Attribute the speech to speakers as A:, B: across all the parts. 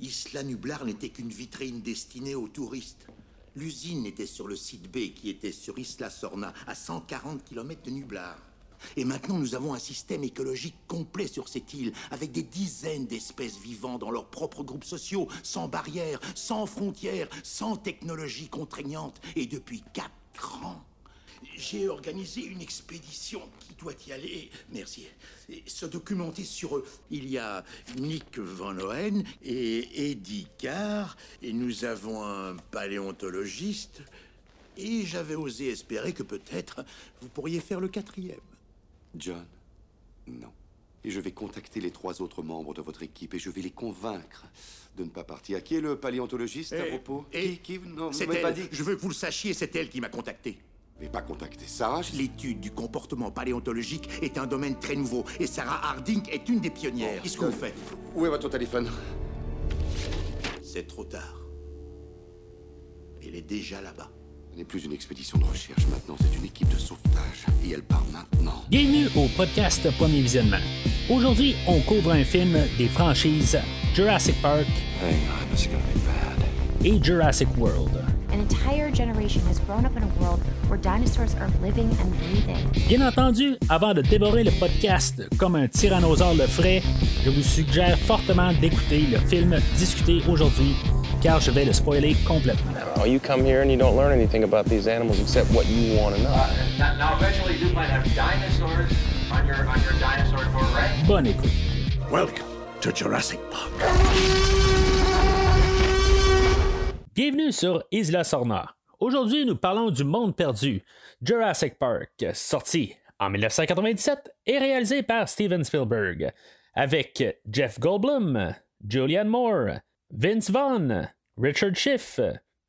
A: Isla Nublar n'était qu'une vitrine destinée aux touristes. L'usine était sur le site B qui était sur Isla Sorna, à 140 km de Nublar. Et maintenant, nous avons un système écologique complet sur cette île, avec des dizaines d'espèces vivant dans leurs propres groupes sociaux, sans barrières, sans frontières, sans technologie contraignante, et depuis quatre ans. J'ai organisé une expédition qui doit y aller, merci, et se documenter sur eux. Il y a Nick Van Loen et Eddie Carr, et nous avons un paléontologiste, et j'avais osé espérer que peut-être vous pourriez faire le quatrième.
B: John, non. Et je vais contacter les trois autres membres de votre équipe et je vais les convaincre de ne pas partir. Qui est le paléontologiste à
A: Et-
B: propos?
A: et-
B: Qui, qui Non, vous
A: C'est
B: m'avez pas
A: elle.
B: dit?
A: Je veux que vous le sachiez, c'est elle qui m'a contacté.
B: N'avez pas contacté Sarah je-
A: L'étude du comportement paléontologique est un domaine très nouveau et Sarah Harding est une des pionnières. Qu'est-ce que vous faites
B: Où est votre téléphone?
A: C'est trop tard. Elle est déjà là-bas.
B: Ce n'est plus une expédition de recherche maintenant, c'est une équipe de sauvetage. Et elle part maintenant.
C: Bienvenue au podcast Premier Visionnement. Aujourd'hui, on couvre un film des franchises Jurassic Park et Jurassic world
D: where dinosaurs are living and breathing.
C: Bien entendu, avant de dévorer le podcast comme un tyrannosaure le ferait, je vous suggère fortement d'écouter le film discuté aujourd'hui, car je vais le spoiler complètement.
E: Oh, you come here and you don't learn anything about these animals except what you want to know.
F: Now, now eventually you to have dinosaurs on your on your dinosaur tour, right?
C: Bonne écoute.
A: Welcome to Jurassic Park.
C: Bienvenue sur Isla Sorna. Aujourd'hui, nous parlons du monde perdu, Jurassic Park, sorti en 1997 et réalisé par Steven Spielberg, avec Jeff Goldblum, Julianne Moore, Vince Vaughn, Richard Schiff,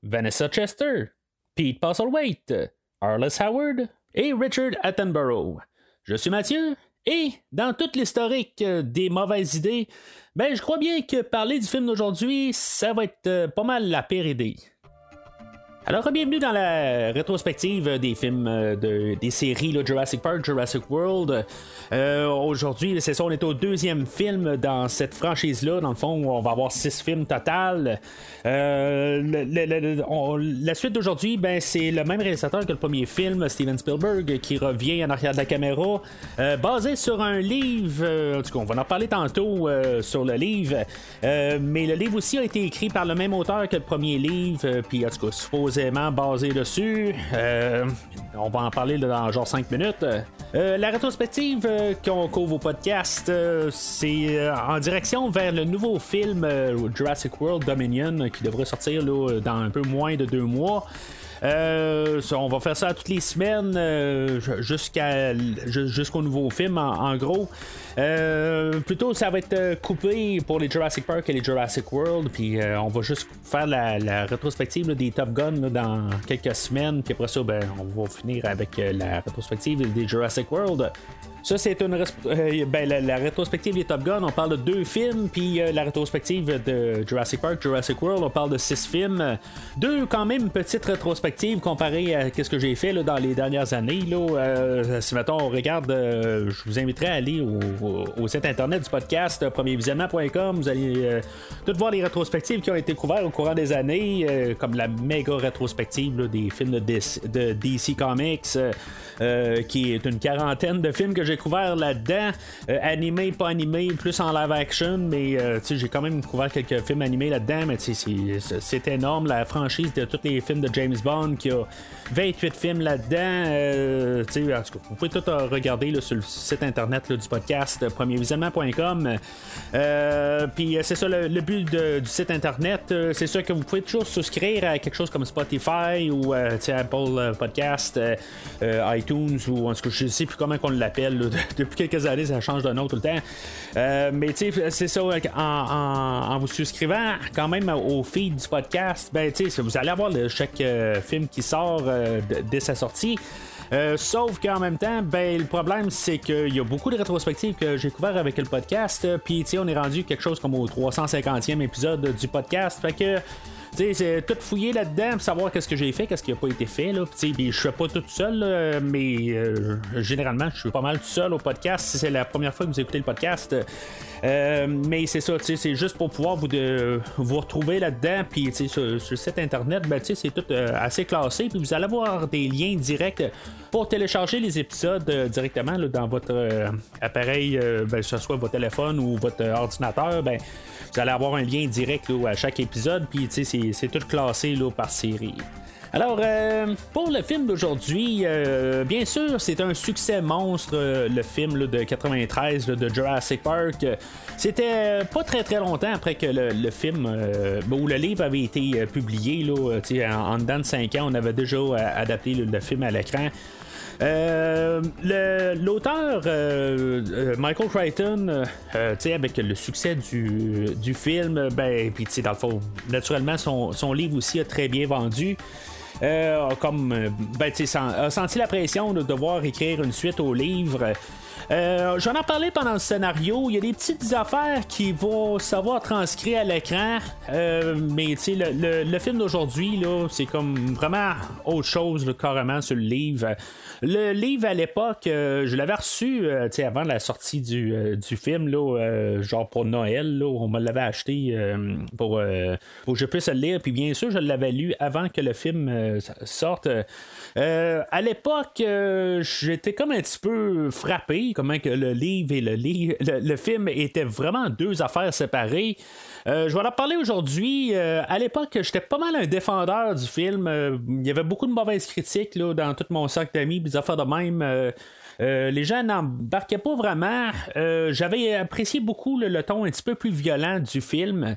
C: Vanessa Chester, Pete Postlethwaite, Arliss Howard et Richard Attenborough. Je suis Mathieu et dans toute l'historique euh, des mauvaises idées, ben je crois bien que parler du film d'aujourd'hui, ça va être euh, pas mal la pire idée. Alors, bienvenue dans la rétrospective des films euh, de, des séries là, Jurassic Park, Jurassic World. Euh, Aujourd'hui, c'est ça, on est au deuxième film dans cette franchise-là. Dans le fond, on va avoir six films total. Euh, la suite d'aujourd'hui, ben, c'est le même réalisateur que le premier film, Steven Spielberg, qui revient en arrière de la caméra, basé sur un livre. en tout cas, on va en parler tantôt sur le livre. Mais le livre aussi a été écrit par le même auteur que le premier livre. Puis, en tout cas, basé dessus. Euh, on va en parler dans genre 5 minutes. Euh, la rétrospective euh, qu'on couvre au podcast, c'est en direction vers le nouveau film Jurassic World Dominion qui devrait sortir dans un peu moins de deux mois. Euh, on va faire ça toutes les semaines euh, jusqu'au nouveau film en, gros. Euh, plutôt ça va être coupé pour les Jurassic Park et les Jurassic World puis on va juste faire la, rétrospective des Top Gun dans quelques semaines puis après ça ben, on va finir avec la rétrospective des Jurassic World. Ça, c'est une euh, ben, la, rétrospective des Top Gun. On parle de deux films, puis euh, la rétrospective de Jurassic Park, Jurassic World, on parle de six films. Deux, quand même, petites rétrospectives comparées à ce que j'ai fait là, dans les dernières années. Là. Euh, si mettons, on regarde, je vous inviterai à aller au, site internet du podcast, premiervisionnement.com. Vous allez euh, tout voir les rétrospectives qui ont été couvertes au courant des années, comme la méga rétrospective des films de DC, de DC Comics, qui est une quarantaine de films que j'ai couverts là-dedans, euh, animés, pas animés, plus en live action, mais euh, j'ai quand même couvert quelques films animés là-dedans, mais c'est- énorme, la franchise de tous les films de James Bond qui a 28 films là-dedans. euh, en tout cas, vous pouvez tout euh, regarder là, sur le site internet là, du podcast, euh, premiervisionnement.com. Puis c'est ça le, but de- du site internet. c'est sûr que vous pouvez toujours souscrire à quelque chose comme Spotify ou Apple Podcast, iTunes ou en tout cas je sais plus comment qu'on l'appelle. Depuis quelques années, ça change de nom tout le temps. Euh, mais tu sais, c'est ça, en, vous souscrivant quand même au feed du podcast, ben tu sais, vous allez avoir le- chaque euh, film qui sort euh, dès sa sortie. Sauf qu'en même temps, ben, le problème, c'est qu'il y a beaucoup de rétrospectives que j'ai couvert avec le podcast. Puis, tu sais, on est rendu quelque chose comme au 350e épisode du podcast. Fait que c'est tout fouiller là-dedans pour savoir qu'est-ce que j'ai fait, qu'est-ce qui a pas été fait. Là. Je fais pas tout seul, mais généralement, je suis pas mal tout seul au podcast. Si c'est la première fois que vous écoutez le podcast, euh, mais c'est ça, c'est juste pour pouvoir vous, de, vous retrouver là-dedans. Puis sur, sur, site internet, ben, c'est tout euh, assez classé. Puis vous allez avoir des liens directs pour télécharger les épisodes euh, directement dans votre appareil, ben, que ce soit votre téléphone ou votre ordinateur. Ben, vous allez avoir un lien direct à chaque épisode. Puis c'est tout classé là, par série. Alors, euh, pour le film d'aujourd'hui, euh, bien sûr, c'est un succès monstre, euh, le film de 93 de Jurassic Park. C'était pas très très longtemps après que le, film ou le livre avait été publié. Là, en, en dedans de 5 ans, on avait déjà adapté le, film à l'écran. L'auteur Michael Crichton, avec le succès du, du film, ben, puis dans le fond, naturellement, son, son, livre aussi a très bien vendu. Euh, comme euh, ben, a senti la pression de devoir écrire une suite au livre. Euh, J'en ai parlé pendant le scénario. Il y a des petites affaires qui vont savoir transcrire à l'écran. Euh, mais le, le, le, film d'aujourd'hui, c'est comme vraiment autre chose carrément sur le livre. Le livre à l'époque, euh, je l'avais reçu euh, avant la sortie du, euh, du film, là, genre pour Noël. Là, on me l'avait acheté pour, pour que je puisse le lire. Puis bien sûr, je l'avais lu avant que le film sorte. à l'époque, j'étais comme un petit peu frappé comment que le livre et le, le film étaient vraiment deux affaires séparées. Euh, je vais en parler aujourd'hui. Euh, à l'époque, j'étais pas mal un défendeur du film. Euh, il y avait beaucoup de mauvaises critiques là, dans tout mon sac d'amis, des affaires de même. les gens n'embarquaient pas vraiment. J'avais apprécié beaucoup le, ton un petit peu plus violent du film.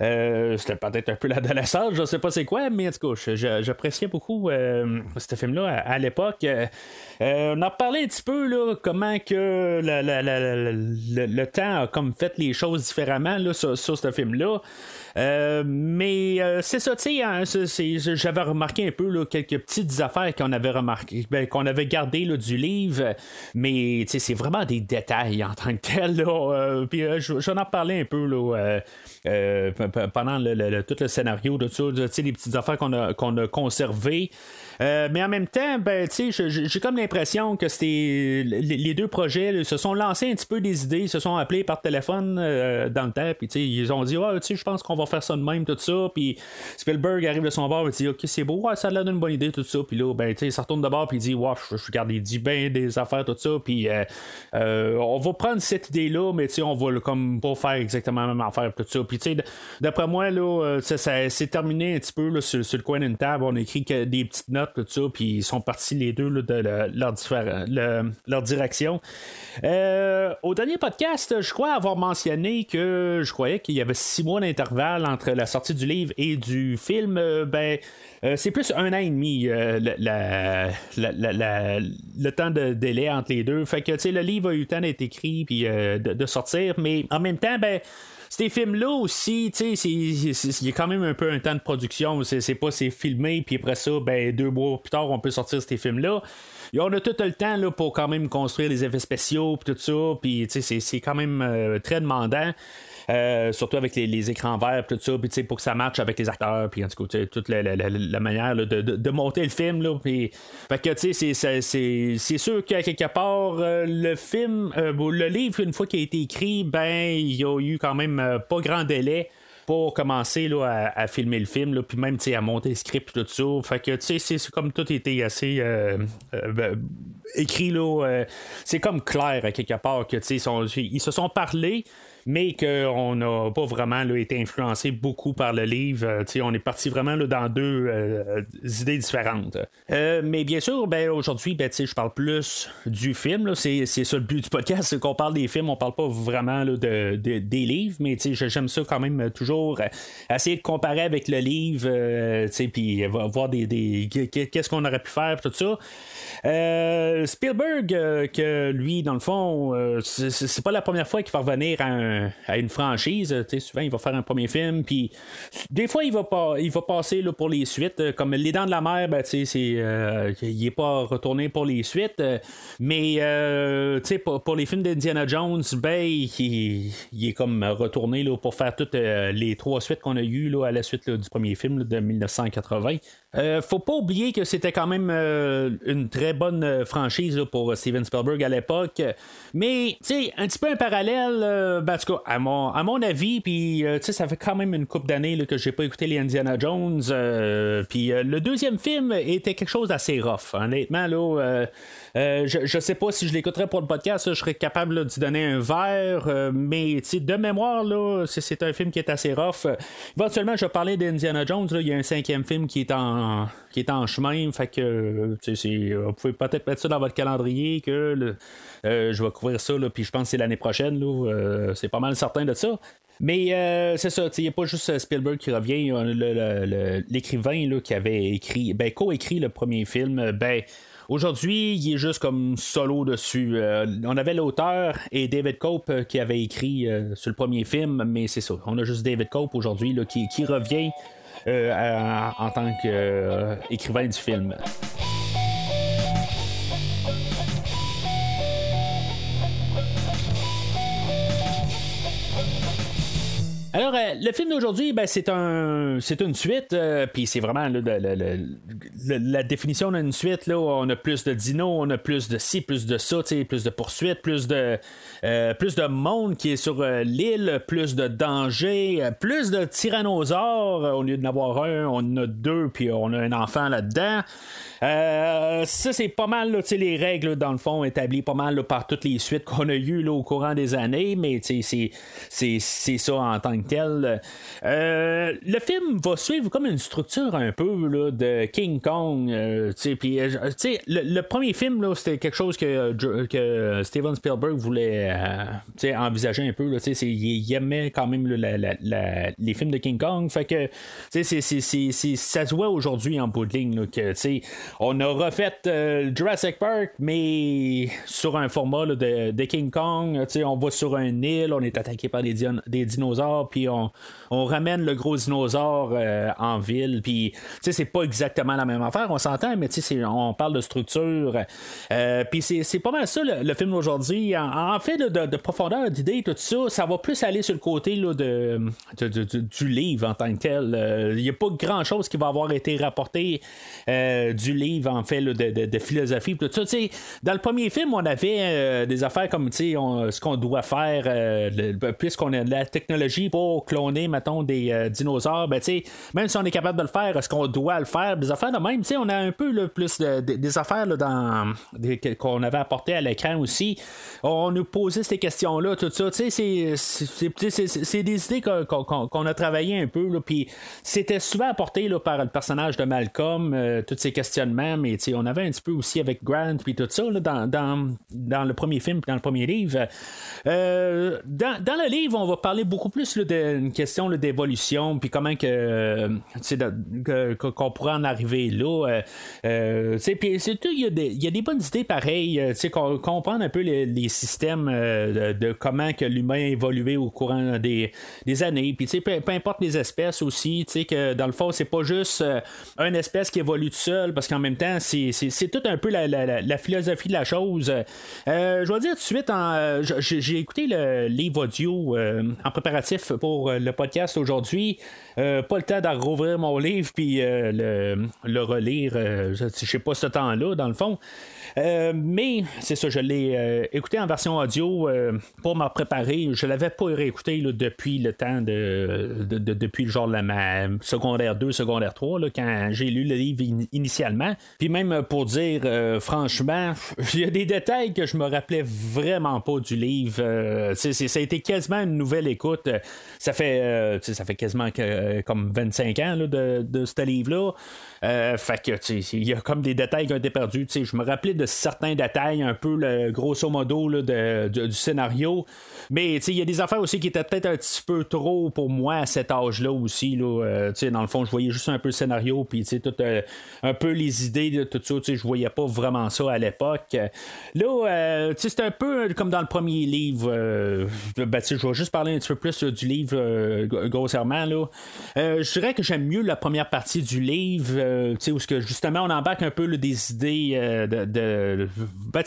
C: Euh, c'était peut-être un peu l'adolescence, je sais pas c'est quoi, mais en tout cas, j'appréciais beaucoup euh, ce film-là à, l'époque. Euh, on a parlé un petit peu comment que le, temps a fait les choses différemment sur, ce film-là. Mais c'est ça, tu sais, hein, j'avais remarqué un peu quelques petites affaires qu'on avait remarqué, ben, qu'on avait gardé là, du livre, mais c'est vraiment des détails en tant que tel. Là, puis j'en ai parlé un peu pendant tout le scénario de ça, les petites affaires qu'on a, conservées. Euh, mais en même temps, ben, j'ai comme l'impression que les, deux projets se sont lancés un petit peu des idées, se sont appelés par téléphone euh, dans le temps, puis ils ont dit, ouais, je pense qu'on va faire ça de même, tout ça. Puis Spielberg arrive de son bord et dit, ok, c'est beau, ça a l'air d'une bonne idée, tout ça. Puis là, ben, il se retourne de bord, puis il dit, ouais, je, regarde, il dit bien des affaires, tout ça. Puis euh, on va prendre cette idée-là, mais on va comme pas faire exactement la même affaire, tout ça. Puis d'après moi, là, ça, c'est terminé un petit peu là, sur, le coin d'une table. On a écrit des petites notes tout ça, puis ils sont partis les deux de leur, direction. Euh, au dernier podcast, je crois avoir mentionné que je croyais qu'il y avait six mois d'intervalle entre la sortie du livre et du film. Euh, ben, euh, c'est plus un an et demi le temps de délai entre les deux. Fait que le livre a eu le temps d'être écrit puis de, sortir, mais en même temps, ben ces films-là aussi, il y a quand même un peu un temps de production. C'est pas filmé, puis après ça, ben, deux mois plus tard, on peut sortir ces films-là. On a tout le temps pour quand même construire les effets spéciaux, puis tout ça, c'est quand même euh, très demandant. Euh, surtout avec les, écrans verts, tout ça, puis pour que ça matche avec les acteurs, puis en tout cas, toute la, manière de, monter le film. Là, fait que, tu sais, c'est sûr qu'à quelque part, euh, le film, euh, le livre, une fois qu'il a été écrit, ben, il y a eu quand même pas grand délai pour commencer là, à, filmer le film, puis même à monter le script tout ça. Fait que sais, c'est comme tout était assez ben, écrit là. c'est comme clair à quelque part sais, ils se sont parlé mais qu'on n'a pas vraiment été influencé beaucoup par le livre. Euh, on est parti vraiment dans deux euh, idées différentes. Euh, mais bien sûr, ben, aujourd'hui, ben, je parle plus du film. C'est, ça le but du podcast, c'est qu'on parle des films, on parle pas vraiment de, des livres, mais j'aime ça quand même toujours essayer de comparer avec le livre, puis voir des, qu'est-ce qu'on aurait pu faire, tout ça. Spielberg, que lui, dans le fond, c'est, pas la première fois qu'il va revenir à un un- à une franchise. Souvent, il va faire un premier film, puis des fois, il va, pas, il va passer là, pour les suites. Euh, Comme Les Dents de la Mer, ben, euh, il n'est pas retourné pour les suites. Euh, Mais euh, pour, pour les films d'Indiana Jones, ben, il, est comme retourné là, pour faire toutes euh, les trois suites qu'on a eues là, à la suite du premier film de 1980. Euh, faut pas oublier que c'était quand même euh, une très bonne euh, franchise pour Steven Spielberg à l'époque. Mais, tu sais, un petit peu un parallèle, euh, ben, en tout cas, à mon, à mon avis, puis, euh, tu sais, ça fait quand même une couple d'années que j'ai pas écouté les Indiana Jones. euh, puis, euh, le deuxième film était quelque chose d'assez rough. Honnêtement, là, euh, euh, je, je sais pas si je l'écouterais pour le podcast, je serais capable d'y donner un verre, euh, mais tu sais, de mémoire, là, c'est, un film qui est assez rough. Euh, éventuellement, je parlais d'Indiana Jones, il y a un cinquième film qui est en, qui est en chemin, fait que euh, c'est- vous pouvez peut-être mettre ça dans votre calendrier que euh, je vais couvrir ça, là, puis je pense que c'est l'année prochaine, euh, c'est pas mal certain de ça. Mais euh, c'est ça, il n'y a pas juste Spielberg qui revient, l'écrivain qui avait écrit, ben, co-écrit le premier film, ben, Aujourd'hui, il est juste comme solo dessus. Euh, on avait l'auteur et David Cope euh, qui avait écrit euh, sur le premier film, mais c'est ça. On a juste David Cope aujourd'hui qui, revient euh, en tant qu'écrivain du film. Alors, euh, le film d'aujourd'hui, ben, c'est un, c'est une suite, euh, puis c'est vraiment la définition d'une suite. Là, on a plus de dinos, on a plus de ci, plus de ça, plus de poursuites, plus de, euh, plus de monde qui est sur l'île, plus de dangers, plus de tyrannosaures. Au lieu d'en avoir un, on en a deux, puis on a un enfant là-dedans. Ça, c'est pas mal là, les règles, dans le fond, établies pas mal par toutes les suites qu'on a eues au courant des années, mais c'est, c'est, c'est ça en tant que tel. Euh, le film va suivre comme une structure un peu là, de King Kong. euh, euh, le, premier film, c'était quelque chose que, que Steven Spielberg voulait envisager un peu. Là, il, aimait quand même les films de King Kong. Fait que ça se voit aujourd'hui en bout de ligne là, que on a refait Jurassic Park, mais sur un format de, de King Kong. On va sur un île, on est attaqué par des, des dinosaures, puis on, ramène le gros dinosaure euh, en ville. Puis, c'est pas exactement la même affaire, on s'entend, mais on parle de structure. Euh, puis c'est, pas mal ça, le, film d'aujourd'hui. En, fait, de, de profondeur d'idées, tout ça, ça va plus aller sur le côté là, de, du livre en tant que tel. Euh, Il n'y a pas grand-chose qui va avoir été rapporté euh, du livre, en fait, de, philosophie. Tout ça, dans le premier film, on avait euh, des affaires comme ce qu'on doit faire, euh, puisqu'on a de la technologie pour cloner, mettons, des euh, dinosaures, ben, même si on est capable de le faire, est-ce qu'on doit le faire? Des affaires de même, on a un peu plus de- de- des affaires là, dans, qu'on avait apporté à l'écran aussi. On nous posait ces questions-là, tout ça. C'est- c'est- c'est des idées qu'on qu'on- a travaillé un peu, puis c'était souvent apporté là, par le personnage de Malcolm, euh, tous ces questionnements, mais on avait un petit peu aussi avec Grant, puis tout ça, là, dans, dans, dans le premier film, dans le premier livre. Euh, dans, dans le livre, on va parler beaucoup plus d'une question là, d'évolution, puis comment euh, de- que- qu'on pourrait en arriver là. euh, euh, puis surtout, il y, a des- il y a des bonnes idées pareilles, qu'on- comprendre un peu les, les systèmes de, de comment que l'humain a évolué au courant des, des années, puis peu, peu importe les espèces aussi, que dans le fond, c'est pas juste une espèce qui évolue tout seul, parce qu'en même temps, c'est, c'est, c'est tout un peu la, la- la- philosophie de la chose. Je vais dire tout de suite, j'ai, écouté le livre audio en préparatif pour euh, le podcast aujourd'hui. Euh, pas le temps de rouvrir mon livre puis euh, le, le relire. je je sais pas ce temps-là, dans le fond. Euh, mais c'est ça, je l'ai euh, écouté en version audio euh, pour me préparer. Je l'avais pas réécouté là, depuis le temps de, de- de- depuis le genre de ma secondaire 2, secondaire 3, là, quand j'ai lu le livre in- initialement. Puis même pour dire euh, franchement, il y a des détails que je me rappelais vraiment pas du livre. C'est- ça a été quasiment une nouvelle écoute. ça fait, ça fait quasiment que, comme 25 ans de, de ce livre-là. Fait que, il y a comme des détails qui ont été perdus. Je me rappelais de certains détails, un peu le grosso modo là, du scénario. Mais il y a des affaires aussi qui étaient peut-être un petit peu trop pour moi à cet âge-là aussi. Là, dans le fond, je voyais juste un peu le scénario, puis tout, un peu les idées de tout ça. Je voyais pas vraiment ça à l'époque. Là, c'est un peu comme dans le premier livre. Ben, je vais juste parler un petit peu plus du livre grossièrement. Là. je dirais que j'aime mieux la première partie du livre, où que, justement on embarque un peu des idées de. de ben,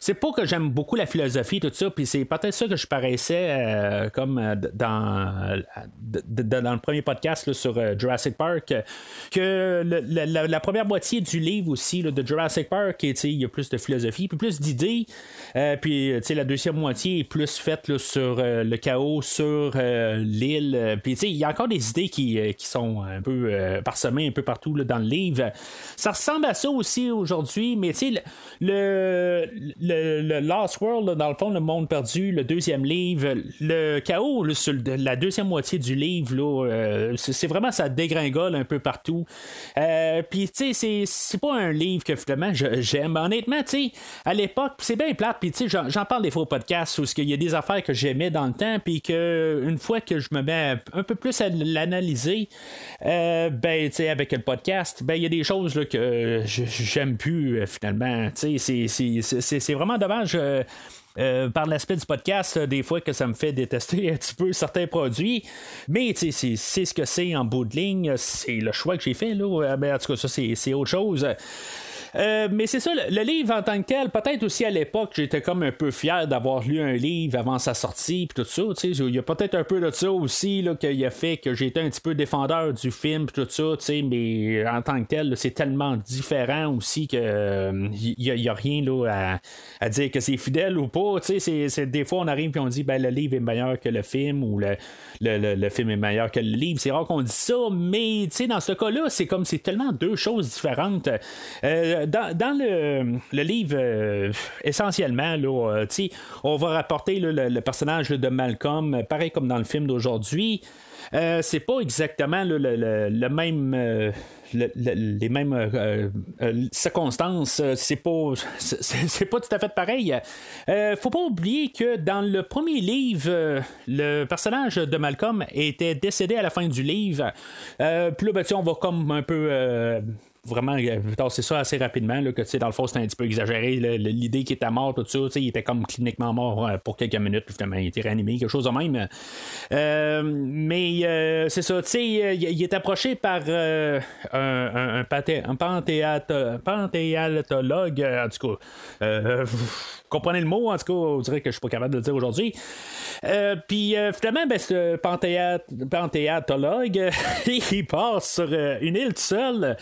C: c'est pas que j'aime beaucoup la philosophie, tout ça, puis c'est peut-être ça que je paraissais comme dans, dans le premier podcast sur Jurassic Park, que la, première moitié du livre aussi de Jurassic Park, il y a plus de philosophie, puis plus d'idées, puis la deuxième moitié est plus faite sur le chaos, sur l'île, puis il y a encore des idées qui, qui sont un peu parsemées un peu partout dans le livre. Ça ressemble à ça aussi aujourd'hui, mais tu sais, le, le, Lost World, dans le fond, le monde perdu, le deuxième livre, le chaos la deuxième moitié du livre, là, c'est vraiment ça dégringole un peu partout. Euh, puis, tu sais, c'est pas un livre que finalement j'aime. Honnêtement, tu sais, à l'époque, c'est bien plate, puis tu sais, j'en parle des fois au podcast où il y a des affaires que j'aimais dans le temps, puis que une fois que je me mets un peu plus à l'analyser, euh, ben, tu sais, avec le podcast, ben, il y a des choses là, que j'aime plus euh, finalement. C'est vraiment dommage. Euh, par l'aspect du podcast, des fois que ça me fait détester un petit peu certains produits. Mais c'est ce que c'est en bout de ligne. C'est le choix que j'ai fait. Là. Ben, en tout cas, ça, c'est autre chose. Euh, mais c'est ça, le, livre en tant que tel, peut-être aussi à l'époque, j'étais comme un peu fier d'avoir lu un livre avant sa sortie, puis tout ça. Il y a peut-être un peu de ça aussi là, qui a fait que j'étais un petit peu défendeur du film, puis tout ça, mais en tant que tel, c'est tellement différent aussi que il euh, n'y a, rien là, à, dire que c'est fidèle ou pas. C'est, des fois, on arrive et on dit ben, le livre est meilleur que le film ou le, le, film est meilleur que le livre. C'est rare qu'on dise ça, mais dans ce cas-là, c'est comme c'est tellement deux choses différentes. Euh, dans, le, livre, euh, essentiellement, là, euh, on va rapporter le, personnage de Malcolm, pareil comme dans le film d'aujourd'hui. Euh, c'est pas exactement le, même. les mêmes circonstances, c'est pas c'est pas tout à fait pareil. faut pas oublier que dans le premier livre, le personnage de Malcolm était décédé à la fin du livre. puis là, ben, on va comme un peu vraiment c'est ça assez rapidement là, que dans le fond c'était un petit peu exagéré l'idée qu'il était mort tout ça il était comme cliniquement mort euh, pour quelques minutes puis finalement il était réanimé quelque chose de même euh, mais euh, c'est ça tu sais il, est approché par un, un, un, panthéatologue en tout cas comprenez le mot, en tout cas, on dirait que je suis pas capable de le dire aujourd'hui. Euh, puis euh, finalement, ben, ce panthéatologue, il passe sur euh, une île tout seul,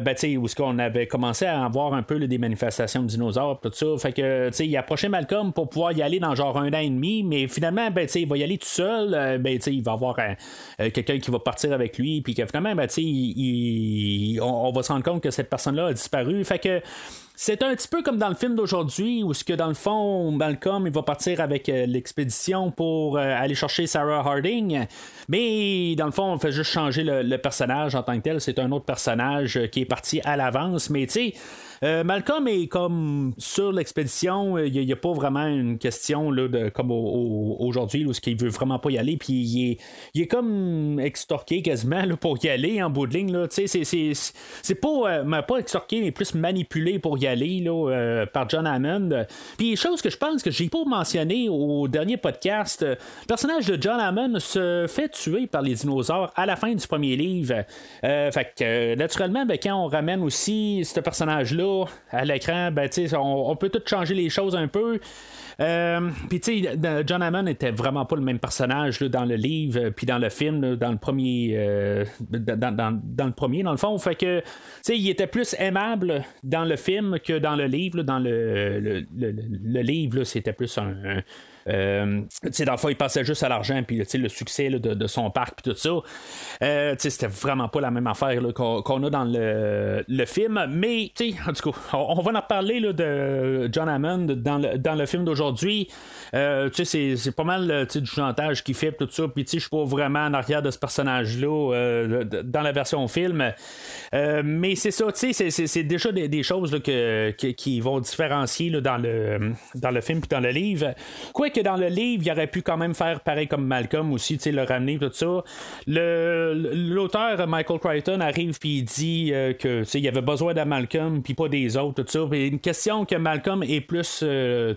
C: ben, où est-ce qu'on avait commencé à avoir un peu des manifestations de dinosaures, tout ça. Fait que, il approchait Malcolm pour pouvoir y aller dans genre un an et demi, mais finalement, ben, il va y aller tout seul, ben, il va avoir quelqu'un qui va partir avec lui, puis que finalement, ben, on, on, va se rendre compte que cette personne-là a disparu. Fait que c'est un petit peu comme dans le film d'aujourd'hui, où ce que dans le fond, Malcolm il va partir avec euh, l'expédition pour euh, aller chercher Sarah Harding. Mais dans le fond, on fait juste changer le, personnage en tant que tel. C'est un autre personnage euh, qui est parti à l'avance. Mais tu sais, euh, Malcolm est comme sur l'expédition, il n'y a, pas vraiment une question là, de, comme aujourd'hui où ce qu'il veut vraiment pas y aller, puis il est, comme extorqué quasiment pour y aller en bout de ligne. C'est pas, euh, pas extorqué, mais plus manipulé pour y aller là, euh, par John Hammond. Puis chose que je pense que j'ai pas mentionné au dernier podcast, le personnage de John Hammond se fait tuer par les dinosaures à la fin du premier livre. fait que naturellement, ben, quand on ramène aussi ce personnage-là, à l'écran, ben, on, on peut tout changer les choses un peu. Euh, puis tu sais, John Hammond était vraiment pas le même personnage dans le livre, puis dans le film, dans le premier, euh, dans, le premier dans le fond. Fait que tu sais, il était plus aimable dans le film que dans le livre. Dans le, le, livre, c'était plus un Euh, dans le fond, il pensait juste à l'argent, puis le succès de, son parc, puis tout ça. Euh, c'était vraiment pas la même affaire qu'on, a dans le, film. Mais, en tout cas, on, va en parler là, de John Hammond dans le, dans le film d'aujourd'hui. Euh, c'est, pas mal du chantage qu'il fait, tout ça. Puis, je suis pas vraiment en arrière de ce personnage-là euh, dans la version film. Euh, mais c'est ça, c'est, c'est déjà des, choses là, que, qui vont différencier dans, le, dans le film puis dans le livre. Quoique dans le livre, il aurait pu quand même faire pareil comme Malcolm aussi, le ramener, tout ça. l'auteur Michael Crichton arrive puis il dit euh, que il y avait besoin de Malcolm puis pas des autres, tout ça. une question que Malcolm est plus, euh,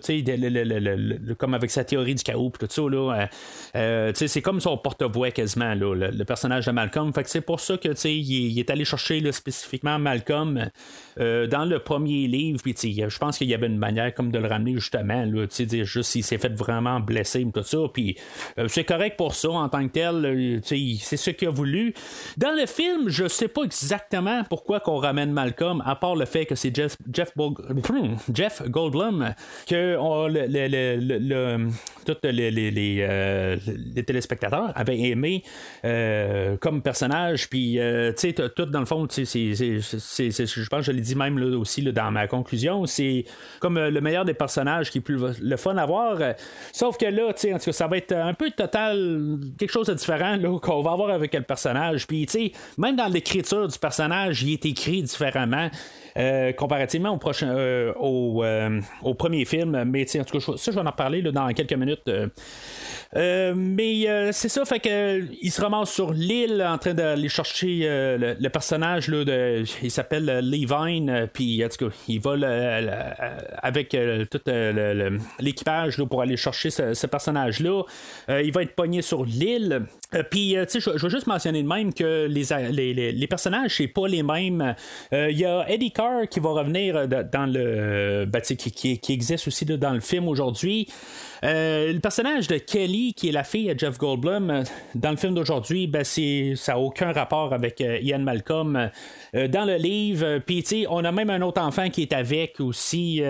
C: comme avec sa théorie du chaos tout ça, là, euh, c'est comme son porte-voix quasiment, là, le, personnage de Malcolm. Fait que c'est pour ça que il, il est allé chercher spécifiquement Malcolm dans le premier livre. Puis je pense qu'il y avait une manière comme de le ramener justement, là, dire juste s'il s'est fait vraiment blessé, tout ça. Puis c'est correct pour ça en tant que tel. c'est ce qu'il a voulu. Dans le film, je sais pas exactement pourquoi qu'on ramène Malcolm, à part le fait que c'est Jeff, Jeff, Jeff Goldblum, que on, le, le, tous les, les, euh, les, téléspectateurs avaient aimé euh, comme personnage. Puis, euh, tu sais, tout dans le fond, je pense que je l'ai dit même aussi dans ma conclusion, c'est comme le meilleur des personnages qui est plus le fun à voir. Sauf que là, tu sais, ça va être un peu total, quelque chose de différent là, qu'on va avoir avec le personnage. Puis, tu sais, même dans l'écriture du personnage, il est écrit différemment. Euh, comparativement au prochain euh, euh, au, premier film. Mais en tout cas, ça, je vais en parler dans quelques minutes. mais c'est ça, fait que il se ramasse sur l'île en train d'aller chercher le, personnage là, il s'appelle Levine, puis en tout cas, il va avec tout l'équipage pour aller chercher ce, personnage-là. il va être pogné sur l'île. puis, tu sais, je, veux juste mentionner de même que les, les, les personnages, c'est pas les mêmes. Il y a Eddie Qui va revenir euh, dans le. Ben, qui, qui, existe aussi dans le film aujourd'hui. Euh, le personnage de Kelly, qui est la fille de Jeff Goldblum, euh, dans le film d'aujourd'hui, ben, ça n'a aucun rapport avec Ian Malcolm. dans le livre, puis on a même un autre enfant qui est avec aussi,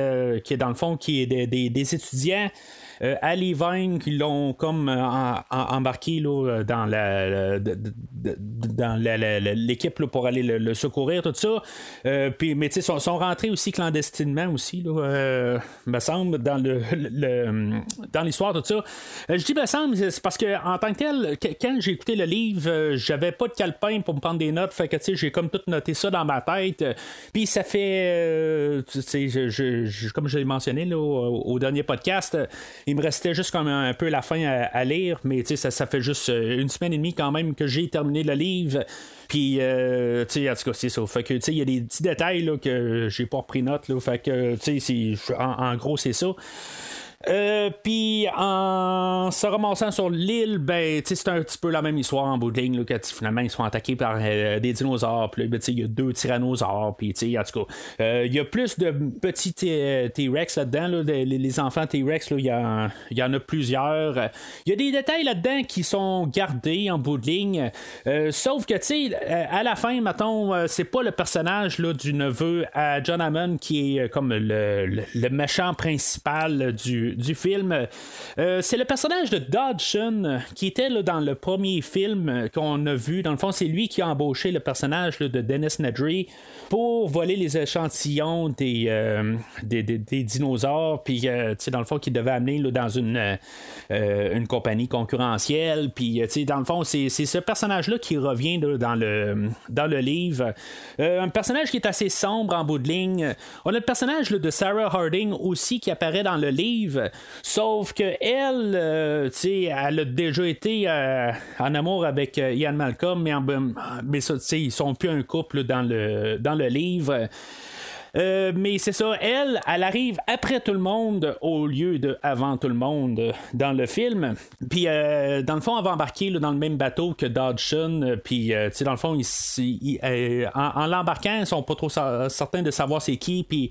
C: qui est dans le fond, qui est des étudiants. Euh, Ali Vine qui l'ont comme euh, embarqué là, dans la, dans l'équipe pour aller le, secourir, tout ça. Euh, puis, mais tu sais, sont, rentrés aussi clandestinement aussi, là, me semble, dans le, dans l'histoire, tout ça. je dis me semble, c'est parce que en tant que tel, quand j'ai écouté le livre, j'avais pas de calepin pour me prendre des notes, fait que j'ai comme tout noté ça dans ma tête. Puis ça fait, sais, je, comme je l'ai mentionné là, au, dernier podcast, il me restait juste comme un, peu la fin à, lire, mais ça, ça fait juste euh, une semaine et demie quand même que j'ai terminé le livre. Puis, euh, tu sais, en tout cas, c'est ça. Fait que, tu sais, il y a des petits détails là, que j'ai pas repris note. Là, fait que, tu sais, en, gros, c'est ça. Euh, puis en se ramassant sur l'île, ben, c'est un petit peu la même histoire en bout de ligne, que finalement ils sont attaqués par euh, des dinosaures, puis ben, il y a deux tyrannosaures, puis en tout cas, euh, il y a plus de petits T-Rex là-dedans, les, enfants T-Rex, il y, y, en a plusieurs. Il y a des détails là-dedans qui sont gardés en bout de ligne, sauf que, tu à la fin, mettons, c'est pas le personnage là, du neveu à John Hammond qui est comme le, le méchant principal du, du, film. Euh, c'est le personnage de Dodson qui était là, dans le premier film qu'on a vu. Dans le fond, c'est lui qui a embauché le personnage de Dennis Nedry pour voler les échantillons des, euh, des, dinosaures. Puis, euh, dans le fond, qui devait amener là, dans une, une compagnie concurrentielle. Puis, dans le fond, c'est, ce personnage-là qui revient dans, le, dans le livre. un personnage qui est assez sombre en bout de ligne. On a le personnage de Sarah Harding aussi qui apparaît dans le livre. Sauf que elle, euh, elle a déjà été euh, en amour avec euh, Ian Malcolm, mais, en, mais ça, ils sont plus un couple dans le, dans le livre. Euh, mais c'est ça, elle, elle arrive après tout le monde au lieu de avant tout le monde dans le film. Puis, dans le fond, elle va embarquer dans le même bateau que Dodson. Puis, tu sais, dans le fond, en, l'embarquant, ils sont pas trop certains de savoir c'est qui. Puis,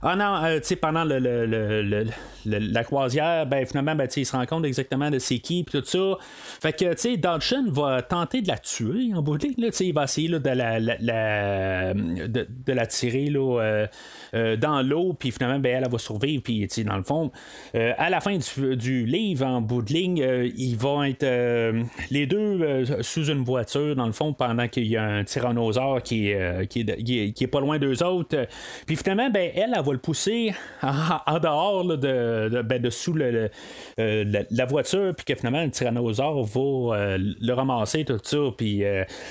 C: pendant le, la croisière, ben, finalement, ben, ils se rendent compte exactement de c'est qui. Puis tout ça. Fait que, tu sais, Dodson va tenter de la tuer en bout de Il va essayer de, la, de, la tirer. Là, dans l'eau, puis finalement, ben, elle, va survivre, puis dans le fond, à la fin du, livre, en bout de ligne, ils vont être les deux sous une voiture, dans le fond, pendant qu'il y a un tyrannosaure qui, qui, est, pas loin d'eux autres. Puis finalement, ben, elle, elle, va le pousser en, dehors de, ben, de, sous le, la, voiture, puis que finalement, le tyrannosaure va le ramasser, tout ça, puis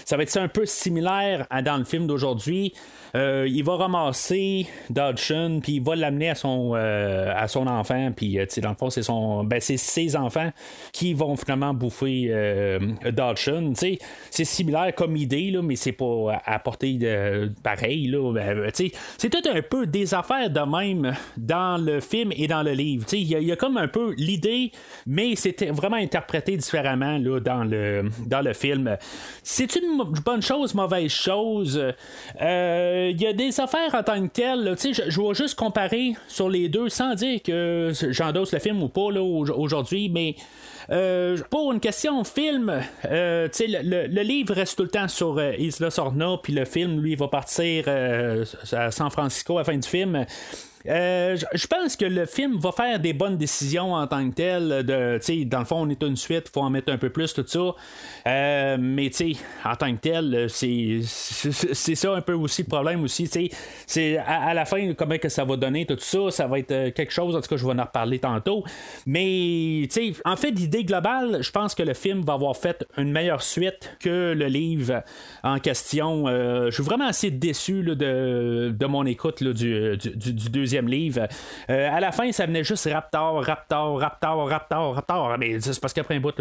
C: ça va être un peu similaire à dans le film d'aujourd'hui. Euh, il va ramasser Dodson, puis il va l'amener à son euh, à son enfant, puis euh, dans le fond, c'est son ben, c'est ses enfants qui vont finalement bouffer Dodson. C'est similaire comme idée, là, mais c'est pas à portée de pareil. Là, c'est tout un peu des affaires de même dans le film et dans le livre. Il y, a comme un peu l'idée, mais c'était vraiment interprété différemment là, dans, le, dans le film. C'est une bonne chose, mauvaise chose? Euh, il y a des affaires en tant que telles. Je, vais juste comparer sur les deux sans dire que j'endosse le film ou pas aujourd'hui, mais euh, pour une question film, euh, le, livre reste tout le temps sur Isla Sorna, puis le film, lui, va partir à San Francisco à la fin du film. Euh, je pense que le film va faire des bonnes décisions en tant que tel. De, dans le fond, on est une suite, il faut en mettre un peu plus, tout ça. Euh, mais en tant que tel, c'est, ça un peu aussi le problème aussi. C'est à, la fin, comment que ça va donner tout ça, ça va être euh, quelque chose, en tout cas, je vais en reparler tantôt. Mais en fait, l'idée globale, je pense que le film va avoir fait une meilleure suite que le livre en question. je suis vraiment assez déçu de, de, mon écoute du, du deuxième livre. Euh, à la fin, ça venait juste Raptor, Raptor, Raptor, Raptor, Raptor. Mais c'est parce qu'après un bout,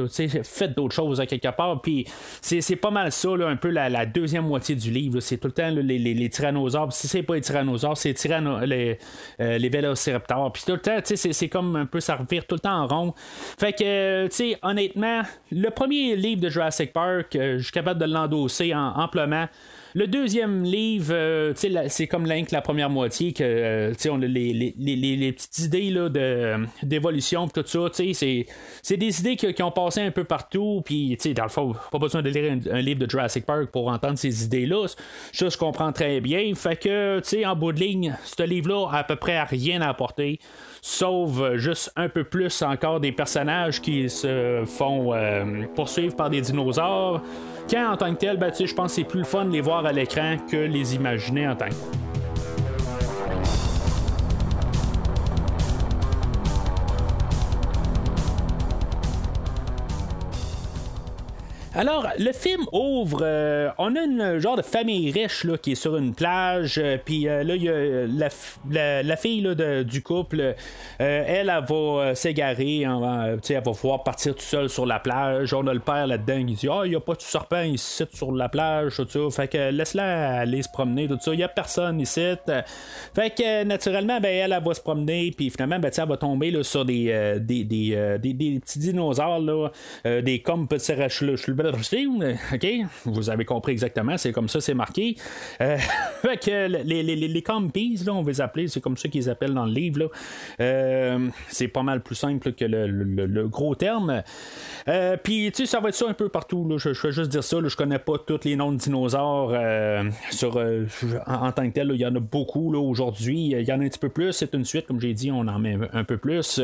C: faites d'autres choses quelque part. Puis c'est pas mal ça, un peu la, deuxième moitié du livre. C'est tout le temps les, les, tyrannosaures. Si c'est pas les tyrannosaures, c'est les, euh, les vélociraptors. Puis tout le temps, c'est comme un peu ça revire tout le temps en rond. Fait que, tu sais, honnêtement, le premier livre de Jurassic Park, euh, je suis capable de l'endosser amplement. Le deuxième livre, euh, c'est comme l'Inc, la première moitié, que euh, on a les, petites idées de, d'évolution, tout ça. C'est, des idées qui, ont passé un peu partout. Puis, dans le fond, pas besoin de lire un, livre de Jurassic Park pour entendre ces idées-là. Ça, je comprends très bien. Fait que, en bout de ligne, ce livre-là a à peu près rien à apporter sauf euh, juste un peu plus encore des personnages qui se font poursuivre par des dinosaures. Quand en tant que tel, ben, je pense que c'est plus le fun de les voir à l'écran que les imaginer en tant que Alors, le film ouvre. Euh, on a une genre de famille riche là, qui est sur une plage. Euh, puis euh, là, il y a la, fille du couple. elle, elle, va s'égarer. elle va pouvoir partir tout seul sur la plage. On a le père là-dedans qui dit Ah, il n'y a pas de serpent ici sur la plage. Tout ça. Fait que laisse-la aller se promener. Tout ça. Il n'y a personne ici. Fait que naturellement, ben, elle, elle, va se promener. Puis finalement, ben, elle va tomber là, sur des, des, des, des, petits dinosaures. Là, des comme petits OK, vous avez compris exactement, c'est comme ça, c'est marqué. Euh, les, les, les, là, on va les appeler, c'est comme ça qu'ils appellent dans le livre. Euh, c'est pas mal plus simple que le, gros terme. Euh, puis, tu sais, ça va être ça un peu partout. Je, je vais juste dire ça. je connais pas tous les noms de dinosaures sur, en, tant que tel. Il y en a beaucoup aujourd'hui. Il y en a un petit peu plus. C'est une suite, comme j'ai dit, on en met un peu plus.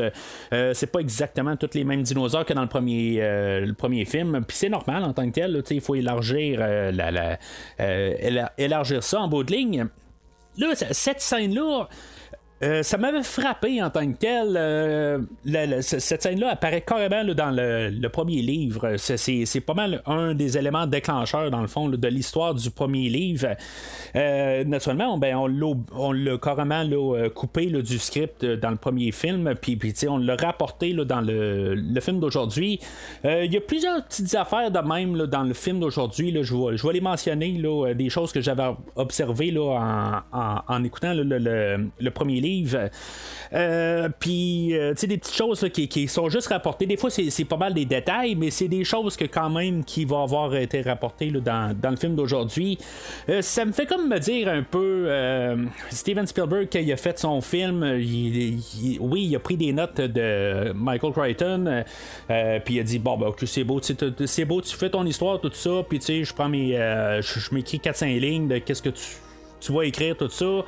C: c'est pas exactement tous les mêmes dinosaures que dans le premier, le premier film. Puis c'est normal en tant que tel. il faut élargir, euh, la, euh, élargir ça en bout de ligne. Là, cette scène-là, euh, ça m'avait frappé en tant que tel. Euh, cette scène-là apparaît carrément dans le, premier livre. C'est pas mal un des éléments déclencheurs, dans le fond, de l'histoire du premier livre. Euh, naturellement, ben, on l'a carrément coupé du script dans le premier film, puis, on l'a rapporté dans le, film d'aujourd'hui. Il y a plusieurs petites affaires de même dans le film d'aujourd'hui. Je vais, les mentionner, des choses que j'avais observées en, écoutant le premier livre. Euh, puis, euh, tu sais, des petites choses qui, sont juste rapportées. Des fois, c'est pas mal des détails, mais c'est des choses que quand même qui vont avoir été rapportées dans, le film d'aujourd'hui. Euh, ça me fait comme me dire un peu Steven Spielberg, quand il a fait son film, oui, il a pris des notes de Michael Crichton, puis il a dit Bon, ben, ok, c'est beau, c'est beau, tu fais ton histoire, tout ça, puis tu sais, je prends mes. je m'écris 4-5 lignes de qu'est-ce que tu tu vas écrire tout ça.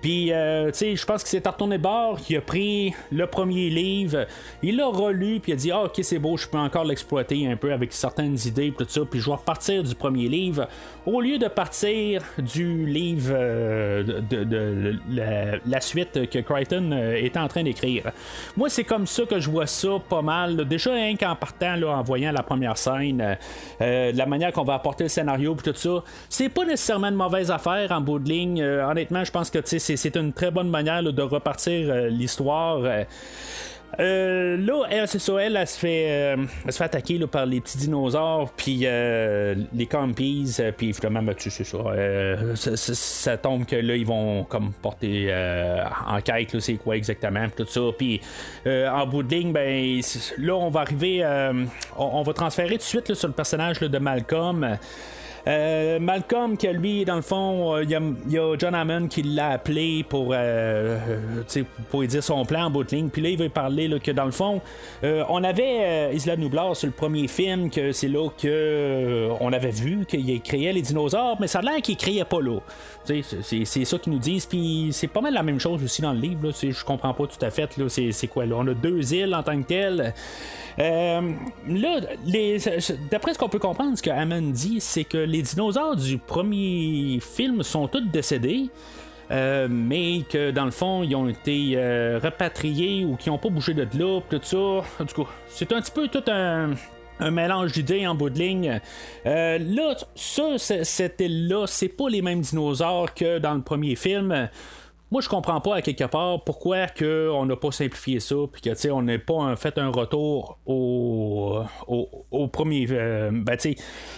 C: Puis, euh, tu sais, je pense qu'il s'est retourné de bord, il a pris le premier livre, il l'a relu, puis il a dit, ah, ok, c'est beau, je peux encore l'exploiter un peu avec certaines idées, tout ça, puis je vais repartir du premier livre, au lieu de partir du livre euh, de, la, suite que Crichton euh, est en train d'écrire. Moi, c'est comme ça que je vois ça pas mal. Déjà, rien qu'en partant, là, en voyant la première scène, la manière qu'on va apporter le scénario, puis tout ça, c'est pas nécessairement une mauvaise affaire en bout de ligne. Honnêtement, je pense que, c'est une très bonne manière de repartir euh, l'histoire. Euh, euh, là, elle, elle, se fait, attaquer par les petits dinosaures, puis les compies, puis finalement, ben, ça. ça, tombe que là, ils vont comme porter en quête, c'est quoi exactement, tout ça. Puis en bout de ligne, ben, là, on va arriver, on, va transférer tout de suite sur le personnage de Malcolm. Euh, Malcolm, que lui, dans le fond, euh, il y, a John Hammond qui l'a appelé pour, euh, pour lui dire son plan en bout de ligne. Puis là, il veut parler que dans le fond, on avait Isla Nublar sur le premier film, que c'est là que on avait vu qu'il créait les dinosaures, mais ça a l'air qu'il créait pas là. C'est ça qu'ils nous disent. Puis c'est pas mal la même chose aussi dans le livre. Je comprends pas tout à fait. C'est quoi là? On a deux îles en tant que telles. Euh, là, d'après ce qu'on peut comprendre, ce que Hammond dit, c'est que les dinosaures du premier film sont tous décédés. Euh, mais que dans le fond, ils ont été euh, repatriés ou qui n'ont pas bougé de là, tout ça. Du coup, c'est un petit peu tout un, mélange d'idées en bout de ligne. là, ça, cette île-là, c'est pas les mêmes dinosaures que dans le premier film. Moi, je comprends pas à quelque part pourquoi que on n'a pas simplifié ça, puis que on n'a pas fait un retour au, au, premier. Euh, ben,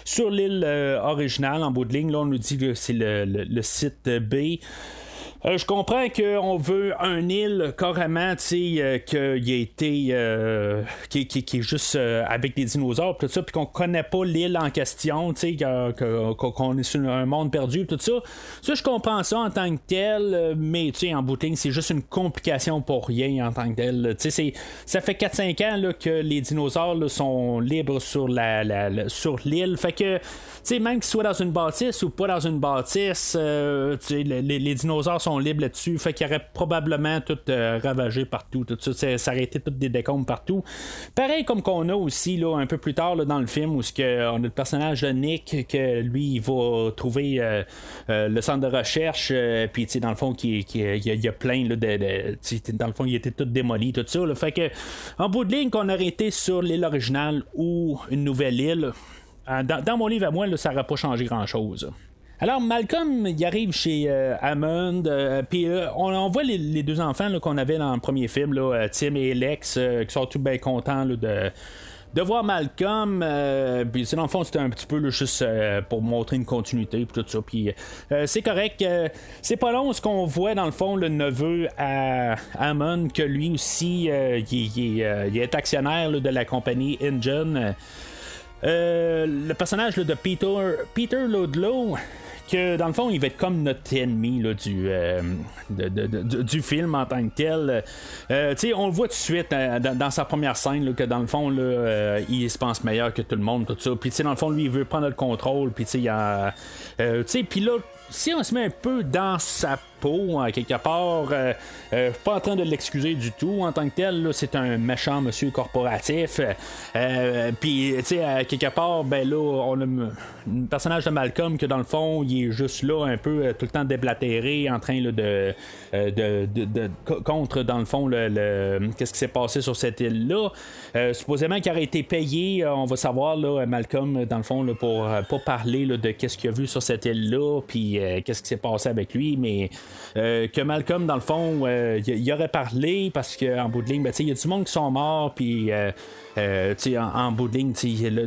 C: sur l'île euh, originale en bout de ligne, là, on nous dit que c'est le, site B. Euh, je comprends qu'on veut un île carrément, tu sais, euh, qui a été. Euh, qui, est juste avec des dinosaures, tout ça, puis qu'on connaît pas l'île en question, tu sais, qu'on est sur un monde perdu, tout ça. Ça, je comprends ça en tant que tel, mais tu sais, en boutique, c'est juste une complication pour rien en tant que tel. Tu sais, ça fait 4-5 ans que les dinosaures sont libres sur la, sur l'île. Fait que, tu sais, même qu'ils soient dans une bâtisse ou pas dans une bâtisse, les dinosaures sont libre là-dessus. Fait qu'il y aurait probablement tout euh, ravagé partout. Tout ça, ça aurait été toutes des décombres partout. Pareil comme qu'on a aussi là, un peu plus tard dans le film où que, on a le personnage de Nick que lui il va trouver euh, euh, le centre de recherche. Puis dans le fond, il y, a plein de, dans le fond, il était tout démoli, tout ça. Fait que en bout de ligne, qu'on aurait été sur l'île originale ou une nouvelle île. Dans, mon livre à moi, ça n'aurait pas changé grand-chose. Alors, Malcolm, il arrive chez euh, Hammond, euh, puis euh, on, voit les, deux enfants qu'on avait dans le premier film, là, Tim et Lex, qui sont tout bien contents de de voir Malcolm, puis dans le fond, c'était un petit peu juste pour montrer une continuité, puis tout ça. Puis c'est correct. c'est pas long ce qu'on voit, dans le fond, le neveu à Hammond, que lui aussi, il, est actionnaire de la compagnie Engine. le personnage de Peter, Peter Ludlow, que dans le fond, il va être comme notre ennemi là, du, euh, du film en tant que tel. Euh, on le voit tout de suite euh, dans, sa première scène que dans le fond, là, il se pense meilleur que tout le monde, tout ça. Puis dans le fond, lui, il veut prendre le contrôle. Puis il a. puis là, si on se met un peu dans sa en quelque part, euh, euh, pas en train de l'excuser du tout en tant que tel, c'est un méchant monsieur corporatif. Euh, puis, tu sais, quelque part, ben là, on a un personnage de Malcolm que dans le fond, il est juste là, un peu tout le temps déblatéré, en train de, de, de, contre, dans le fond, le, qu'est-ce qui s'est passé sur cette île-là. supposément qu'il aurait été payé, on va savoir, là, Malcolm, dans le fond, là, pour pas parler de qu'est-ce qu'il a vu sur cette île-là, puis qu'est-ce qui s'est passé avec lui, mais euh, que Malcolm, dans le fond, euh, il aurait parlé parce qu'en bout de ligne, ben, il y a du monde qui sont morts, puis. Euh, en, bout de ligne,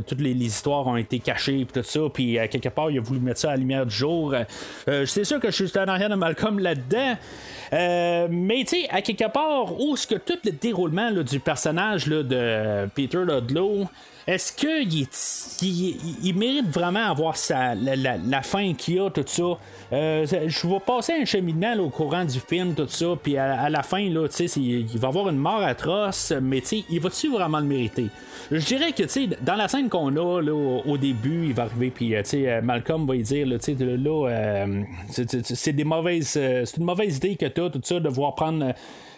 C: toutes les, histoires ont été cachées, tout ça, puis à quelque part, il a voulu mettre ça à la lumière du jour. c'est sûr que je suis en arrière de Malcolm là-dedans, mais tu sais, à quelque part, où est-ce que tout le déroulement du personnage de Peter Ludlow, est-ce qu'il il, mérite vraiment avoir la, fin qu'il a, tout ça? Euh, je vais passer un cheminement au courant du film, tout ça, puis à, la fin, là, tu il va avoir une mort atroce, mais tu il va-tu vraiment le mériter? Je dirais que, tu dans la scène qu'on a, là, au, début, il va arriver, puis, euh, tu euh, Malcolm va lui dire, là, tu là, euh, c'est- des mauvaises, c'est une mauvaise idée que t'as, tout ça, de vouloir prendre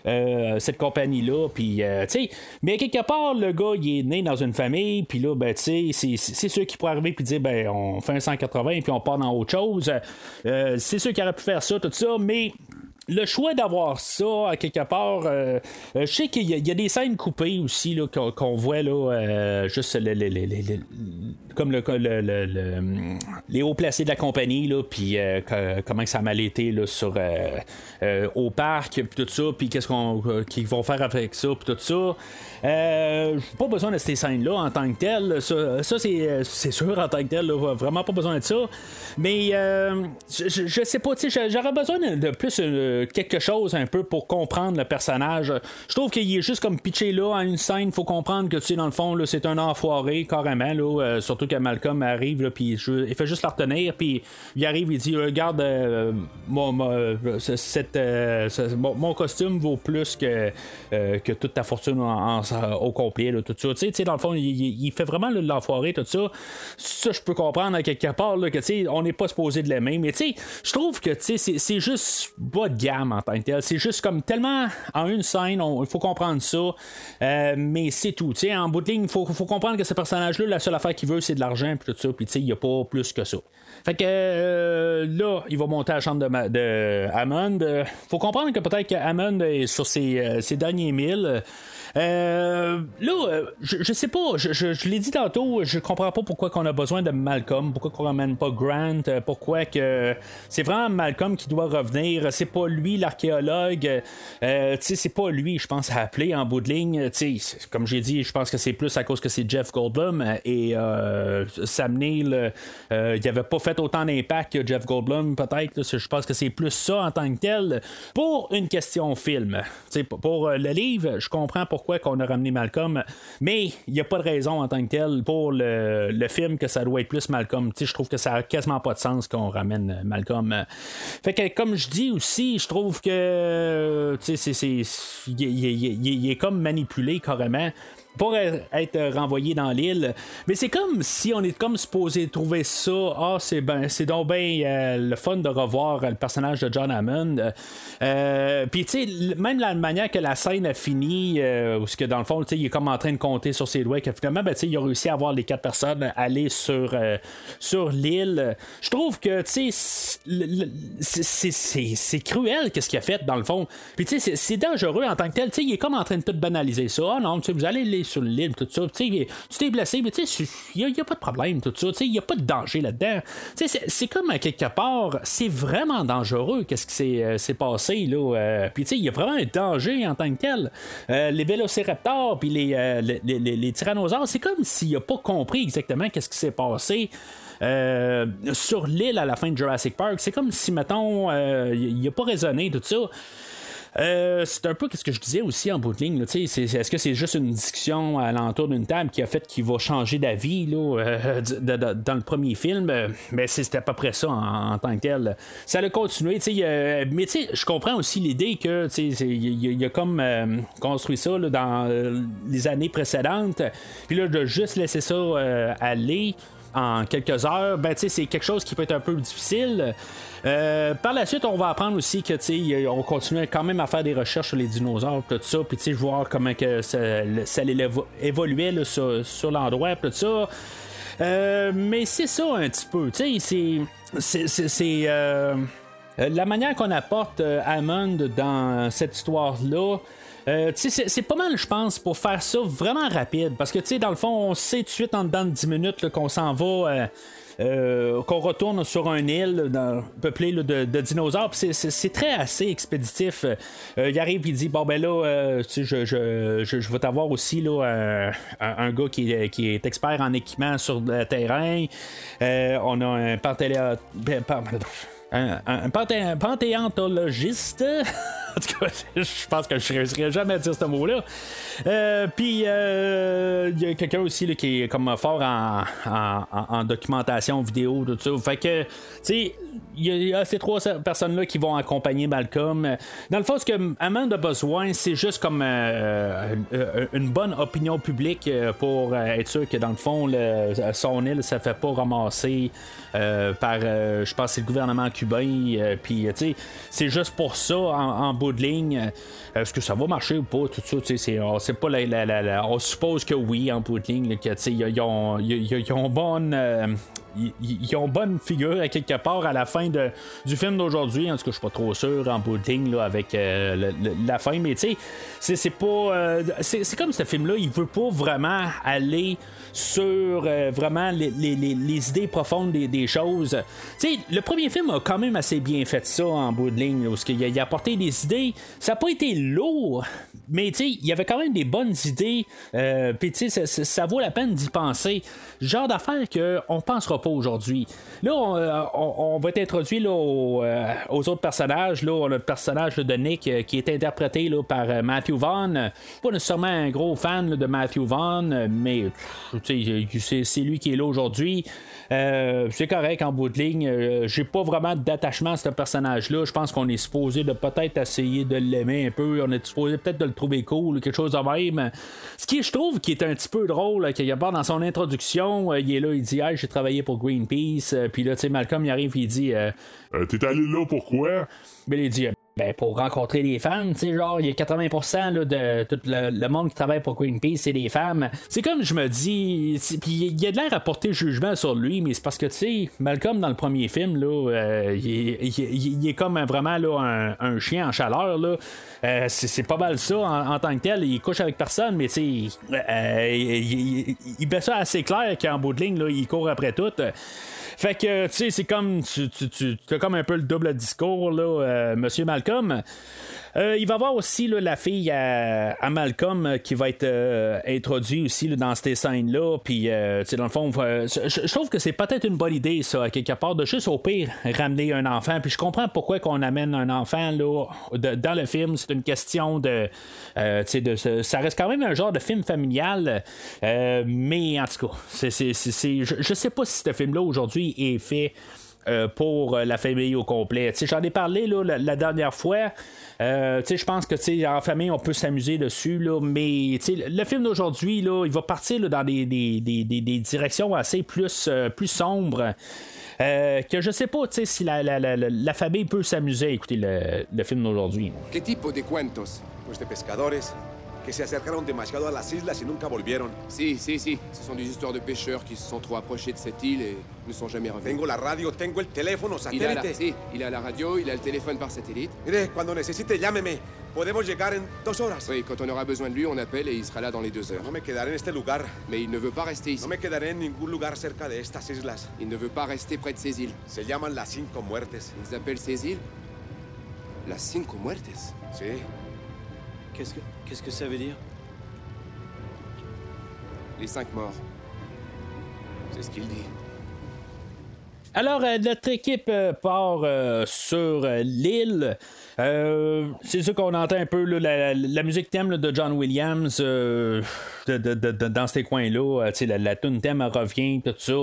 C: euh, cette compagnie-là. Puis, euh, tu sais, mais quelque part, le gars, il est né dans une famille, puis là, ben, tu sais, c'est- sûr qui pourrait arriver puis dire, ben, on fait un 180 puis on part dans autre chose. Euh, c'est sûr qu'il aurait pu faire ça, tout ça, mais. Le choix d'avoir ça, à quelque part, euh, euh, je sais qu'il y, a- des scènes coupées aussi qu'on, voit là, euh, juste le- le- le- comme le, le- le- le- les hauts placés de la compagnie, là, puis comment ça a mal au parc, puis tout ça, puis qu'est-ce qu'on, qu'ils vont faire avec ça, puis tout ça. Euh, pas besoin de ces scènes-là en tant que telles. Ça, ça, c'est, sûr en tant que tel, là, vraiment pas besoin de ça. Mais euh, je, sais pas, j'aurais besoin de, plus euh, quelque chose un peu pour comprendre le personnage. Je trouve qu'il est juste comme pitché là en une scène. Faut comprendre que tu sais, dans le fond, c'est un enfoiré carrément. Là, euh, surtout que Malcolm arrive, puis il fait juste la retenir, puis il arrive, il dit Regarde, euh, mon, euh, euh, costume vaut plus que, euh, que toute ta fortune en- en- au complet, tout ça. Tu sais, dans le fond, il, fait vraiment l'enfoiré, tout ça. Ça, je peux comprendre à quelque part là, que on n'est pas supposé de l'aimer, mais tu sais, je trouve que c'est c'est juste bas de gamme en tant que tel. C'est juste comme tellement en une scène, il faut comprendre ça, euh, mais c'est tout. Tu sais, en bout de ligne, il faut, faut comprendre que ce personnage-là, la seule affaire qu'il veut, c'est de l'argent, puis tout ça, puis tu sais, il n'y a pas plus que ça. Fait que euh, là, il va monter à la chambre de, Ma- de. Euh, faut comprendre que peut-être que Hammond est sur ses, ses derniers milles. Euh, là, euh, je, sais pas, je, l'ai dit tantôt, je comprends pas pourquoi qu'on a besoin de Malcolm, pourquoi qu'on ramène pas Grant, euh, pourquoi que c'est vraiment Malcolm qui doit revenir, c'est pas lui l'archéologue, euh, c'est pas lui, je pense, à appeler en bout de ligne, tu sais, c'est- comme j'ai dit, je pense que c'est plus à cause que c'est Jeff Goldblum et euh, Sam Neill, il avait pas fait autant d'impact que Jeff Goldblum, peut-être, je pense que c'est plus ça en tant que tel, pour une question film, tu sais, pour- le livre, je comprends pourquoi qu'on a ramené Malcolm, mais il n'y a pas de raison en tant que tel pour le, le film que ça doit être plus Malcolm. Je trouve que ça a quasiment pas de sens qu'on ramène Malcolm. Fait que comme je dis aussi, je trouve que il est comme manipulé carrément pour être renvoyé dans l'île. Mais c'est comme si on est comme supposé trouver ça. Ah, c'est ben, c'est donc bien euh, le fun de revoir le personnage de John Hammond. Euh, Puis, tu sais, même la manière que la scène a fini, euh, où que dans le fond, tu sais, il est comme en train de compter sur ses doigts, que finalement, ben, tu sais, il a réussi à voir les quatre personnes aller sur, euh, sur l'île. Je trouve que, tu sais, c'est- cruel qu'est-ce qu'il a fait dans le fond. Puis, tu sais, c'est- dangereux en tant que tel. Tu sais, il est comme en train de tout banaliser ça. Ah non, tu sais, vous allez aller sur l'île, tout ça. Tu t'es blessé, mais tu sais, il n'y a, pas de problème, tout ça. Il n'y a pas de danger là-dedans. C'est- comme à quelque part, c'est vraiment dangereux qu'est-ce qui s'est euh, passé, là. Euh, puis, tu il y a vraiment un danger en tant que tel. Euh, les vélociraptors, puis les, euh, les, les- tyrannosaures, c'est comme s'il n'a pas compris exactement qu'est-ce qui s'est passé. euh, sur l'île à la fin de Jurassic Park, c'est comme si, mettons, euh, il n'a pas raisonné, tout ça. Euh, c'est un peu ce que je disais aussi en bout de ligne. Est-ce que c'est juste une discussion à l'entour d'une table qui a fait qu'il va changer d'avis euh, dans le premier film? Euh, Mais c'est- c'était à peu près ça en, tant que tel. Ça a continué. euh, mais je comprends aussi l'idée que il il a comme euh, construit ça dans euh, les années précédentes. Puis là, de juste laisser ça euh, aller en quelques heures, ben, c'est quelque chose qui peut être un peu difficile. Euh, par la suite, on va apprendre aussi que on continue quand même à faire des recherches sur les dinosaures, tout ça, puis voir comment que ça, ça allait évo- évoluer là, sur, sur l'endroit, tout ça. Euh, mais c'est ça un petit peu, tu sais, c'est- euh, la manière qu'on apporte Hammond dans cette histoire-là, euh, c'est, pas mal, je pense, pour faire ça vraiment rapide. Parce que, tu sais, dans le fond, on sait tout de suite en dedans de 10 minutes qu'on s'en va. euh, euh, qu'on retourne sur une île peuplée là, de, dinosaures. C'est, très assez expéditif. Euh, il arrive, il dit Bon, ben là, euh, tu sais, je, je, je, je vais t'avoir aussi là, un, gars qui qui est expert en équipement sur le terrain. Euh, on a un ben, par- un, un, panthéontologiste. en tout cas, je pense que je ne réussirais jamais à dire ce mot-là. Euh, puis, euh, il y a quelqu'un aussi là, qui est comme fort en, en, en, documentation vidéo, tout ça. Fait que, tu sais, il y, a ces trois personnes-là qui vont accompagner Malcolm. Dans le fond, ce que Amand a besoin, c'est juste comme euh, une bonne opinion publique pour être sûr que, dans le fond, le, son île, ça fait pas ramasser par, je pense, c'est le gouvernement cubain. Puis, tu sais, c'est juste pour ça, en, bout de ligne. Est-ce que ça va marcher ou pas? Tout ça, c'est, on, pas la, on suppose que oui, en bout de ligne, que, ils ont, ils ont bonne. Euh, ils, ont bonne figure à quelque part à la fin de, du film d'aujourd'hui. En tout cas, je suis pas trop sûr en bout là, avec euh, la fin, mais tu sais, c'est, pas. Euh, c'est, comme ce film-là, il veut pas vraiment aller sur vraiment les, idées profondes des, choses. Tu sais, le premier film a quand même assez bien fait ça en bout de ligne, parce qu'il a, apporté des idées. Ça n'a pas été lourd, mais tu sais, il y avait quand même des bonnes idées. Puis tu sais, ça, vaut la peine d'y penser. Genre d'affaires qu'on pensera pas aujourd'hui. Là, on, va être introduit là, aux, autres personnages. Là, on a le personnage de Nick qui est interprété là, par Matthew Vaughn. Pas nécessairement un gros fan de Matthew Vaughn, mais c'est lui qui est là aujourd'hui. Euh, c'est correct en bout de ligne. Euh, j'ai pas vraiment d'attachement à ce personnage-là. Je pense qu'on est supposé de peut-être essayer de l'aimer un peu. On est supposé peut-être de le trouver cool, quelque chose de même. Ce qui, je trouve, qui est un petit peu drôle, qu'il y a pas dans son introduction, euh, il est là, il dit Hey, j'ai travaillé pour Greenpeace. Puis là, tu sais, Malcolm, il arrive, il dit
G: T'es allé là pourquoi
C: Mais il dit ben, pour rencontrer des femmes, tu sais, genre, il y a 80% là, de tout le, monde qui travaille pour Greenpeace, c'est des femmes. C'est comme je me dis, puis il y a de l'air à porter jugement sur lui, mais c'est parce que, tu sais, Malcolm, dans le premier film, là, euh, il, est comme vraiment là, un, chien en chaleur, là. Euh, c'est pas mal ça en, tant que tel. Il couche avec personne, mais tu sais, euh, il, met ça assez clair qu'en bout de ligne, là, il court après tout. Fait que, tu sais, c'est comme. Tu, tu, as comme un peu le double discours, là, euh, Monsieur Malcolm. Euh, il va y avoir aussi la fille à, Malcolm euh, qui va être euh, introduite aussi dans ces scènes-là. Puis, dans le fond, je, trouve que c'est peut-être une bonne idée, ça, à quelque part, de juste au pire ramener un enfant. Puis, je comprends pourquoi qu'on amène un enfant dans le film. C'est une question de, de. Ça reste quand même un genre de film familial. mais, en tout cas, c'est, je, je sais pas si ce film-là aujourd'hui est fait. Pour la famille au complet. J'en ai parlé là, la, dernière fois. Euh, je pense que en famille, on peut s'amuser dessus, là, mais le film d'aujourd'hui, il va partir dans des, des, des, des, directions assez plus, euh, plus sombres. Euh, que je sais pas si la, la, la, la, famille peut s'amuser à écouter le, le film d'aujourd'hui.
H: ¿Qué tipo de cuentos? Pescadores, que se acercaron demasiado a las islas y nunca volvieron.
E: Sí, sí, sí. Ce sont des histoires de pêcheurs qui se sont trop approchés de cette île et ne sont jamais revenus.
H: Tengo la radio, tengo el teléfono satélite.
E: Il a la, sí, il a la radio, il a le téléphone par satellite.
H: Mire, cuando necesite, llámeme. Podemos llegar en dos horas.
E: Oui, quand on aura besoin de lui, on appelle et il sera là dans les deux heures.
H: No me quedaré en este lugar.
E: Mais il ne veut pas rester ici.
H: No me quedaré en ningún lugar cerca de estas islas.
E: Il ne veut pas rester près de ces îles.
H: Se llaman las cinco muertes.
E: Ils appellent ces îles las cinco muertes.
H: Sí.
I: Qu'est-ce que, qu'est-ce que ça veut dire?
E: Les cinq morts. C'est ce qu'il dit.
C: Alors, euh, notre équipe euh, part euh, sur l'île. c'est sûr qu'on entend un peu la, musique thème de John Williams dans ces coins-là. la, la tune thème revient, tout ça.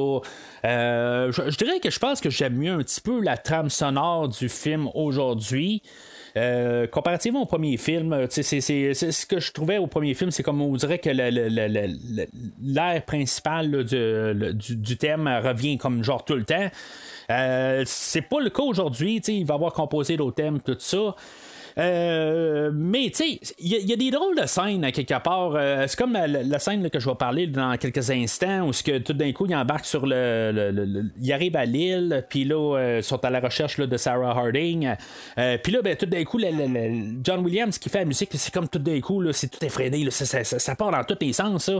C: je dirais que je pense que j'aime mieux un petit peu la trame sonore du film aujourd'hui. Euh, comparativement au premier film, euh, c'est ce que je trouvais au premier film, c'est comme on dirait que l'air principal du, thème revient comme genre tout le temps. Euh, c'est pas le cas aujourd'hui, il va avoir composé d'autres thèmes, tout ça. Euh, mais tu sais, il y, a des drôles de scènes à quelque part. Euh, c'est comme la, scène que je vais parler dans quelques instants où que tout d'un coup il embarque sur le, il arrive à l'île, puis là euh, sont à la recherche de Sarah Harding. puis là ben, tout d'un coup John Williams qui fait la musique, c'est comme tout d'un coup c'est tout effréné, ça, part dans tous les sens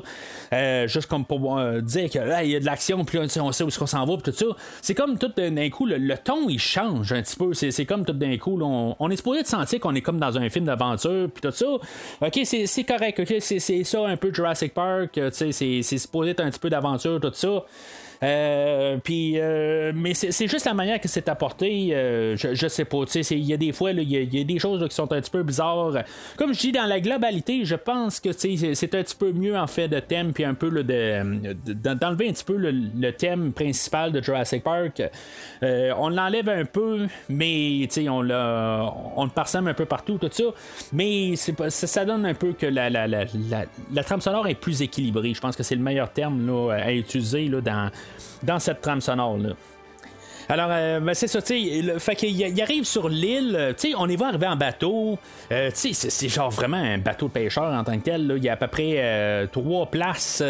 C: juste comme pour dire qu'il y a de l'action, puis on sait où qu'on s'en va, puis tout ça. C'est comme tout d'un coup le, ton il change un petit peu. C'est comme tout d'un coup on, on est supposé de sentir qu'on est comme dans un film d'aventure, puis tout ça. Ok, c'est correct, c'est ça un peu Jurassic Park, c'est supposé être un petit peu d'aventure, tout ça. Euh, puis, euh, mais c'est juste la manière que c'est apporté. euh, je, je sais pas. Il y a des fois, il y, a- des choses qui sont un petit peu bizarres. Comme je dis, dans la globalité, je pense que c'est un petit peu mieux en fait de thème, puis un peu là, de, de- d'enlever un petit peu le, thème principal de Jurassic Park. On l'enlève un peu, mais on, on le parsème un peu partout, tout ça. Mais ça, ça donne un peu que la, la, la, la, la trame sonore est plus équilibrée. Je pense que c'est le meilleur terme là, à utiliser là, dans, dans cette trame sonore. Là. Alors, euh, ben, c'est ça, tu sais, fait qu'il arrive sur l'île, euh, tu sais, on y va arriver en bateau, euh, tu sais, c'est- genre vraiment un bateau de pêcheur en tant que tel, là. il y a à peu près trois places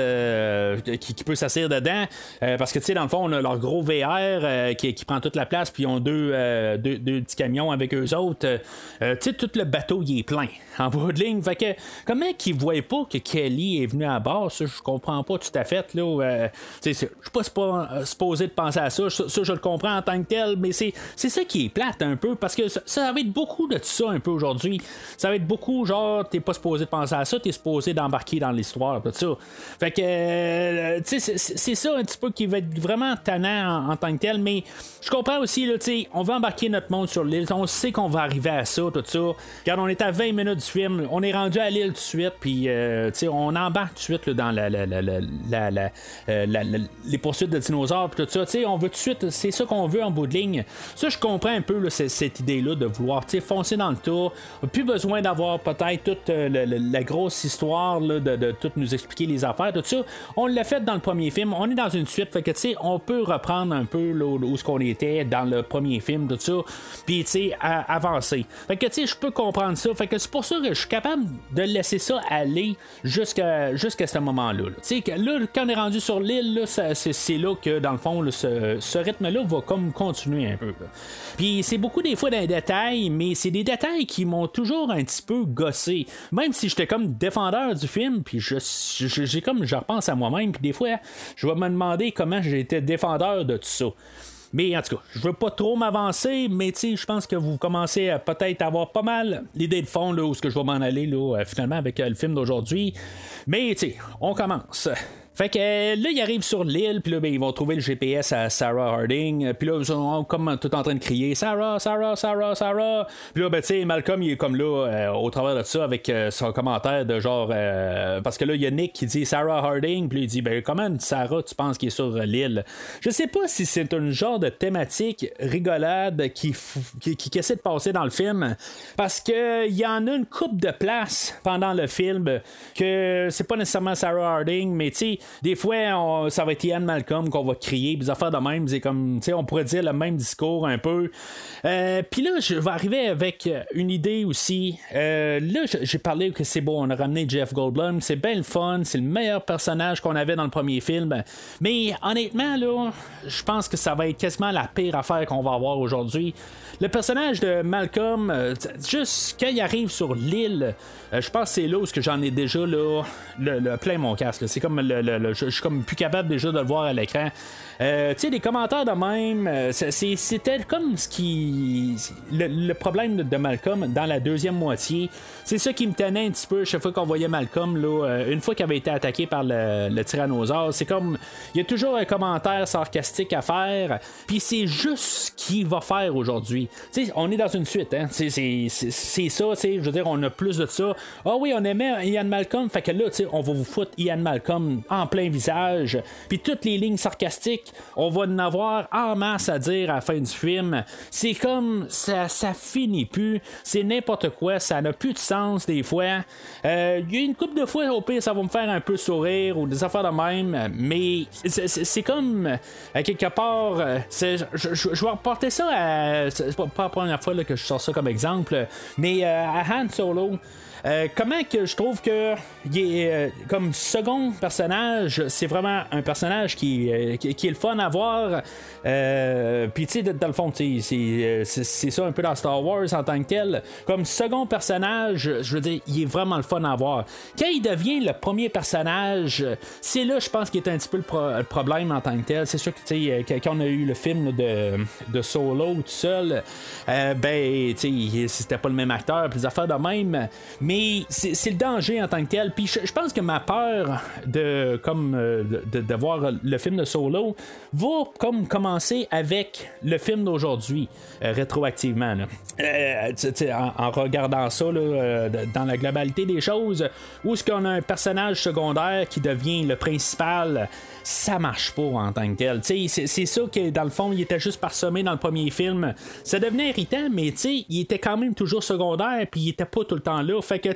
C: qui, qui peut s'asseoir dedans, parce que, tu sais, dans le fond, on a leur gros VR qui, qui prend toute la place, puis ils ont deux, deux, deux petits camions avec eux autres, tu sais, tout le bateau, il est plein, en bout de ligne, fait que, comment qu'ils voient pas que Kelly est venu à bord, ça, je comprends pas tout à fait, là, euh, je suis pas spo- supposé de penser à ça, ça, je le comprends en tant que tel, mais c'est, c'est ça qui est plate un peu, parce que ça, va être beaucoup de ça un peu aujourd'hui. Ça va être beaucoup, genre, t'es pas supposé de penser à ça, t'es supposé d'embarquer dans l'histoire, tout ça. Fait que, euh, c'est, c'est- ça un petit peu qui va être vraiment tannant en, tant que tel, mais je comprends aussi, là, on va embarquer notre monde sur l'île, on sait qu'on va arriver à ça, tout ça. Car on est à 20 minutes film, on est rendu à l'île tout de suite, puis, euh, on embarque tout de suite là, dans euh, les poursuites de dinosaures, puis tout ça. On veut tout de suite, c'est ça qu'on veut en bout de ligne. Ça, je comprends un peu cette idée-là de vouloir foncer dans le tour. Plus besoin d'avoir peut-être toute euh, la grosse histoire de, tout nous expliquer les affaires, tout ça. On l'a fait dans le premier film, on est dans une suite, fait que on peut reprendre un peu là, où ce qu'on était dans le premier film, tout ça, puis avancer. Fait que je peux comprendre ça. Fait que c'est pour ça que je suis capable de laisser ça aller jusqu'à ce moment-là. là. Tu sais, que là, quand on est rendu sur l'île, ça- c'est là que dans le fond, ce, ce rythme-là va comme continuer un peu. Puis c'est beaucoup des fois dans les détails, mais c'est des détails qui m'ont toujours un petit peu gossé. Même si j'étais comme défendeur du film, puis j'ai comme je repense à moi-même, puis des fois, je vais me demander comment j'étais défendeur de tout ça. Mais en tout cas, je veux pas trop m'avancer, mais je pense que vous commencez à peut-être avoir pas mal l'idée de fond là, où ce que je vais m'en aller là, euh, finalement avec euh, le film d'aujourd'hui. Mais on commence. Fait que euh, là, ils arrivent sur l'île, puis là, ben, ils vont trouver le GPS à Sarah Harding. euh, Puis là, ils sont comme tout en train de crier Sarah, Sarah, Sarah, Sarah. Puis là, ben, tu sais, Malcolm, il est comme là, euh, au travers de ça, avec son commentaire de genre. parce que là, il y a Nick qui dit Sarah Harding, puis il dit Ben, comment Sarah, tu penses qu'il est sur l'île Je sais pas si c'est un genre de thématique rigolade qui, qui, essaie de passer dans le film, parce que il y en a une coupe de place pendant le film que c'est pas nécessairement Sarah Harding, mais tu sais, des fois, ça va être Ian Malcolm qu'on va crier, des affaires de même, c'est comme, tu sais, on pourrait dire le même discours un peu. Euh, Puis là, je vais arriver avec une idée aussi. Euh, là, j'ai parlé que c'est bon, on a ramené Jeff Goldblum, c'est bien le fun, c'est le meilleur personnage qu'on avait dans le premier film. Mais honnêtement, là, je pense que ça va être quasiment la pire affaire qu'on va avoir aujourd'hui. Le personnage de Malcolm, euh, juste quand il arrive sur l'île, je pense que c'est là où j'en ai déjà là, le, le plein mon casque. C'est comme le- je suis comme plus capable déjà de le voir à l'écran. Euh, tu sais, des commentaires de même, euh, c'était comme ce qui. Le, problème de, Malcolm dans la deuxième moitié. C'est ça qui me tenait un petit peu chaque fois qu'on voyait Malcolm, là, euh, une fois qu'il avait été attaqué par le, le tyrannosaure. C'est comme. Il y a toujours un commentaire sarcastique à faire, puis c'est juste ce qu'il va faire aujourd'hui. Tu sais, on est dans une suite, hein. C'est ça. Je veux dire, on a plus de ça. Ah oui, on aimait Ian Malcolm, fait que là, tu sais, on va vous foutre Ian Malcolm en plein visage, puis toutes les lignes sarcastiques, on va en avoir en masse à dire à la fin du film. C'est comme ça, ça finit plus. C'est n'importe quoi, ça n'a plus de sens des fois. Euh, Il y a une couple de fois, au ça va me faire un peu sourire ou des affaires de même, mais c'est- comme à quelque part, euh, je, vais reporter ça à. C'est pas, la première fois que je sors ça comme exemple, mais euh, à Han Solo. Euh, comment que je trouve que il est euh, comme second personnage, c'est vraiment un personnage qui, euh, qui, est le fun à voir. Puis tu sais, dans le fond, c'est, ça un peu dans Star Wars en tant que tel. Comme second personnage, je veux dire, il est vraiment le fun à voir. Quand il devient le premier personnage, c'est là, je pense, qu'il est un petit peu le, pro- le problème en tant que tel. C'est sûr que tu sais, quand on a eu le film de, de Solo tout seul, ben, tu sais, c'était pas le même acteur, puis des affaires de même. Mais c'est c'est le danger en tant que tel. Puis je pense que ma peur de comme de, voir le film de Solo va comme commencer avec le film d'aujourd'hui rétroactivement. en, regardant ça dans la globalité des choses, où est-ce qu'on a un personnage secondaire qui devient le principal ça marche pas en tant que tel. C'est ça que dans le fond, il était juste parsemé dans le premier film. Ça devenait irritant, mais il était quand même toujours secondaire, puis il était pas tout le temps là. Fait que,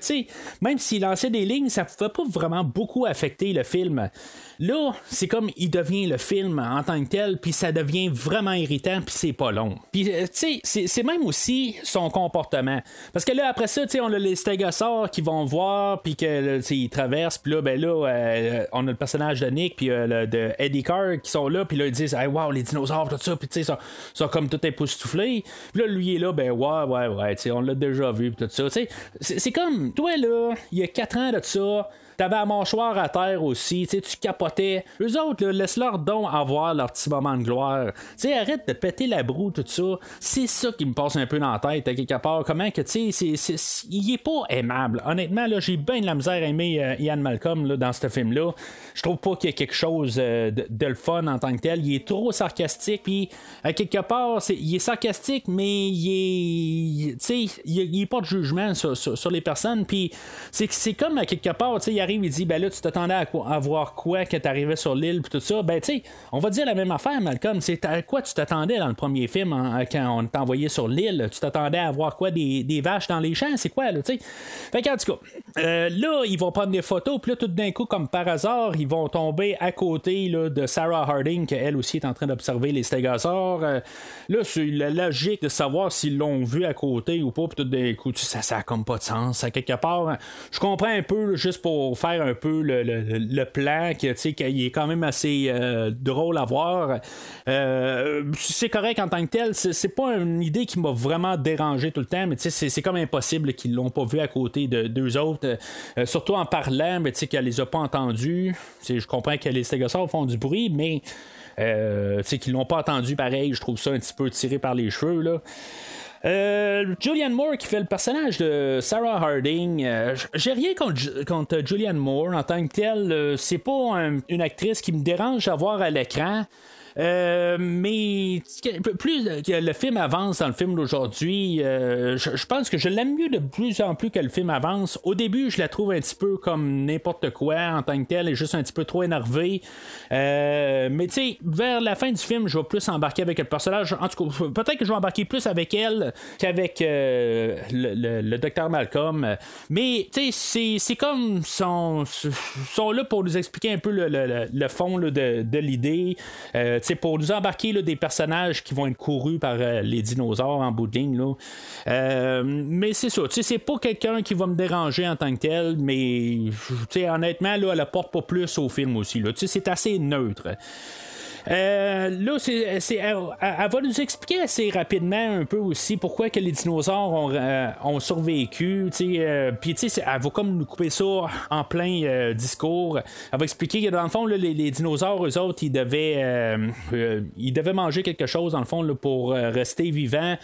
C: même s'il lançait des lignes, ça pouvait pas vraiment beaucoup affecter le film. Là, c'est comme il devient le film en tant que tel, puis ça devient vraiment irritant, puis c'est pas long. Puis, euh, tu sais, c'est même aussi son comportement. Parce que là, après ça, tu sais, on a les stégosaures qui vont voir, puis qu'ils traversent, puis là, ben là, euh, on a le personnage de Nick, puis euh, de Eddie Carr qui sont là, puis là, ils disent, hey, wow, les dinosaures, tout ça, puis tu sais, ça, ça comme tout époustouflé. Puis là, lui est là, ben ouais, ouais, ouais, tu sais, on l'a déjà vu, puis tout ça. Tu sais, c'est comme, toi, là, il y a 4 ans de ça, T'avais la mâchoire à terre aussi, tu capotais. Eux autres, laisse-leur donc avoir leur petit moment de gloire. sais arrête de péter la broue, tout ça. C'est ça qui me passe un peu dans la tête, à quelque part. Comment que, tu sais, il est pas aimable. Honnêtement, là, j'ai bien de la misère à aimer euh, Ian Malcolm là, dans ce film-là. Je trouve pas qu'il y a quelque chose euh, de, le fun en tant que tel. Il est trop sarcastique, puis à quelque part, il est sarcastique, mais il est, tu sais, il, il, est pas de jugement sur, sur, les personnes, puis c'est comme à quelque part, tu sais, il dit ben là, tu t'attendais à, à, voir quoi quand t'arrivais sur l'île, puis tout ça. Ben, tu sais, on va dire la même affaire, Malcolm. C'est à quoi tu t'attendais dans le premier film quand on t'envoyait sur l'île? Tu t'attendais à voir quoi des, des, vaches dans les champs? C'est quoi, là, tu sais? Fait qu'en tout cas, euh, là, ils vont prendre des photos, puis là, tout d'un coup, comme par hasard, ils vont tomber à côté là, de Sarah Harding, qu'elle aussi est en train d'observer les stégosaures. Euh, là, c'est la logique de savoir s'ils l'ont vu à côté ou pas, puis tout d'un coup, ça, ça a comme pas de sens. À quelque part, je comprends un peu, juste pour faire un peu le, plan, qui, qu'il est quand même assez euh, drôle à voir. Euh, c'est correct en tant que tel, c'est, pas une idée qui m'a vraiment dérangé tout le temps, mais c'est, comme impossible qu'ils l'ont pas vu à côté de deux autres, euh, surtout en parlant, mais qu'elle les a pas entendus. Je comprends que les stégosaures font du bruit, mais euh, qu'ils l'ont pas entendu pareil, je trouve ça un petit peu tiré par les cheveux. Là. Euh, Julianne Moore qui fait le personnage de Sarah Harding. Euh, j'ai rien contre, Julianne Moore en tant que telle. Euh, c'est pas une actrice qui me dérange à voir à l'écran. Euh, mais plus le film avance dans le film d'aujourd'hui, euh, je, pense que je l'aime mieux de plus en plus que le film avance. Au début, je la trouve un petit peu comme n'importe quoi en tant que tel, et juste un petit peu trop énervée. Euh, mais tu sais, vers la fin du film, je vais plus embarquer avec le personnage. En tout cas, peut-être que je vais embarquer plus avec elle qu'avec le, le, docteur Malcolm. Mais tu sais, c'est comme sont, sont là pour nous expliquer un peu le, fond de, de l'idée c'est pour nous embarquer là, des personnages qui vont être courus par euh, les dinosaures en bout de ligne. Euh, mais c'est ça, c'est pas quelqu'un qui va me déranger en tant que tel, mais honnêtement, là, elle apporte pas plus au film aussi. C'est assez neutre. Euh, là, c'est, elle, va nous expliquer assez rapidement un peu aussi pourquoi que les dinosaures ont, euh, survécu. Euh, Puis, elle va comme nous couper ça en plein discours. Elle va expliquer que dans le fond, les, dinosaures, eux autres, ils devaient, ils devaient manger quelque chose, dans le fond, là, pour rester vivants.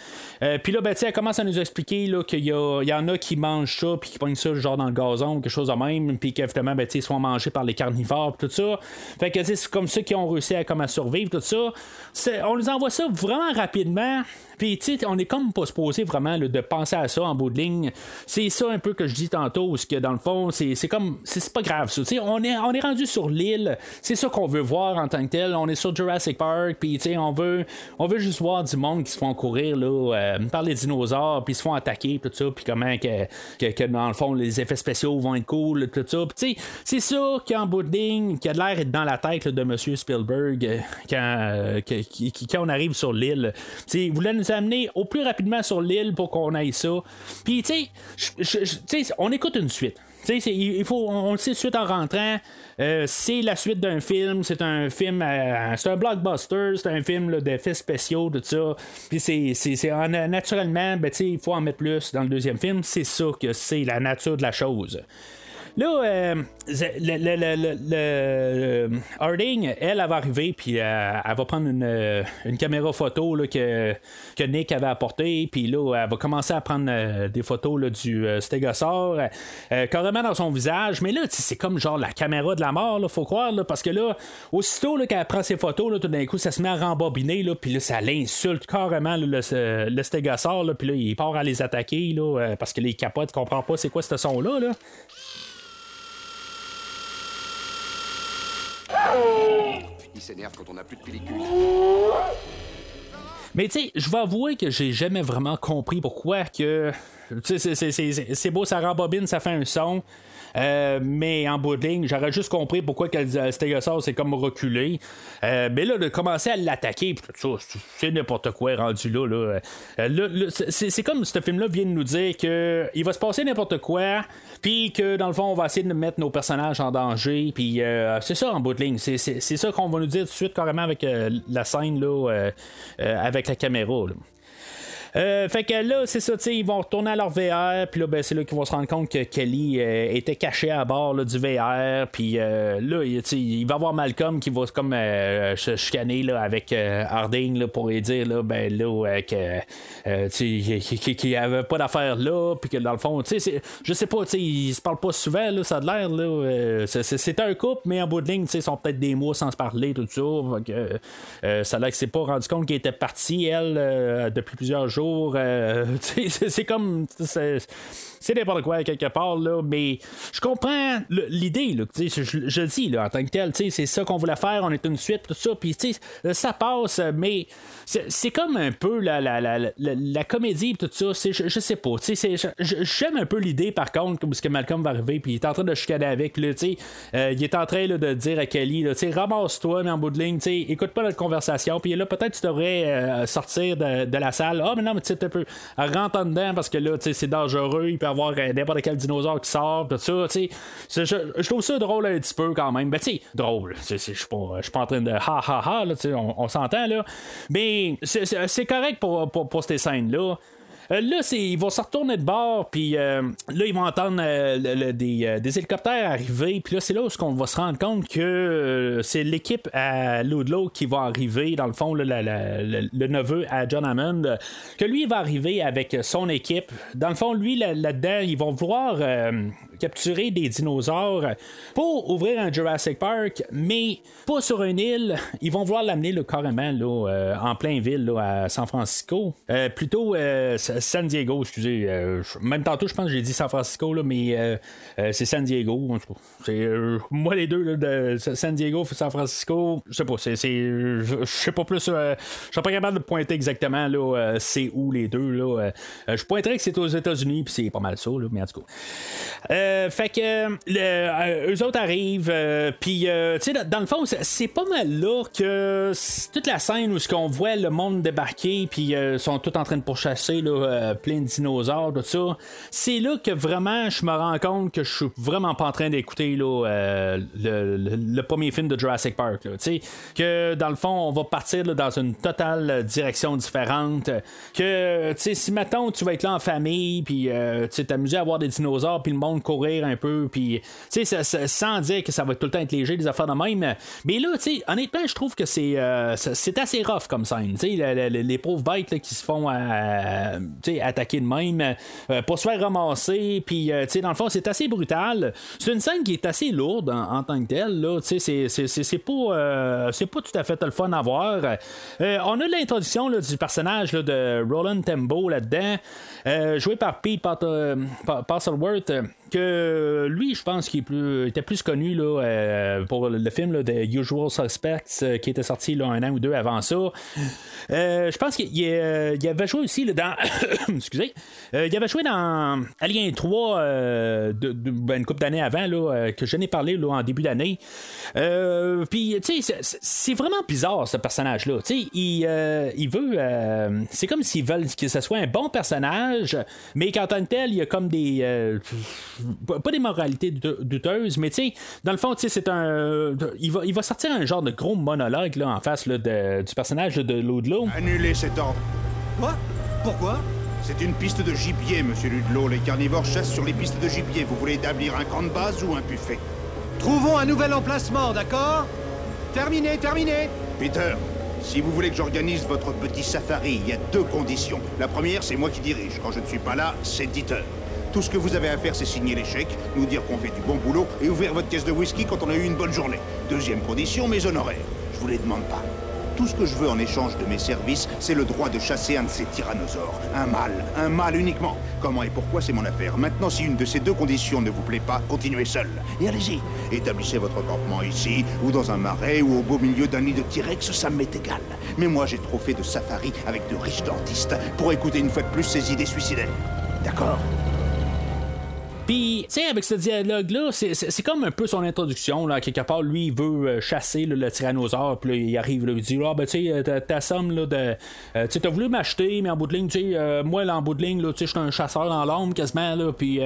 C: Puis là, ben, elle commence à nous expliquer là, qu'il y, y, en a qui mangent ça, puis qui pognent ça genre dans le gazon, quelque chose de même, puis qu'évidemment, ben, ils sont mangés par les carnivores, tout ça. Fait que c'est comme ça qu'ils ont réussi à, comme, survivre, tout ça. On nous envoie ça vraiment rapidement. Puis, tu sais, on est comme pas supposé vraiment de penser à ça en bout de ligne. C'est ça un peu que je dis tantôt, ce que dans le fond, c'est comme. C'est pas grave ça. on est, on est rendu sur l'île. C'est ça qu'on veut voir en tant que tel. On est sur Jurassic Park. Puis, tu sais, on veut, on veut juste voir du monde qui se font courir là, euh, par les dinosaures. Puis, se font attaquer. Tout ça. Puis, comment que, que, dans le fond, les effets spéciaux vont être cool. Tout ça. Puis, tu sais, c'est ça qui, en bout de ligne, qui a l'air dans la tête de M. Spielberg euh, quand, euh, quand on arrive sur l'île. Vous voulez nous amener au plus rapidement sur l'île pour qu'on aille ça. Puis, tu sais, on écoute une suite. il faut, on le sait suite en rentrant. Euh, c'est la suite d'un film. C'est un film, euh, c'est un blockbuster. C'est un film d'effets spéciaux, tout ça. Puis c'est, naturellement, ben, il faut en mettre plus dans le deuxième film. C'est ça que c'est la nature de la chose. Là, euh, le, le- Harding, elle, elle va arriver, puis euh, elle va prendre une, euh, caméra photo que, Nick avait apportée, puis là, elle va commencer à prendre euh, des photos du euh, stégosaure, euh, carrément dans son visage. Mais là, c'est comme genre la caméra de la mort, là, faut croire, parce que là, aussitôt qu'elle prend ses photos, tout d'un coup, ça se met à rembobiner, là, puis là, ça l'insulte carrément le, le stégosaure, puis là, il part à les attaquer, là, euh, parce que les capotes ne comprend pas c'est quoi ce son-là. Là.
B: S'énerve quand on n'a plus de pellicule.
C: Mais tu sais, je vais avouer que j'ai jamais vraiment compris pourquoi que. C'est- beau, ça rembobine, ça fait un son. Euh, mais en bout de ligne, j'aurais juste compris pourquoi que le stégosaure s'est comme reculé. Euh, mais là, de commencer à l'attaquer, c'est n'importe quoi rendu là. là. Euh, c'est comme ce film-là vient de nous dire que il va se passer n'importe quoi, puis que dans le fond, on va essayer de mettre nos personnages en danger, puis c'est ça en bout de ligne. C'est ça qu'on va nous dire tout de suite carrément avec la scène là, avec la caméra. là. Euh, fait que là, c'est ça, ils vont retourner à leur VR, puis là, ben, c'est là qu'ils vont se rendre compte que Kelly euh, était caché à bord du VR, puis euh, là, il, il va avoir Malcolm qui va comme euh, se chicaner là, avec Harding là, pour lui dire là, ben, là, que, qu'il- qu'il qu'il avait pas d'affaires là, puis que dans le fond, je sais pas, ils se parlent pas souvent, là, ça a l'air, là, c'est- un couple, mais en bout de ligne, ils sont peut-être des mois sans se parler, tout ça, fait que, ça a l'air que c'est pas rendu compte qu'elle était partie, elle, depuis plusieurs jours, euh, c'est comme, c'est n'importe quoi quelque part, là, mais je comprends l'idée, là, je, je dis, là, en tant que tel, c'est ça qu'on voulait faire, on est une suite, tout ça, puis ça passe, mais c'est comme un peu la, la, la, la, la comédie, tout ça, c'est- je, je sais pas, j'aime un peu l'idée, par contre, parce que Malcolm va arriver, puis il est en train de chicaner avec, là, euh, il est en train de dire à Kelly, ramasse-toi, mais en bout de ligne, écoute pas notre conversation, puis là, peut-être tu devrais euh, sortir de, de la salle, ah, mais non, mais tu sais, un peu, rentre en dedans, parce que là, c'est dangereux, avoir euh, n'importe quel dinosaure qui sort, tout ça, tu sais, je, trouve ça drôle un petit peu quand même, ben, tu sais, drôle, je suis pas, en train de ha ha ha, là, on, s'entend, là, mais c'est correct pour, pour, pour ces scènes-là. Euh, là, ils vont se retourner de bord, puis euh, là, ils vont entendre euh, des, hélicoptères arriver, puis là, c'est là où on va se rendre compte que c'est l'équipe à Ludlow qui va arriver, dans le fond, le, neveu à John Hammond, que lui, il va arriver avec son équipe. Dans le fond, lui, là- là-dedans, ils vont euh, capturer des dinosaures pour ouvrir un Jurassic Park, mais pas sur une île. Ils vont vouloir l'amener carrément là, euh, en plein ville là, à San Francisco. Euh, plutôt euh, San Diego, excusez. même tantôt, je pense que j'ai dit San Francisco, là, mais c'est San Diego. C'est, moi, les deux, de San Diego, San Francisco, je sais pas. C'est, je sais pas plus. je suis pas capable de pointer exactement là, c'est où les deux. Là, je pointerais que c'est aux États-Unis, puis c'est pas mal ça, mais en tout cas. Euh, fait que euh, eux autres arrivent, euh, puis tu sais, dans, le fond, c'est, pas mal là que toute la scène où ce qu'on voit le monde débarquer, puis sont tous en train de pourchasser là, plein de dinosaures, tout ça. C'est là que vraiment je me rends compte que je suis vraiment pas en train d'écouter le, le- premier film de Jurassic Park. Tu sais, que dans le fond, on va partir dans une totale direction différente. Que tu sais, si maintenant tu vas être là en famille, puis tu t'amuser à voir des dinosaures, puis le monde un peu, puis tu sais, sans dire que ça va tout le temps être léger, des affaires de même. Mais là, tu sais, honnêtement, je trouve que c'est euh, c'est assez rough comme scène. Tu sais, le- le- les pauvres bêtes qui se font euh, attaquer de même euh, pour se faire ramasser, puis tu sais, dans le fond, c'est assez brutal. C'est une scène qui est assez lourde en, tant que telle. Tu sais, c'est- pas, c'est pas tout à fait le fun à voir. On a l'introduction du personnage de Roland Tembo là-dedans, joué par Pete Pat- Pa- Parcelworth. euh, que lui, je pense qu'il plus, était plus connu là, euh, pour le film là, Usual Suspects euh, qui était sorti un an ou deux avant ça. Euh, je pense qu'il il avait joué aussi dans. Excusez. Il avait joué dans Alien 3 euh, de, ben, une couple d'années avant que je n'ai parlé en début d'année. Puis, tu sais, c'est- vraiment bizarre ce personnage-là. Tu sais, il, il veut. c'est comme s'ils veulent que ce soit un bon personnage, mais qu'en tant que tel, il y a comme des. Pas des moralités doute- douteuses, mais tu sais, dans le fond, tu sais, c'est un. Il va, il va sortir un genre de gros monologue là, en face là, de- du personnage de Ludlow.
J: Annulez cet ordre. Quoi? Pourquoi? C'est une piste de gibier, monsieur Ludlow. Les carnivores chassent sur les pistes de gibier. Vous voulez établir un camp de base ou un buffet?
K: Trouvons un nouvel emplacement, d'accord? Terminé, terminé
J: Peter, si vous voulez que j'organise votre petit safari, il y a deux conditions. La première, c'est moi qui dirige. Quand je ne suis pas là, c'est Dieter. Tout ce que vous avez à faire, c'est signer chèques, nous dire qu'on fait du bon boulot et ouvrir votre caisse de whisky quand on a eu une bonne journée. Deuxième condition, mes honoraires. Je vous les demande pas. Tout ce que je veux en échange de mes services, c'est le droit de chasser un de ces tyrannosaures. Un mâle, un mâle uniquement. Comment et pourquoi, c'est mon affaire. Maintenant, si une de ces deux conditions ne vous plaît pas, continuez seul. Et allez-y, établissez votre campement ici, ou dans un marais, ou au beau milieu d'un nid de T-Rex, ça m'est égal. Mais moi, j'ai trop fait de safari avec de riches dentistes pour écouter une fois de plus ces idées suicidaires. D'accord?
C: Puis, tu sais, avec ce dialogue-là, c'est comme un peu son introduction. Là, quelque part, lui, il veut euh, chasser le tyrannosaure. Puis là, il arrive, là, il dit Ah, ben, tu sais, ta, somme, là, de. Euh, tu sais, t'as voulu m'acheter, mais en bout de ligne, tu sais, euh, moi, là, en bout de ligne, tu sais, je suis un chasseur dans l'ombre quasiment, là. Puis,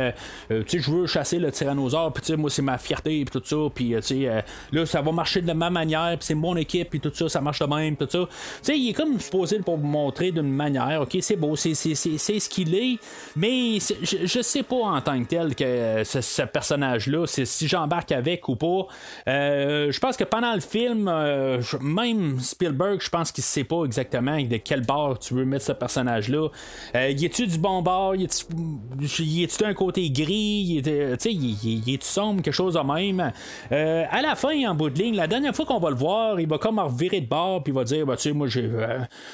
C: tu sais, je veux chasser le tyrannosaure. Puis, tu sais, moi, c'est ma fierté, puis tout ça. Puis, tu sais, là, ça va marcher de même manière. Puis, c'est mon équipe, puis tout ça, ça marche de même, tout ça. Tu sais, il est comme supposé pour montrer d'une manière. Ok, c'est beau, c'est ce qu'il est. Mais, je, je sais pas en tant que tel que euh, ce, personnage-là, si j'embarque avec ou pas. Euh, je pense que pendant le film, euh, même Spielberg, je pense qu'il sait pas exactement de quel bord tu veux mettre ce personnage-là. y est-tu du bon bord? Y est-tu d'un côté gris? Y est-tu sombre? Quelque chose de même. à la fin, en bout de ligne, la dernière fois qu'on va le voir, il va comme revirer de bord puis il va dire bah, tu sais, moi j'ai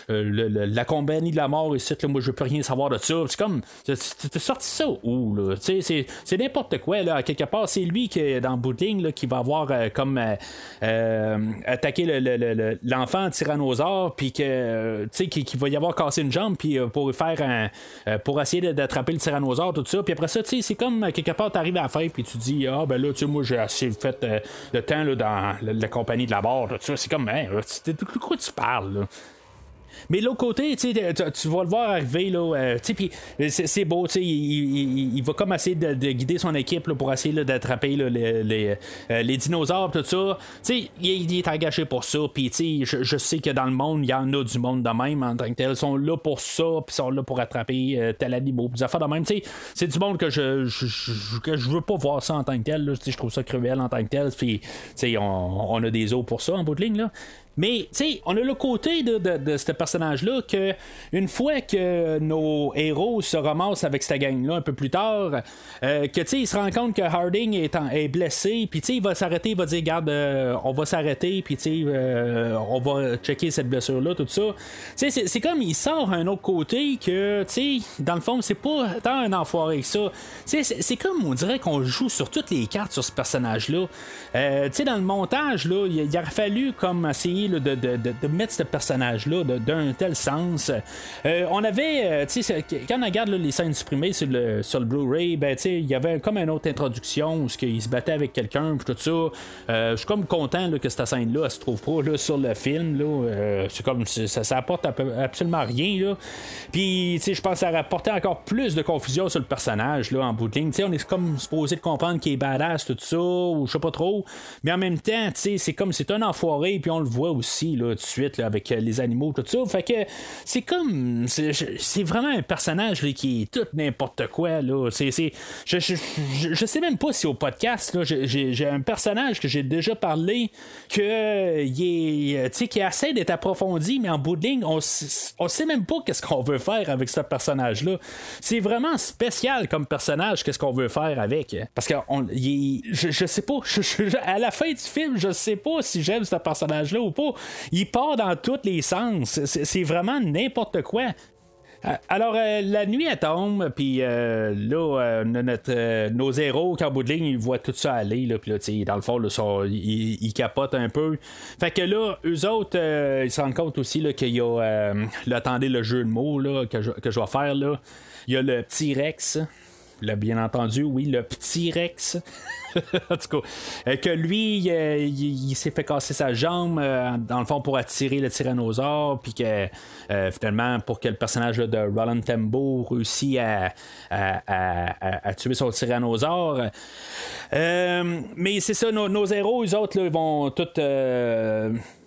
C: la compagnie de la mort ici, là, moi je veux plus rien savoir de ça. C'est comme tu sorti ça où là? C'est c'est n'importe quoi. Là. Quelque part, c'est lui qui, dans le bout qui va avoir euh, comme euh, euh, attaqué l'enfant tyrannosaure, puis que, tu va y avoir cassé une jambe, puis pour faire pour essayer d'attraper le tyrannosaure, tout ça. Puis après ça, c'est comme quelque part, tu arrives à la fin, puis tu dis, ah ben là, tu sais, moi, j'ai assez fait le temps là, dans la, compagnie de la barre, tout ça. C'est comme, hein, de quoi tu parles, mais l'autre côté, tu, vas le voir arriver, là, euh, c'est beau, il, il, va comme essayer de, guider son équipe pour essayer d'attraper les, euh, les, dinosaures, tout ça. Il, il, est engagé pour ça, puis je, je sais que dans le monde, il y en a du monde de même en tant que tel. Ils sont là pour ça, puis sont là pour attraper euh, tel animal, de même. C'est du monde que je, je, que je veux pas voir ça en tant que tel. Je trouve ça cruel en tant que tel. Puis, on, on a des os pour ça en bout de ligne. Là. Mais, tu sais, on a le côté de, de, ce personnage-là que, une fois que nos héros se ramassent avec cette gang-là un peu plus tard, euh, que, tu sais, il se rend compte que Harding est, est blessé, puis, tu sais, il va s'arrêter, il va dire, garde, euh, on va s'arrêter, puis, tu sais, euh, on va checker cette blessure-là, tout ça. Tu sais, c'est comme il sort un autre côté que, tu sais, dans le fond, c'est pas tant un enfoiré que ça. Tu sais, c'est comme, on dirait qu'on joue sur toutes les cartes sur ce personnage-là. tu sais, dans le montage, là, il, il aurait fallu comme essayer de, mettre ce personnage-là d'un tel sens. Euh, on avait, euh, quand on regarde les scènes supprimées sur le, sur le Blu-ray, ben, il y avait comme une autre introduction où il se battait avec quelqu'un, tout ça. Euh, je suis comme content que cette scène-là, elle se trouve pas là, sur le film. C'est comme, ça, ça apporte absolument rien. Puis, je pense que ça rapportait encore plus de confusion sur le personnage là, en bout de ligne. on est comme supposé de comprendre qu'il est badass, tout ça, ou je sais pas trop. Mais en même temps, c'est comme c'est un enfoiré, puis on le voit aussi là, tout de suite avec euh, les animaux, tout ça. Fait que c'est comme. C'est vraiment un personnage qui est tout n'importe quoi. Là. C'est, je, je, sais même pas si au podcast, j'ai, un personnage que j'ai déjà parlé que il est, qui essaie d'être approfondi, mais en bout de ligne, on, on sait même pas qu'est-ce qu'on veut faire avec ce personnage-là. C'est vraiment spécial comme personnage, qu'est-ce qu'on veut faire avec. Parce que on, je, je sais pas, à la fin du film, je sais pas si j'aime ce personnage-là ou pas. Il part dans tous les sens. C'est vraiment n'importe quoi. Euh, alors, euh, la nuit, elle tombe, puis euh, là, nos héros, qu'en bout de ligne, ils voient tout ça aller, là, puis là, dans le fond, là, ils, capotent un peu. Fait que là, eux autres, ils se rendent compte aussi qu'il y a, attendez le jeu de mots là, que, je, que je vais faire, là. Il y a le petit Rex, bien entendu, oui, le petit Rex. en tout cas, euh, que lui, euh, il, s'est fait casser sa jambe, euh, dans le fond, pour attirer le tyrannosaure, puis que finalement, pour que le personnage de Roland Tembo réussisse à, tuer son tyrannosaure. mais c'est ça, nos, héros, eux autres, ils vont tout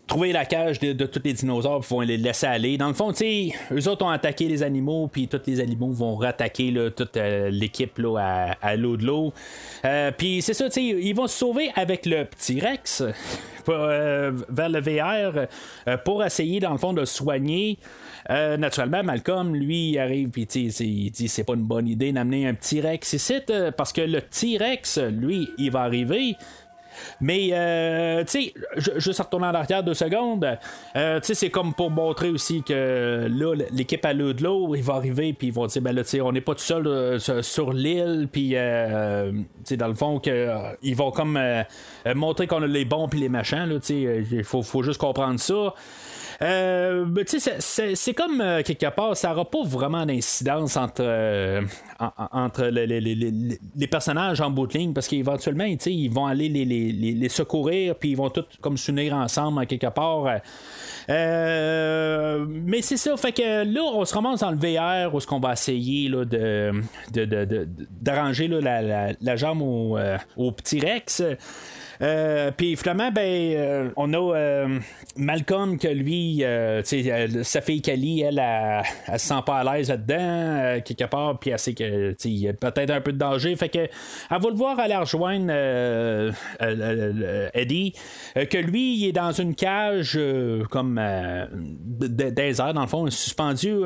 C: trouver la cage de, tous les dinosaures puis vont les laisser aller. Dans le fond, tu eux autres ont attaqué les animaux, puis tous les animaux vont rattaquer là, toute euh, l'équipe là, à, l'eau de l'eau. Euh, puis c'est ça, tu ils vont se sauver avec le petit Rex euh, vers le VR euh, pour essayer, dans le fond, de soigner. Euh, naturellement, Malcolm, lui, il arrive puis il dit c'est pas une bonne idée d'amener un petit Rex ici parce que le T-Rex, lui, il va arriver. Mais, euh, tu sais, juste retourner en arrière deux secondes, euh, tu sais, c'est comme pour montrer aussi que là, l'équipe à l'eau de l'eau, il va arriver, puis ils vont dire, ben là, tu sais, on n'est pas tout seul euh, sur- l'île, puis, tu sais, dans le fond, que, ils vont comme montrer qu'on a les bons puis les machins, tu sais, il faut, faut juste comprendre ça. Euh, ben, c'est- comme euh, quelque part, ça n'aura pas vraiment d'incidence entre, euh, en- en- entre les, personnages en bout de ligne parce qu'éventuellement, ils vont aller les, secourir puis ils vont tous comme s'unir ensemble en quelque part. Mais c'est ça, fait que là, on se ramasse dans le VR où est-ce qu'on va essayer là, de, de- de- de- d'arranger la, la- jambe au, au petit Rex. Euh, puis finalement, ben, euh, on a euh, Malcolm que lui, euh, sa fille Kelly, elle, elle, se sent pas à l'aise là-dedans, quelque part, puis elle sait que il y a peut-être un peu de danger. Fait que elle va le voir aller rejoindre Eddie, que lui, il est dans une cage comme airs, dans le fond, suspendu.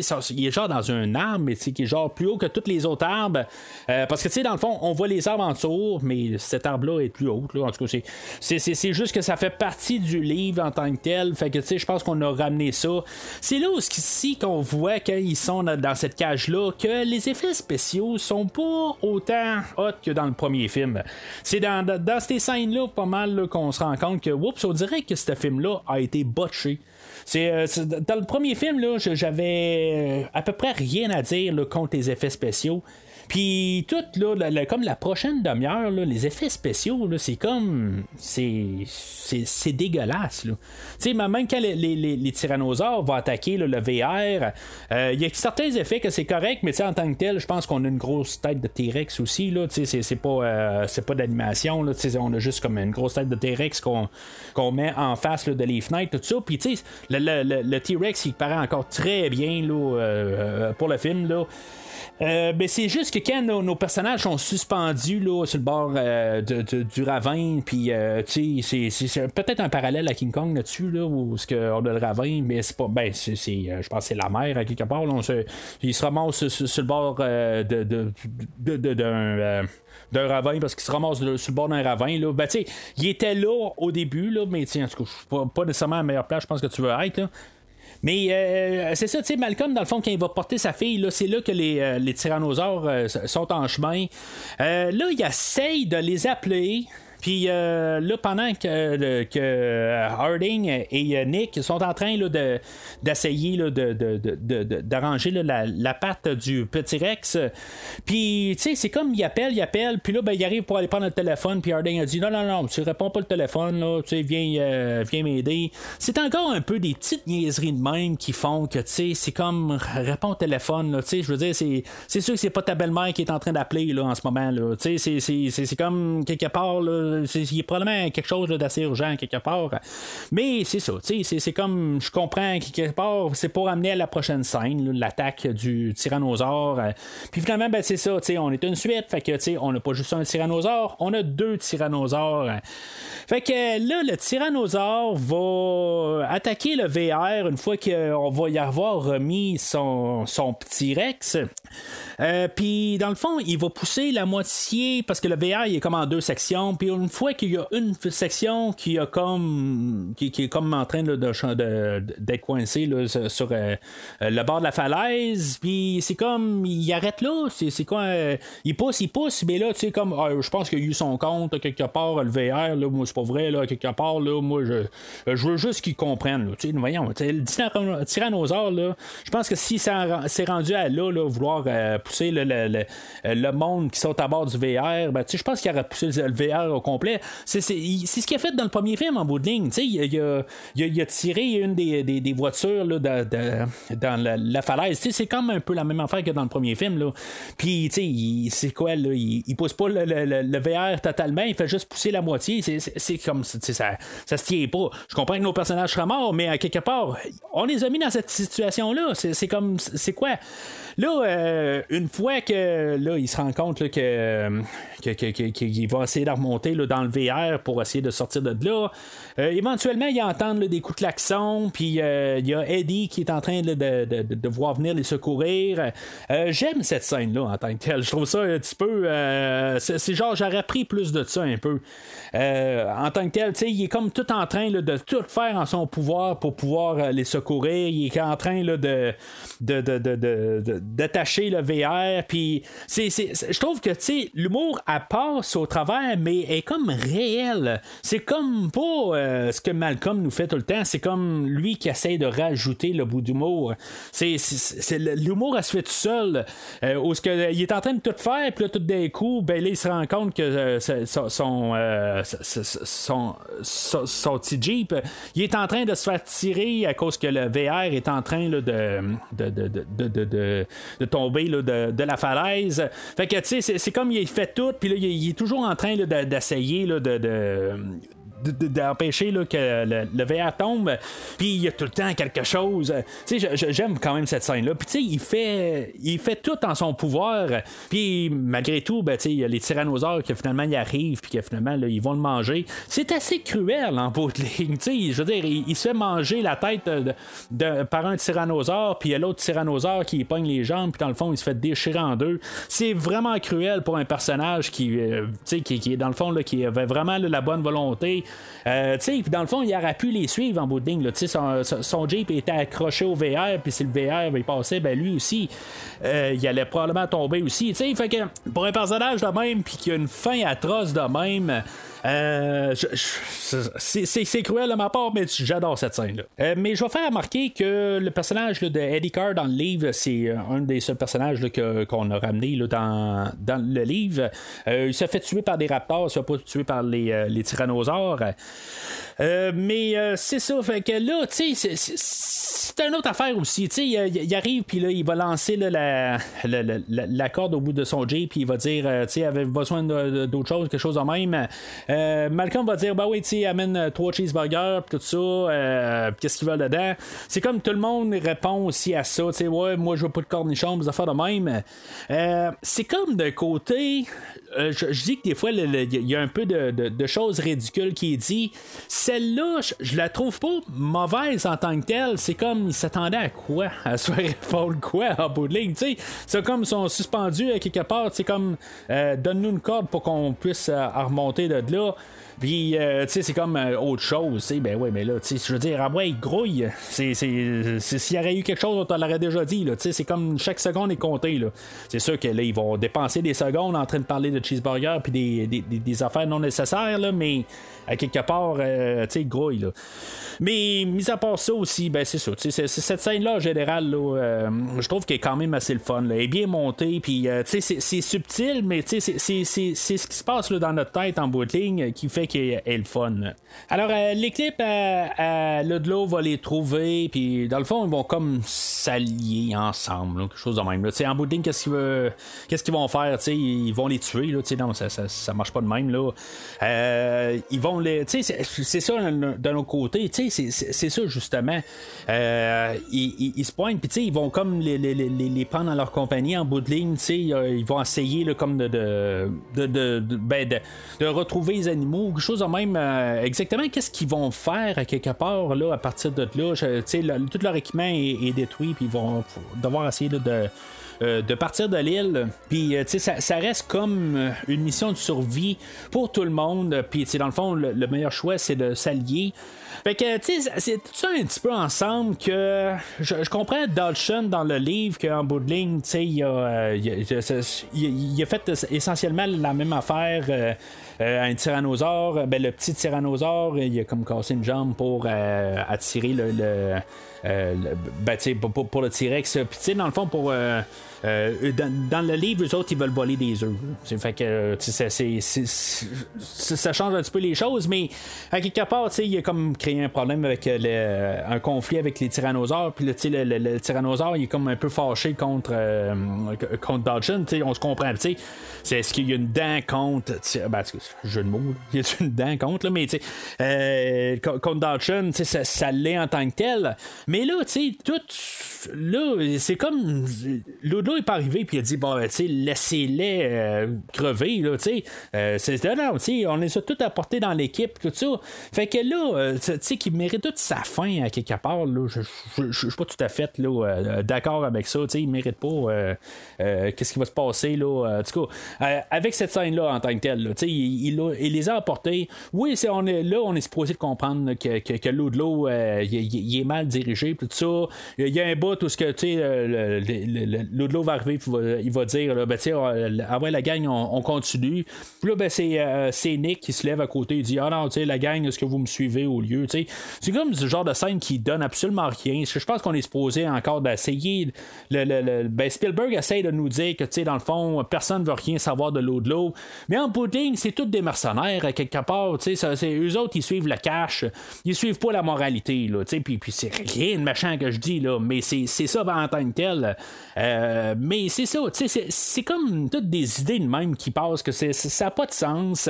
C: ça- il est genre dans un arbre, mais qui est genre plus haut que tous les autres arbres. Parce que tu dans le fond, on voit les arbres en dessous, mais cet arbre-là est plus haut. Là. En tout cas, c'est- juste que ça fait partie du livre en tant que tel. Fait que tu sais, je pense qu'on a ramené ça. C'est là ici qu'on voit quand ils sont dans cette cage-là que les effets spéciaux sont pas autant hot que dans le premier film. C'est dans, ces scènes-là pas mal qu'on se rend compte que, oups, on dirait que ce film-là a été botché. Euh, dans le premier film, là, j'avais euh, à peu près rien à dire contre les effets spéciaux. Puis tout, là, comme la prochaine demi-heure, les effets spéciaux, c'est comme. C'est, dégueulasse. Là. Tu sais, même quand les, les, les- tyrannosaures vont attaquer là, le VR, euh, il y a certains effets que c'est correct, mais en tant que tel, je pense qu'on a une grosse tête de T-Rex aussi. C'est, pas, euh, pas d'animation. On a juste comme une grosse tête de T-Rex qu'on, qu'on met en face là, de les fenêtres, tout ça. Puis tu sais, le, le- le- le T-Rex, il paraît encore très bien là, euh, pour le film. Là. Euh, ben, c'est juste que quand nos, personnages sont suspendus là, sur le bord euh, de- du ravin, puis euh, tu sais, c'est- peut-être un parallèle à King Kong là-dessus, là, où ce que on a le ravin, mais c'est pas. Ben, c'est, euh, je pense que c'est la mer à quelque part. Se, il se ramasse sur, le bord euh, de, de- d'un. d'un ravin parce qu'il se ramasse sur le bord d'un ravin là. Ben, il était là au début là, mais en tout cas, pas, pas nécessairement à la meilleure place je pense que tu veux être là. Mais euh, c'est ça, tu sais, Malcolm, dans le fond, quand il va porter sa fille, là, c'est là que les, euh, tyrannosaures euh, sont en chemin. Euh, là, il essaye de les appeler. Puis euh, là, pendant que, que Harding et euh, Nick sont en train là, de, d'essayer là, de- de- d'arranger là, la, la patte du petit Rex, puis tu sais, c'est comme il appelle, il appelle, puis là, ben, il arrive pour aller prendre le téléphone, puis Harding a dit non, non, non, tu réponds pas le téléphone, là, tu sais, viens, euh, viens m'aider. C'est encore un peu des petites niaiseries de même qui font que, tu sais, c'est comme réponds au téléphone, là, tu sais, je veux dire, c'est, c'est sûr que c'est pas ta belle-mère qui est en train d'appeler, là, en ce moment, là, tu sais, c'est, c'est, c'est, c'est comme quelque part, là, il y a probablement quelque chose d'assez urgent quelque part, mais c'est ça, c'est, c'est comme, je comprends que quelque part, c'est pour amener à la prochaine scène, l'attaque du tyrannosaure, euh, puis finalement, ben, c'est ça, on est une suite, fait que, on n'a pas juste un tyrannosaure, on a deux tyrannosaures. Fait que là, le tyrannosaure va attaquer le VR une fois qu'on va y avoir remis son, son petit Rex. Euh, puis dans le fond, il va pousser la moitié parce que le VR il est comme en deux sections. Puis une fois qu'il y a une section qui a comme qui, est comme en train de, d'être coincé là, sur euh, euh, le bord de la falaise, puis c'est comme il arrête là. C'est, quoi euh, Il pousse, il pousse, mais là tu sais comme je pense qu'il a eu son compte quelque part le VR. Là, moi c'est pas vrai là quelque part là. Moi je, je veux juste qu'ils comprennent. Tu sais, voyons, tu sais, le tyranno- tyrannosaure là. Je pense que si ça s'est rendu à là, là vouloir pousser le, le- le- le monde qui sont à bord du VR, ben, tu sais, je pense qu'il aurait poussé le VR au complet. C'est ce qu'il a fait dans le premier film en bout de ligne. Il, il, a, il, a, tiré une des, des, des voitures là, dans la, la falaise. C'est comme un peu la même affaire que dans le premier film. Là. Puis, c'est quoi, là, il, il pousse pas le, le, le, VR totalement, il fait juste pousser la moitié. C'est comme ça, ça se tient pas. Je comprends que nos personnages seraient morts, mais à quelque part, on les a mis dans cette situation-là. C'est comme, c'est quoi? Là, euh, une fois que là, il se rend compte là, que, qu'il va essayer de remonter dans le VR pour essayer de sortir de là, euh, éventuellement, il entend des coups de klaxon, puis euh, il y a Eddie qui est en train de, de, de, voir venir les secourir. J'aime cette scène-là en tant que telle. Je trouve ça un petit peu. c'est genre, j'aurais pris plus de ça un peu. en tant que tel, il est comme tout en train de tout faire en son pouvoir pour pouvoir les secourir. Il est en train de, de, de, d'attacher le VR. Puis je trouve que l'humour, passe au travers, mais est comme réel. C'est comme pas euh, ce que Malcolm nous fait tout le temps. C'est comme lui qui essaie de rajouter le bout d'humour. C'est, l'humour, elle se fait tout seul. Euh, que, il est en train de tout faire, puis là, tout d'un coup, ben, il se rend compte que euh, son, son, son, son, petit Jeep, il est en train de se faire tirer à cause que le VR est en train de, de, de, de tomber de, la falaise. Fait que, tu sais, c'est comme il fait tout, puis là, il, est toujours en train d'essayer de, de, d'empêcher que le, le, VR tombe. Puis il y a tout le temps quelque chose. Tu sais, j'aime quand même cette scène-là. Puis tu sais, il fait, il fait tout en son pouvoir. Puis malgré tout, ben, il y a les tyrannosaures qui finalement y arrivent, puis que finalement, là, ils vont le manger. C'est assez cruel en bout de ligne. Tu sais, je veux dire, il, se fait manger la tête par un tyrannosaure, puis il y a l'autre tyrannosaure qui pogne les jambes, puis dans le fond, il se fait déchirer en deux. C'est vraiment cruel pour un personnage qui, euh, qui, qui, est dans le fond, là, qui avait vraiment la bonne volonté euh, dans le fond, il aurait pu les suivre en bout de ligne. Son, Jeep était accroché au VR, puis si le VR il passait, ben lui aussi, euh, il allait probablement tomber aussi. Fait que pour un personnage de même, puis qui a une fin atroce de même, euh, c'est cruel de ma part, mais j'adore cette scène-là. Euh, mais je vais faire remarquer que le personnage de Eddie Carr dans le livre, c'est un des seuls personnages qu'on a ramené dans, dans, le livre. il s'est fait tuer par des raptors, il s'est pas tué par les tyrannosaures. Euh, mais euh, c'est ça, fait que là, tu sais, c'est une autre affaire aussi. Tu sais, il, arrive, puis là, il va lancer la, la, corde au bout de son J, puis il va dire, euh, tu sais, avait besoin d'autre chose, quelque chose de même. Malcolm va dire, bah oui, tu sais, amène trois cheeseburgers, puis tout ça, qu'est-ce qu'il veut dedans? C'est comme tout le monde répond aussi à ça, tu sais, ouais, moi, je veux pas de cornichons, des affaires de même. c'est comme de côté, je, dis que des fois, il y a un peu de, choses ridicules qui est dit celle-là, je, la trouve pas mauvaise en tant que telle. C'est comme, ils s'attendaient à quoi? À se faire répondre quoi en bout de ligne? C'est comme, ils sont suspendus à quelque part. C'est comme, euh, donne-nous une corde pour qu'on puisse euh, remonter de là. Puis, euh, tu sais, c'est comme euh, autre chose. sais ben ouais, mais là, tu sais, je veux dire, ah ouais, il grouille. S'il y aurait eu quelque chose, on l'aurait déjà dit. Tu sais, c'est comme chaque seconde est comptée. Là. C'est sûr que là, ils vont dépenser des secondes en train de parler de cheeseburger puis des, des, des, affaires non nécessaires, là, mais à quelque part, euh, tu sais, grouille. Là. Mais, mis à part ça aussi, ben c'est ça. cette scène-là, en général, là, je trouve qu'elle est quand même assez le fun. Là. Elle est bien montée, puis, tu sais, c'est, subtil, mais tu sais, c'est, ce qui se passe là, dans notre tête en bout de ligne qui fait qui est, le fun. Alors, euh, l'équipe à, Ludlow va les trouver, puis dans le fond, ils vont comme s'allier ensemble, quelque chose de même. Là. En bout de ligne, qu'est-ce qu'ils qu'est-ce qu'ils vont faire? ils vont les tuer, là, non, ça, ça, ça, marche pas de même. Là. Euh, ils vont C'est, ça de nos côtés, c'est, ça justement. Euh, ils, se pointent, puis ils vont comme les, les, les, les, prendre dans leur compagnie en bout de ligne, ils vont essayer comme de, de, de, de, ben, de, de retrouver les animaux quelque chose de même. Euh, exactement qu'est-ce qu'ils vont faire à quelque part à partir de là? tout leur équipement est, détruit, puis ils vont devoir essayer de, euh, de partir de l'île. Puis, euh, ça, ça reste comme une mission de survie pour tout le monde. Puis, dans le fond, le, meilleur choix, c'est de s'allier. Fait que, tu sais, c'est tout ça un petit peu ensemble que je, comprends Dodson dans le livre qu'en bout de ligne, tu sais, il, il, a fait essentiellement la même affaire. Euh, un tyrannosaure, ben, le petit tyrannosaure, il a comme cassé une jambe pour attirer le, ben, pour, pour, le T-Rex. Puis, dans le fond, pour euh, dans, le livre, eux autres, ils veulent voler des œufs. Fait que ça change un petit peu les choses, mais à quelque part, il a comme créé un problème avec le, un conflit avec les tyrannosaures. Puis le, le, le, tyrannosaure, il est comme un peu fâché contre, euh, contre. On se comprend. C'est est-ce qu'il y a une dent contre. Ben, jeu de mots, il y a une dent contre, là, mais euh, contre Dodgen, ça, ça l'est en tant que tel. Mais là, tout. Là, c'est comme est pas arrivé puis il a dit bon, ben, tu sais, laissez-les euh, crever, là, tu sais. Euh, c'est non, tu sais, on les a tous apportés dans l'équipe, tout ça. Fait que là, euh, tu sais, qu'il mérite toute sa fin à quelque part, là, je suis pas tout à fait là, d'accord avec ça, tu sais, il mérite pas qu'est-ce qui va se passer, là, en tout cas, avec cette scène-là en tant que telle, tu sais, il, il, les a apportés. Oui, c'est, on est, là, on est supposé comprendre que, que, l'eau de l'eau, il, est mal dirigé, tout ça. Il y a un bout tout ce que, tu sais, l'eau de va arriver, il va dire, là, ben, ah la gang, on, continue. Puis là, ben, euh, c'est, Nick qui se lève à côté, il dit, ah non, la gang, est-ce que vous me suivez au lieu, tu sais. C'est comme ce genre de scène qui donne absolument rien. Je pense qu'on est supposé encore d'essayer. Le, ben, Spielberg essaye de nous dire que, dans le fond, personne ne veut rien savoir de l'eau de l'eau. Mais en pudding, c'est tous des mercenaires, quelque part, sais, c'est, eux autres, ils suivent le cash. Ils suivent pas la moralité, là, puis, puis c'est rien de machin que je dis, là, mais c'est, ça en tant que tel. Euh, mais c'est ça, c'est comme toutes des idées de même qui passent, que ça n'a pas de sens.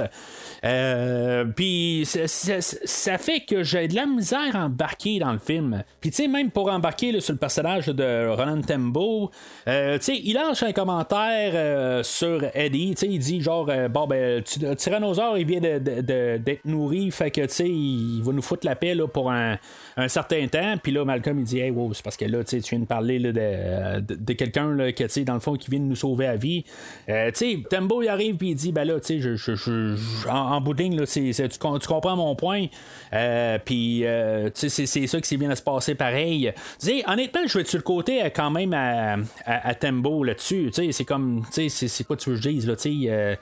C: Euh, puis ça fait que j'ai de la misère à embarquer dans le film. Puis tu sais, même pour embarquer sur le personnage de Ronan Tembo, euh, tu sais, il lance un commentaire euh, sur Eddie, tu sais, il dit genre, bon ben, le tyrannosaure, il vient d'être nourri, fait que tu sais, il va nous foutre la paix pour un, certain temps. Puis là, Malcolm, il dit, hey, wow, c'est parce que là, tu viens de parler là, de, de, quelqu'un que dans le fond, qui vient de nous sauver la vie. Euh, Tembo, il arrive, puis il dit, ben là, tu sais, je, en, bout de ligne, là, tu, comprends mon point. Euh, puis, euh, tu sais, c'est ça qui bien à se passer pareil. Tu sais, honnêtement, je vais sur le côté quand même à, à, Tembo là-dessus. C'est comme, tu sais, c'est quoi tu veux que je dise, là, tu sais.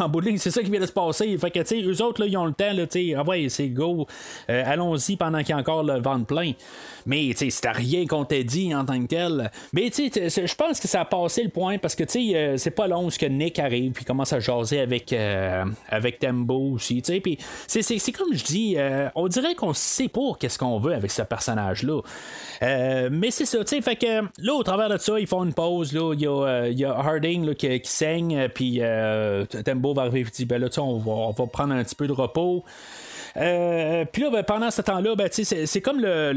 C: en bout de ligne, c'est ça qui vient de se passer. Fait que, tu sais, eux autres, là, ils ont le temps, là, tu sais, ah ouais, c'est go. Allons-y pendant qu'il y a encore le ventre plein. Mais, tu sais, c'était rien qu'on t'a dit en tant que tel. Mais, tu sais, je pense que ça a passé le point parce que, tu sais, euh, c'est pas long ce que Nick arrive puis commence à jaser avec, euh, avec Tembo aussi, tu sais. Puis, c'est comme je dis, euh, on dirait qu'on sait pas qu'est-ce qu'on veut avec ce personnage-là. mais c'est ça, tu sais, fait que là, au travers de ça, ils font une pause, là, il y a, y a Harding qui, saigne, puis Tembo va arriver et dit, ben là, tu sais, on va, on va prendre un petit peu de repos. Euh, puis là, ben, pendant ce temps-là, ben, c'est comme le,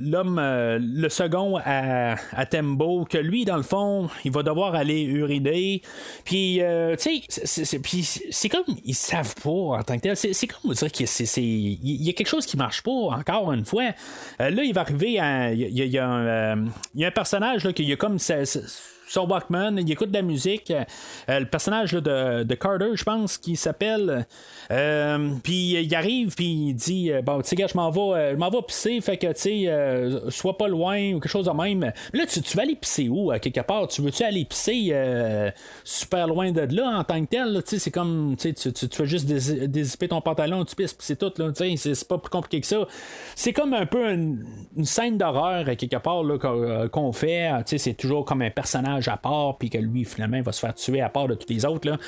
C: l'homme, euh, le, second à, à, Tembo, que lui, dans le fond, il va devoir aller uriner. Puis, euh, tu sais, c'est comme, ils savent pas en tant que tel. C'est comme vous dire qu'il y a quelque chose qui marche pas, encore une fois. là, il va arriver à. Il y, a, un, y a un personnage là, qui a comme sur Walkman, il écoute de la musique. Euh, le personnage de, de, Carter, je pense, qui s'appelle. Euh, puis il arrive, puis il dit euh, Bon, tu sais, je m'en vais, je pisser, fait que, tu sais, sois pas loin ou quelque chose de même. Là, tu, tu vas aller pisser où, à quelque part? Tu veux-tu aller pisser super loin de là en tant que tel Tu sais, c'est comme, tu, tu, tu veux juste dézipper ton pantalon, tu pisses, puis c'est tout, là, tu sais, c'est pas plus compliqué que ça. C'est comme un peu une, scène d'horreur, à quelque part, qu'on fait. Tu sais, c'est toujours comme un personnage à part, puis que lui, finalement, va se faire tuer à part de tous les autres. Là.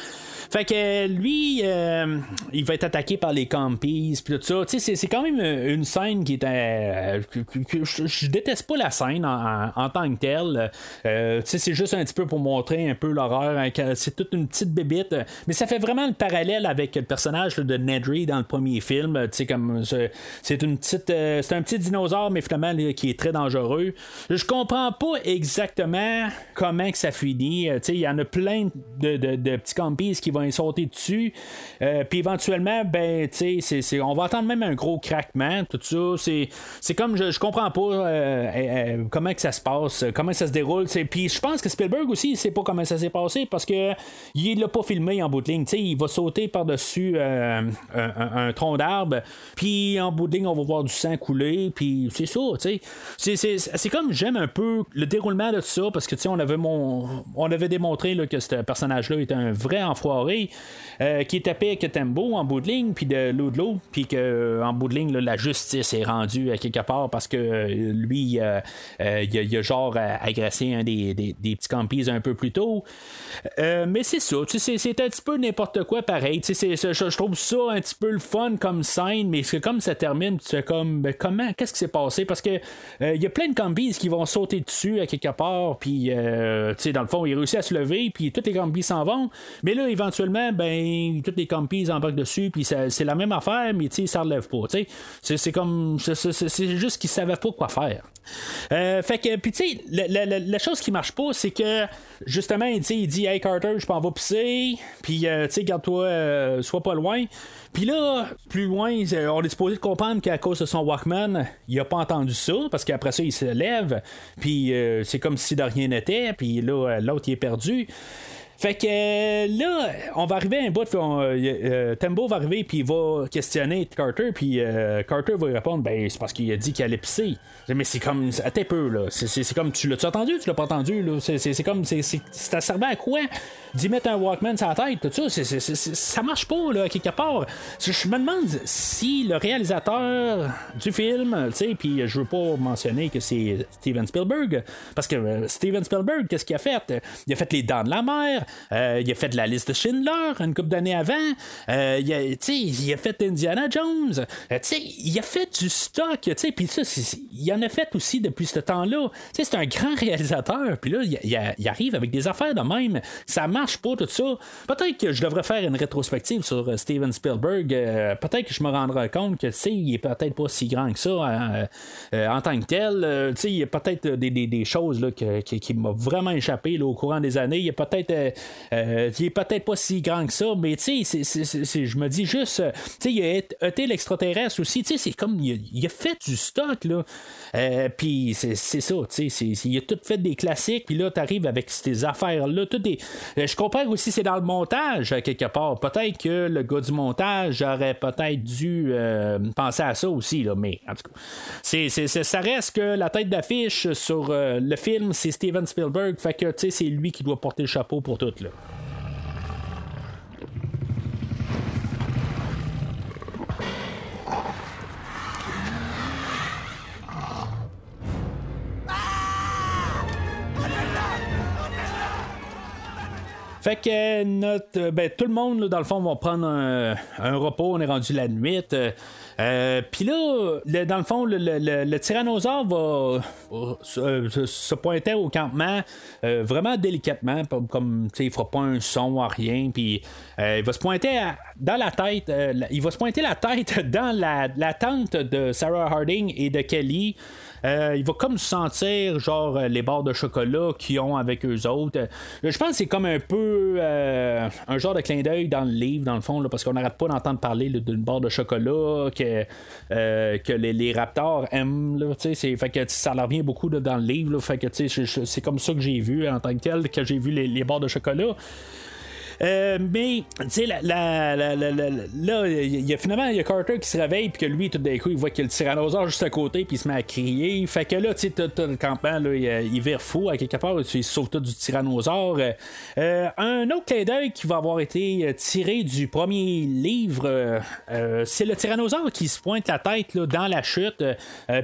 C: Fait que lui, euh, il va être attaqué par les campies, puis tout ça. Tu sais, c'est quand même une scène qui est. Euh, je, déteste pas la scène en, tant que telle. Euh, tu sais, c'est juste un petit peu pour montrer un peu l'horreur. Hein, c'est toute une petite bébite. Mais ça fait vraiment le parallèle avec le personnage de Nedry dans le premier film. Tu sais, comme. C'est une petite. c'est un petit dinosaure, mais finalement, qui est très dangereux. Je comprends pas exactement comment que ça finit. Euh, il y en a plein de, petits campies qui vont sauter dessus. Euh, puis éventuellement, ben, on va entendre même un gros craquement, tout ça. C'est, comme je, je comprends pas euh, comment que ça se passe, comment ça se déroule. Puis je pense que Spielberg aussi, il sait pas comment ça s'est passé parce que il l'a pas filmé en bout de ligne. il va sauter par-dessus un, tronc d'arbre. Puis en bout de ligne, on va voir du sang couler. Puis c'est ça. C'est, comme j'aime un peu le déroulement de ça parce que on avait comme on, avait démontré là, que ce personnage-là était un vrai enfoiré, euh, qui était pire que Tembo en bout de ligne, puis de Ludlow, puis qu'en bout de ligne, la justice est rendue à quelque part parce que euh, lui, il, a, a genre agressé un des, des, petits campis un peu plus tôt. mais c'est ça, c'est un petit peu n'importe quoi pareil. Je, trouve ça un petit peu le fun comme scène, mais c'est comme ça termine, tu comme, ben, comment, qu'est-ce qui s'est passé? Parce que il y a plein de campis qui vont sauter dessus à quelque part, puis, sais, dans le fond, il réussit à se lever, puis tous les campis s'en vont. Mais là, éventuellement, ben, tous les campis embarquent dessus, puis c'est la même affaire, mais tu sais, ça relève pas. C'est comme, c'est juste qu'ils savaient pas quoi faire. Euh, fait que, puis la, chose qui marche pas, c'est que justement, il dit, Hey Carter, je m'en vais pisser, puis euh, tu sais, garde-toi, euh, sois pas loin. Puis là, plus loin, on est supposé comprendre qu'à cause de son Walkman, il a pas entendu ça, parce qu'après ça, il se lève, puis c'est comme si de rien n'était, puis là, l'autre, il est perdu. Fait que euh, là, on va arriver à un bout. Euh, euh, Tembo va arriver puis il va questionner Carter. Puis Carter va lui répondre Ben, c'est parce qu'il a dit qu'il allait pisser. Mais c'est comme. Attends un peu, là. C'est comme. Tu l'as-tu entendu Tu l'as pas entendu, là? C'est comme. Ça servait à quoi d'y mettre un Walkman sur la tête, tout ça, ça marche pas, là, quelque part. Je me demande si le réalisateur du film, tu sais, puis je veux pas mentionner que c'est Steven Spielberg, parce que Steven Spielberg, qu'est-ce qu'il a fait? Il a fait Les Dents de la Mer, euh, il a fait la liste de Schindler une couple d'années avant. Euh, il, a, il a fait Indiana Jones. Euh, il a fait du stock. Puis ça, il en a fait aussi depuis ce temps-là. C'est un grand réalisateur. Puis là, il, arrive avec des affaires de même. Ça marche pas, tout ça. Peut-être que je devrais faire une rétrospective sur Steven Spielberg. peut-être que je me rendrai compte que il est peut-être pas si grand que ça en tant que tel. il y a peut-être des, choses là, qui, m'ont vraiment échappé au courant des années. Il y a peut-être il est peut-être pas si grand que ça, mais tu sais, je me dis juste, euh, tu sais, il a été l'extraterrestre aussi, tu sais, c'est comme, il a, fait du stock, là. Euh, puis c'est ça, tu sais, il a tout fait des classiques, puis là, tu arrives avec ces affaires-là, tout des... Je comprends aussi, c'est dans le montage, quelque part. Peut-être que le gars du montage aurait peut-être dû penser à ça aussi, là, mais en tout cas, ça reste que la tête d'affiche sur le film, c'est Steven Spielberg, fait que, tu sais, c'est lui qui doit porter le chapeau pour tout, là. Fait que notre, ben, tout le monde, dans le fond, va prendre un, repos. On est rendu la nuit. Euh, Puis là, dans le fond, le, tyrannosaure va se, pointer au campement euh, vraiment délicatement, comme il fera pas un son à rien. Puis euh, il va se pointer dans la tête, euh, il va se pointer la tête dans la tente de Sarah Harding et de Kelly. Euh, il va comme sentir genre les barres de chocolat qu'ils ont avec eux autres. Euh, je pense que c'est comme un peu euh, un genre de clin d'œil dans le livre, dans le fond, parce qu'on n'arrête pas d'entendre parler d'une barre de chocolat que, que les, raptors aiment. Fait que ça revient beaucoup dans le livre. fait que c'est comme ça que j'ai vu en tant que tel, que j'ai vu les barres de chocolat. Euh, mais, tu sais, là, il y a finalement, y a Carter qui se réveille, puis que lui, tout d'un coup, il voit qu'il y a le tyrannosaure juste à côté, puis il se met à crier. Fait que là, tu sais, le campement, là, il, vire fou à quelque part, il sauve tout du tyrannosaure. Euh, un autre clin d'œil qui va avoir été tiré du premier livre, euh, c'est le tyrannosaure qui se pointe la tête là, dans la chute,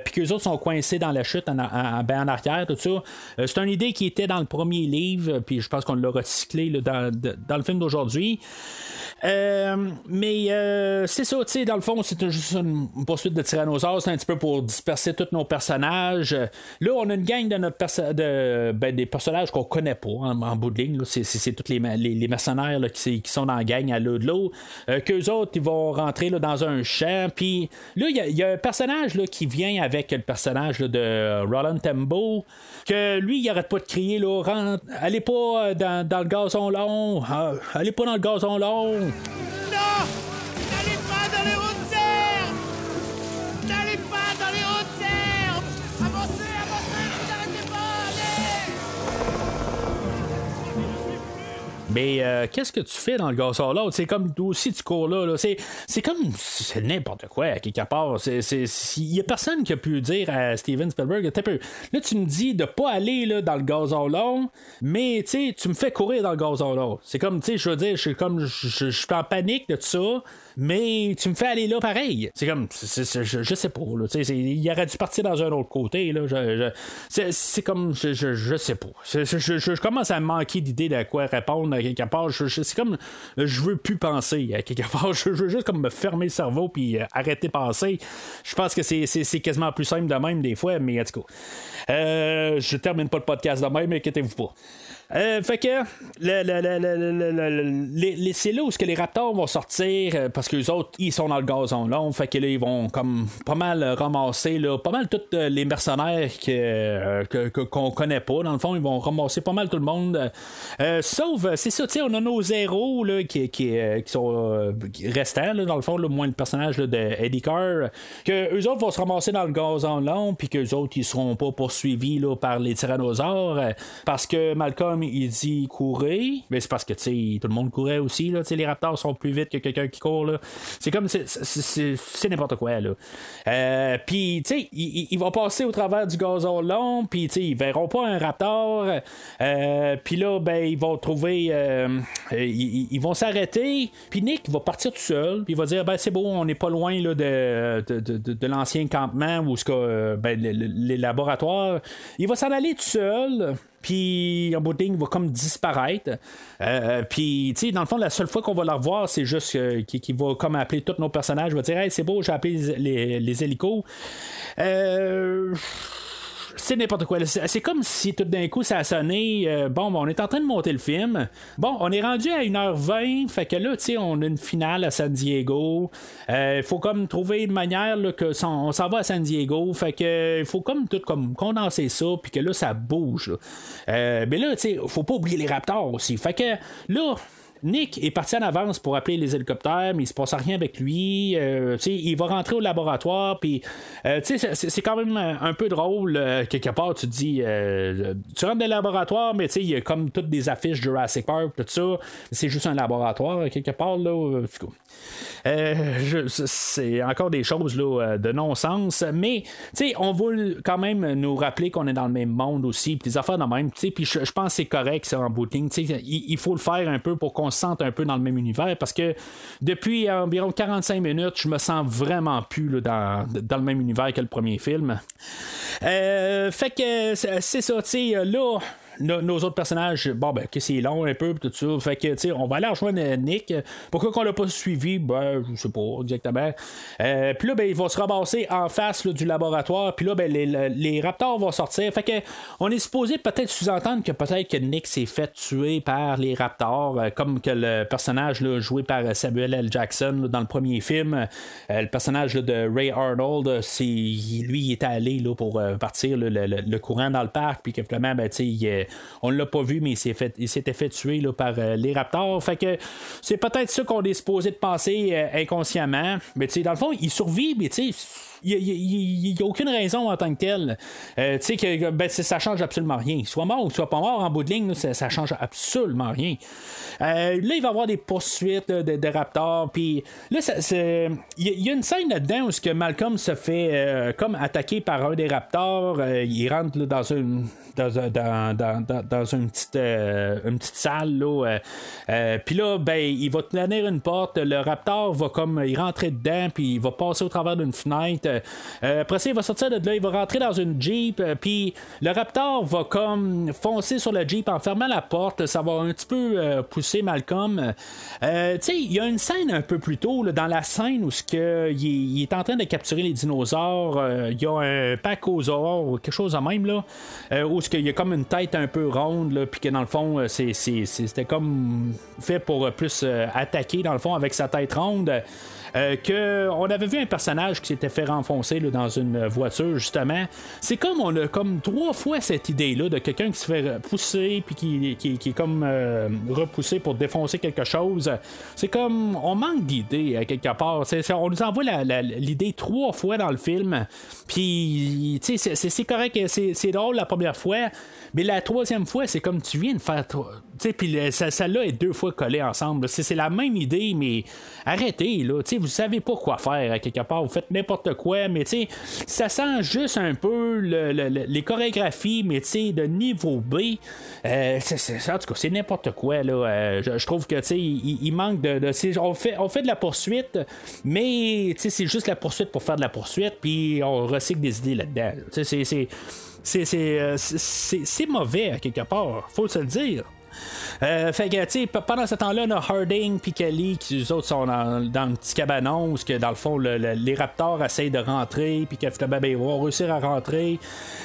C: puis que les autres sont coincés dans la chute en, ben, en arrière, tout ça. c'est une idée qui était dans le premier livre, puis je pense qu'on l'a recyclé là, dans, dans le d'aujourd'hui. Euh, mais euh, c'est ça, tu sais, dans le fond, c'est juste une, poursuite de tyrannosaures, c'est un petit peu pour disperser tous nos personnages. Là, on a une gang de notre de, ben, des personnages qu'on connaît pas en, bout de ligne. C'est, tous les, mercenaires qui, sont dans la gang à l'eau de l'eau. Euh, qu'eux autres, ils vont rentrer dans un champ. Puis là, il y, a un personnage qui vient avec le personnage de Roland Tembo. Que lui, il arrête pas de crier là, allez pas dans, dans le gazon long, ah, allez pas dans le gazon long.
L: Non N'allez pas dans les hautes
C: Mais euh, qu'est-ce que tu fais dans le gazon là? C'est comme aussi tu cours là. là. C'est, c'est comme. C'est n'importe quoi, à quelque part. Il n'y a personne qui a pu dire à Steven Spielberg peu. Là, tu me dis de pas aller là, dans le gazon long, mais tu me fais courir dans le gazon long. C'est comme, tu sais, je veux dire, je suis comme. Je suis en panique de tout ça mais tu me fais aller là pareil. C'est comme, je, sais pas, il aurait dû partir dans un autre côté. C'est, comme, je, sais pas. Je, commence à manquer d'idées de quoi répondre à quelque part. c'est comme, je veux plus penser à quelque part. Je, veux juste comme me fermer le cerveau puis euh, arrêter de penser. Je pense que c'est, quasiment plus simple de même des fois, mais en tout cas. Euh, je termine pas le podcast de même, inquiétez-vous pas. Euh, fait que c'est là où les raptors vont sortir euh, parce que les autres ils sont dans le gazon long. Fait que là ils vont comme pas mal ramasser là, pas mal tous euh, les mercenaires qu'on connaît pas. Dans le fond, ils vont ramasser pas mal tout le monde. sauf c'est ça, on a nos héros là, qui, sont restants dans le fond, le moins le personnage de Eddie Carr. Que eux autres vont se ramasser dans le gazon long, puis que les autres ils seront pas poursuivis là, par les tyrannosaures parce que Malcolm il dit courir, mais c'est parce que tout le monde courait aussi. Là, les raptors sont plus vite que quelqu'un qui court. C'est comme c'est n'importe quoi. Là. Euh, puis il, il, va passer au travers du gazon long, puis ils verront pas un raptor. Euh, puis là, ben, ils vont trouver. Euh, ils, vont s'arrêter. Puis Nick va partir tout seul. Puis il va dire ben, c'est bon, on n'est pas loin là, de, de, l'ancien campement où ce ben, les laboratoires. Il va s'en aller tout seul puis en bout de ligne, va comme disparaître. Euh, puis, tu sais, dans le fond, la seule fois qu'on va la revoir, c'est juste qu'il va comme appeler tous nos personnages, il va dire Hey, c'est beau, j'ai appelé les hélicos. Euh c'est n'importe quoi. C'est comme si tout d'un coup ça a sonné. Euh, bon, on est en train de monter le film. Bon, on est rendu à 1h20. Fait que là, tu sais, on a une finale à San Diego. Il euh, faut comme trouver une manière là, que on s'en va à San Diego. Fait que il faut comme tout comme condenser ça. Puis que là, ça bouge. Euh, mais là, tu sais, faut pas oublier les Raptors aussi. Fait que là, Nick est parti en avance pour appeler les hélicoptères, mais il se passe rien avec lui. Euh, il va rentrer au laboratoire, puis euh, c'est quand même un peu drôle. Euh, quelque part, tu dis, tu rentres dans le laboratoire, mais il y a comme toutes des affiches Jurassic Park, tout ça. C'est juste un laboratoire, quelque part. là. C'est encore des choses là, de non-sens, mais on veut quand même nous rappeler qu'on est dans le même monde aussi, puis des affaires de même. Puis je pense que c'est correct, ça, en booting. Il, il faut le faire un peu pour qu'on se sente un peu dans le même univers parce que depuis environ 45 minutes, je me sens vraiment plus dans, dans, le même univers que le premier film. Euh, fait que c'est ça, là nos, autres personnages, bon, ben, que c'est long un peu, tout ça. Fait que, tu sais, on va aller rejoindre Nick. Pourquoi qu'on l'a pas suivi? Ben, je sais pas exactement. Euh, puis là, ben, il va se ramasser en face du laboratoire. Puis là, ben, les, les, raptors vont sortir. Fait que, on est supposé peut-être sous-entendre que peut-être que Nick s'est fait tuer par les raptors, euh, comme que le personnage là, joué par Samuel L. Jackson dans le premier film. Euh, le personnage de Ray Arnold, c'est lui, il était allé là, pour partir le, courant dans le parc. Puis que finalement, ben, sais, on l'a pas vu, mais il, s'était fait tuer par euh, les Raptors. Fait c'est peut-être ça qu'on est supposé de penser euh, inconsciemment. Mais tu sais, dans le fond, il survit, mais tu sais il n'y a, aucune raison en tant que tel. Euh, tu sais que ben, ça change absolument rien. Soit mort ou soit pas mort en bout de ligne, ça, ça change absolument rien. là, il va y avoir des poursuites de, de Raptors. Puis là, il y, a une scène là-dedans où que Malcolm se fait comme attaquer par un des Raptors. il rentre dans une dans, dans, une, petite, euh, une petite salle. Là, euh, euh, puis là, ben, il va tenir une porte. Le raptor va comme il rentrer dedans, puis il va passer au travers d'une fenêtre. Après ça, il va sortir de là, il va rentrer dans une Jeep, puis le raptor va comme foncer sur le Jeep en fermant la porte. Ça va un petit peu pousser Malcolm. tu sais, il y a une scène un peu plus tôt, dans la scène où que, il, est en train de capturer les dinosaures. Il y a un pachysaure ou quelque chose de même, là, où qu'il y a comme une tête un peu ronde, puis que dans le fond, euh, c'était comme fait pour euh, plus euh, attaquer, dans le fond, avec sa tête ronde. Qu'on que on avait vu un personnage qui s'était fait s'enfoncer là, dans une voiture, justement. C'est comme on a comme trois fois cette idée-là de quelqu'un qui se fait pousser puis qui, qui, est comme euh, repoussé pour défoncer quelque chose. C'est comme on manque d'idées quelque part. On nous envoie l'idée trois fois dans le film. Puis, c'est- correct, c'est drôle la première fois, mais la troisième fois, c'est comme tu viens de faire. Puis celle-là est deux fois collée ensemble. C'est la même idée, mais arrêtez, là. Tu sais, vous savez pas quoi faire à quelque part. Vous faites n'importe quoi, mais tu sais, ça sent juste un peu le- le- le- les chorégraphies, mais tu sais, de niveau B. Euh, en tout cas, c'est n'importe quoi, là. Euh, je, trouve que, tu sais, il, il manque de. on, fait, on fait de la poursuite, mais tu sais, c'est juste la poursuite pour faire de la poursuite, puis on recycle des idées là-dedans. C'est, euh, c'est mauvais à quelque part, faut se le dire. Euh, fait que, tu sais, pendant ce temps-là, on a Harding puis Kelly qui, eux autres, sont dans, dans le petit cabanon où, que, dans le fond, le- le- les Raptors essayent de rentrer, puis que ben, ils vont réussir à rentrer.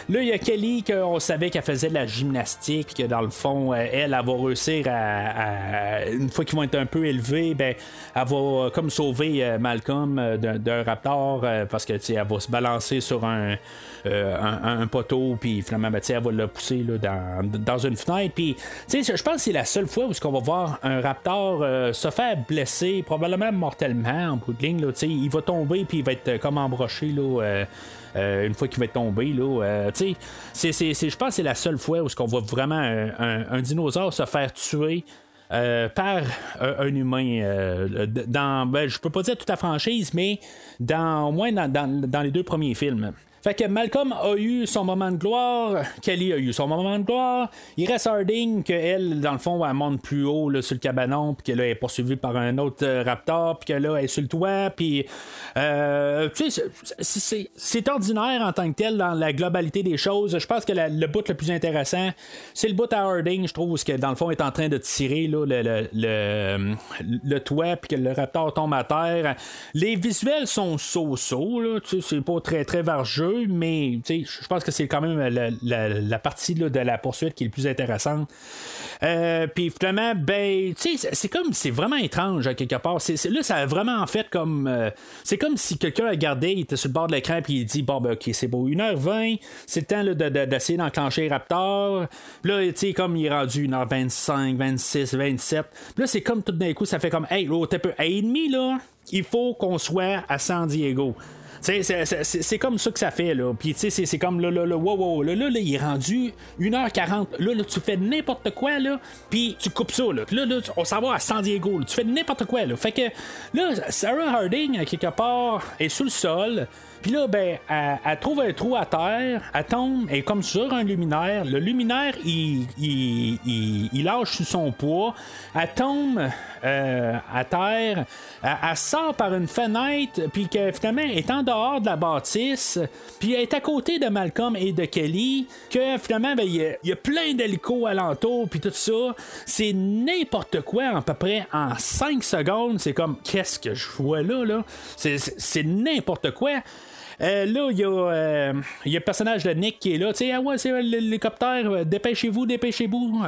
C: Là, il y a Kelly qu'on savait qu'elle faisait de la gymnastique, que dans le fond, euh, elle, va réussir à, Une fois qu'ils vont être un peu élevés, ben, elle va euh, comme sauver euh, Malcolm d'un, Raptor, parce que, elle va se balancer sur un. Euh, un, poteau, puis finalement, ben, elle va le pousser là, dans, dans une fenêtre. Puis, je pense que c'est la seule fois où on va voir un raptor euh, se faire blesser, probablement mortellement en bout de ligne. Là, il va tomber, puis il va être euh, comme embroché. Là, une fois qu'il va tombé, là, euh, c'est- je pense que c'est la seule fois où on voit vraiment un, un- dinosaure se faire tuer par un, humain dans ben, je peux pas dire toute la franchise mais dans au moins dans, dans- dans les deux premiers films fait que Malcolm a eu son moment de gloire, Kelly a eu son moment de gloire. Il reste Harding, que elle, dans le fond, elle monte plus haut là, sur le cabanon, puis que là, elle est poursuivie par un autre euh, raptor, puis que là, elle est sur le toit, puis euh, tu sais, c'est- ordinaire en tant que tel dans la globalité des choses. Je pense que le bout le plus intéressant, c'est le bout à Harding, je trouve, ce que dans le fond est en train de tirer là, le, le, le, le toit, puis que le raptor tombe à terre. Les visuels sont so-so, c'est pas très très vargeux, mais je pense que c'est quand même la, la- partie de la poursuite qui est le plus intéressante. Euh, puis finalement, ben, c'est- comme, c'est vraiment étrange à quelque part. C'est, là, ça a vraiment en fait comme, euh, c'est comme si quelqu'un regardait, il était sur le bord de l'écran, puis il dit, bon, ben, ok, c'est beau, 1h20, c'est le temps là, de- de- d'essayer d'enclencher Raptor. Là, tu sais, comme il est rendu 1h25, 26, 27. Puis là, c'est comme tout d'un coup, ça fait comme, hey, là, t'es peu, à et demi, là, il faut qu'on soit à San Diego. C'est- comme ça que ça fait, là. Puis, tu sais, c'est- comme là, là, là, wow, wow, là, là, là, il est rendu 1h40. Là, là, tu fais n'importe quoi, là, puis tu coupes ça, là. Puis là, là, on s'en va à San Diego, là. Tu fais n'importe quoi, là. Fait que, là, Sarah Harding, quelque part, est sous le sol. Puis là, ben, elle, trouve un trou à terre, elle tombe, elle est comme sur un luminaire. Le luminaire, il, il, il- lâche sous son poids. Elle tombe euh, à terre, elle, sort par une fenêtre, puis que finalement, elle est en dehors de la bâtisse, puis elle est à côté de Malcolm et de Kelly, que finalement, ben, il y, a- y a plein d'hélicos alentour, puis tout ça. C'est n'importe quoi, à peu près en 5 secondes. C'est comme, qu'est-ce que je vois là, là? C'est n'importe quoi. Euh, là, il y, euh, y a le personnage de Nick qui est là. Tu sais, ah ouais, c'est l'hélicoptère, euh, dépêchez-vous, dépêchez-vous.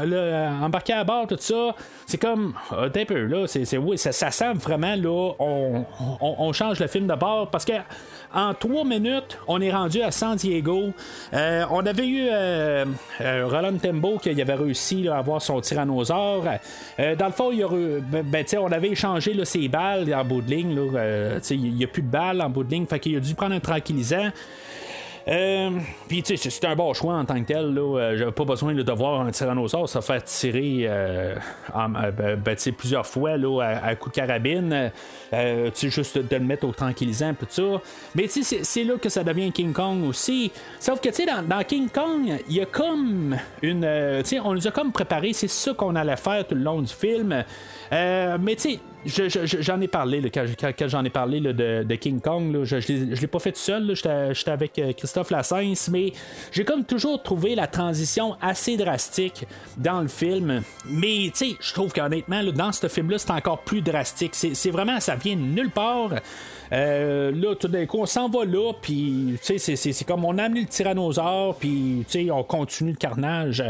C: Embarquez à bord, tout ça. C'est comme, un peu, là. C'est, oui, ça, ça vraiment, là, on, on- on change le film de bord parce que en trois minutes, on est rendu à San Diego. Euh, on avait eu euh, euh, Roland Tembo qui avait réussi à avoir son tyrannosaure. Dans le fond, ben, ben, on avait échangé ses balles en bout de ligne. il n'y a plus de balles en bout de ligne. Fait qu'il a dû prendre un tranquillisant. Euh, Puis, tu sais, c'est un bon choix en tant que tel. Là. Euh, J'avais pas besoin de voir un tyrannosaure se faire tirer euh, euh, ben, ben, plusieurs fois là, à, à coup de carabine. Tu sais, juste de le mettre au tranquillisant, tout ça. Mais, tu sais, c'est- là que ça devient King Kong aussi. Sauf que, tu sais, dans, dans King Kong, il y a comme une. tu sais, on nous a comme préparé, c'est ça qu'on allait faire tout le long du film. Euh, mais, tu sais, je- je- je- j'en ai parlé là, quand, j'en ai parlé de, King Kong. je je l'ai pas fait tout seul. J'étais avec euh, Christophe Lassens, mais j'ai comme toujours trouvé la transition assez drastique dans le film. Mais tu sais, je trouve qu'honnêtement, dans ce film-là, c'est encore plus drastique. C'est vraiment, ça vient de nulle part. Euh, là, tout d'un coup, on s'en va là, puis tu sais, c'est- comme on a amené le tyrannosaure, puis tu sais, on continue le carnage.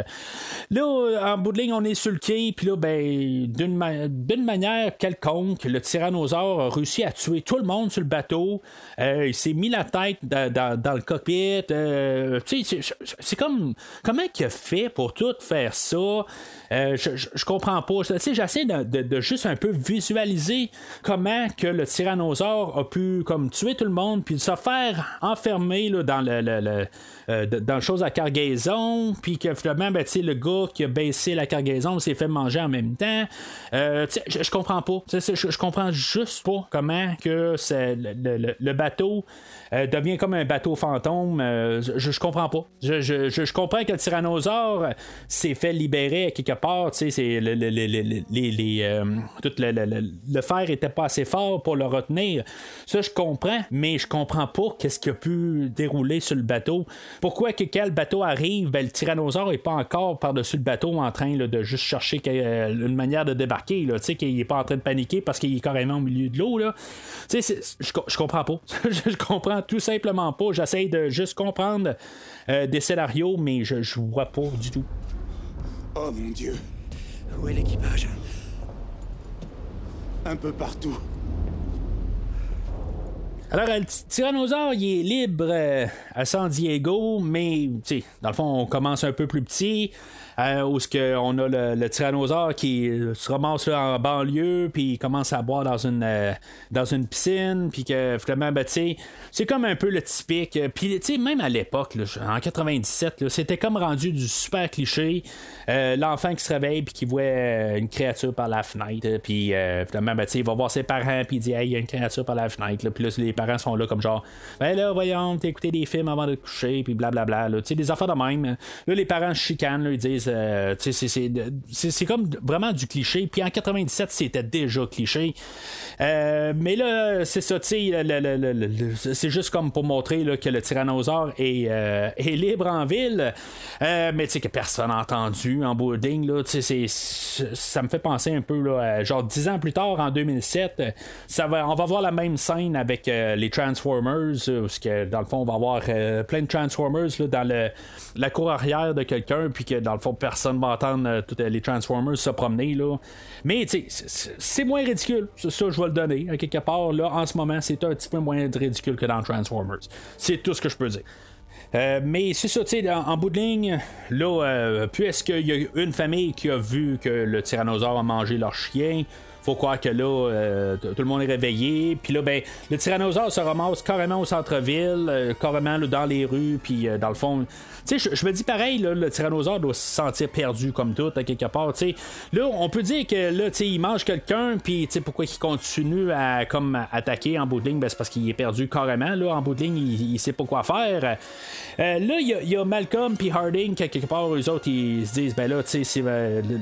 C: Là, en bout de ligne, on est sur le quai, puis là, ben, d'une ma- manière quelconque. Le tyrannosaure a réussi à tuer tout le monde sur le bateau. Euh, il s'est mis la tête dans, le cockpit. Euh, tu sais, c'est- c'est comme. Comment il a fait pour tout faire ça? Euh, je, je- comprends pas. J'essaie de, de- juste un peu visualiser comment que le tyrannosaure a pu comme tuer tout le monde puis se faire enfermer là, dans le, le- euh, dans chose à cargaison puis que finalement ben, le gars qui a baissé la cargaison s'est fait manger en même temps Euh, je, je comprends pas je, comprends juste pas comment que le- le- le bateau euh, devient comme un bateau fantôme Euh, je, je comprends pas. Je, je- je- comprends que le tyrannosaure s'est fait libérer à quelque part tu sais, c'est le, le- le- euh, tout le, fer était pas assez fort pour le retenir. Ça je comprends mais je comprends pas qu'est-ce qui a pu dérouler sur le bateau. Pourquoi que quand le bateau arrive ben, le tyrannosaure est pas encore par-dessus le bateau en train de juste chercher une manière de débarquer là, tu sais qu'il est pas en train de paniquer parce qu'il est carrément au milieu de l'eau là. Tu sais je, je comprends pas. Je comprends tout simplement pas j'essaie de juste comprendre euh, des scénarios mais je, je vois pas du tout
J: Oh mon Dieu.
I: Où est l'équipage?
J: Un peu partout.
C: Alors, le ty- tyrannosaure, il est libre euh, à San Diego, mais, tu sais, dans le fond, on commence un peu plus petit. Euh, où ce que on a le, tyrannosaure qui se ramasse là, en banlieue, puis il commence à boire dans une, euh, dans une piscine, puis que finalement, ben, c'est comme un peu le typique. euh, Puis, même à l'époque, en 97, là, c'était comme rendu du super cliché. L'enfant qui se réveille, puis qui voit une créature par la fenêtre, puis finalement, ben, il va voir ses parents, puis il dit, hey, il y a une créature par la fenêtre, puis là, les parents sont là comme genre, ben là, voyons, t'as des films avant de coucher, puis blablabla, tu sais, des affaires de même. Là, les parents chicanent, ils disent, euh, c'est- comme vraiment du cliché, puis en 97, c'était déjà cliché. Euh, mais là, c'est ça, c'est juste comme pour montrer que le tyrannosaure est, euh, libre en ville, mais tu sais, que personne n'a entendu en boarding, là, ça me fait penser un peu, à- genre dix ans plus tard, en 2007, ça va, on va voir la même scène avec les Transformers, parce que dans le fond, on va avoir plein de Transformers dans la cour arrière de quelqu'un, puis que dans le fond, personne va entendre euh, tous les Transformers se promener. Là. Mais c'est- moins ridicule, ça, je vais le donner. À quelque part, là, en ce moment, c'est un petit peu moins ridicule que dans Transformers. C'est tout ce que je peux dire. Euh, mais c'est ça, tu sais, en, bout de ligne, là, euh, puisqu'il y a une famille qui a vu que le tyrannosaure a mangé leur chien, faut croire que là, euh, tout le monde est réveillé. Puis là, ben, le tyrannosaure se ramasse carrément au centre-ville, euh, carrément dans les rues, puis euh, dans le fond. Tu sais, je, me dis pareil, là, le tyrannosaure doit se sentir perdu comme tout, à quelque part. Tu sais, là, on peut dire que là, tu sais, il mange quelqu'un, puis tu sais, pourquoi il continue à comme attaquer en bout de ligne, ben, c'est parce qu'il est perdu carrément. Là, en bout de ligne, il, sait pas quoi faire. Là, il y a- Malcolm puis Harding, qui, quelque part, eux autres, ils se disent, ben là, tu sais, c'est,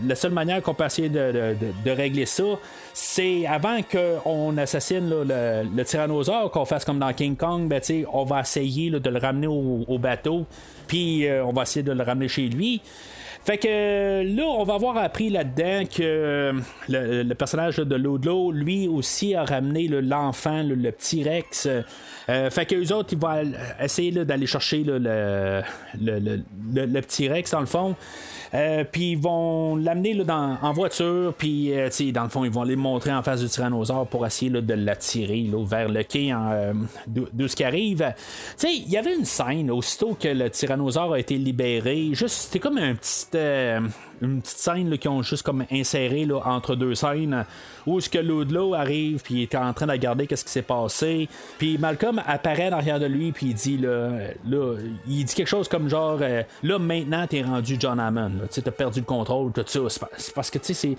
C: la seule manière qu'on peut essayer de régler ça, c'est avant qu'on assassine le, le tyrannosaure, qu'on fasse comme dans King Kong, ben, on va essayer de le ramener au, au bateau, puis euh, on va essayer de le ramener chez lui. Fait que là, on va avoir appris là-dedans que euh, le, personnage de Ludlow, lui aussi, a ramené l'enfant, le petit Rex. Euh, fait que les autres, ils vont essayer d'aller chercher le petit Rex, dans le fond. Euh, puis ils vont l'amener en voiture, puis euh, dans le fond, ils vont les montrer en face du tyrannosaure pour essayer là, de l'attirer vers le quai euh, d'où ce qui arrive. Il y avait une scène, aussitôt que le tyrannosaure a été libéré, juste, c'était comme un petit, une petite scène là, qu'ils ont juste comme inséré là, entre deux scènes, où ce que Ludlow arrive, puis il est en train de regarder qu'est-ce qui s'est passé, puis Malcolm apparaît derrière de lui, puis il dit là, là, il dit quelque chose comme genre, euh, là maintenant t'es rendu John Hammond, là. tu t'as perdu le contrôle, tout ça. C'est, parce que tu sais,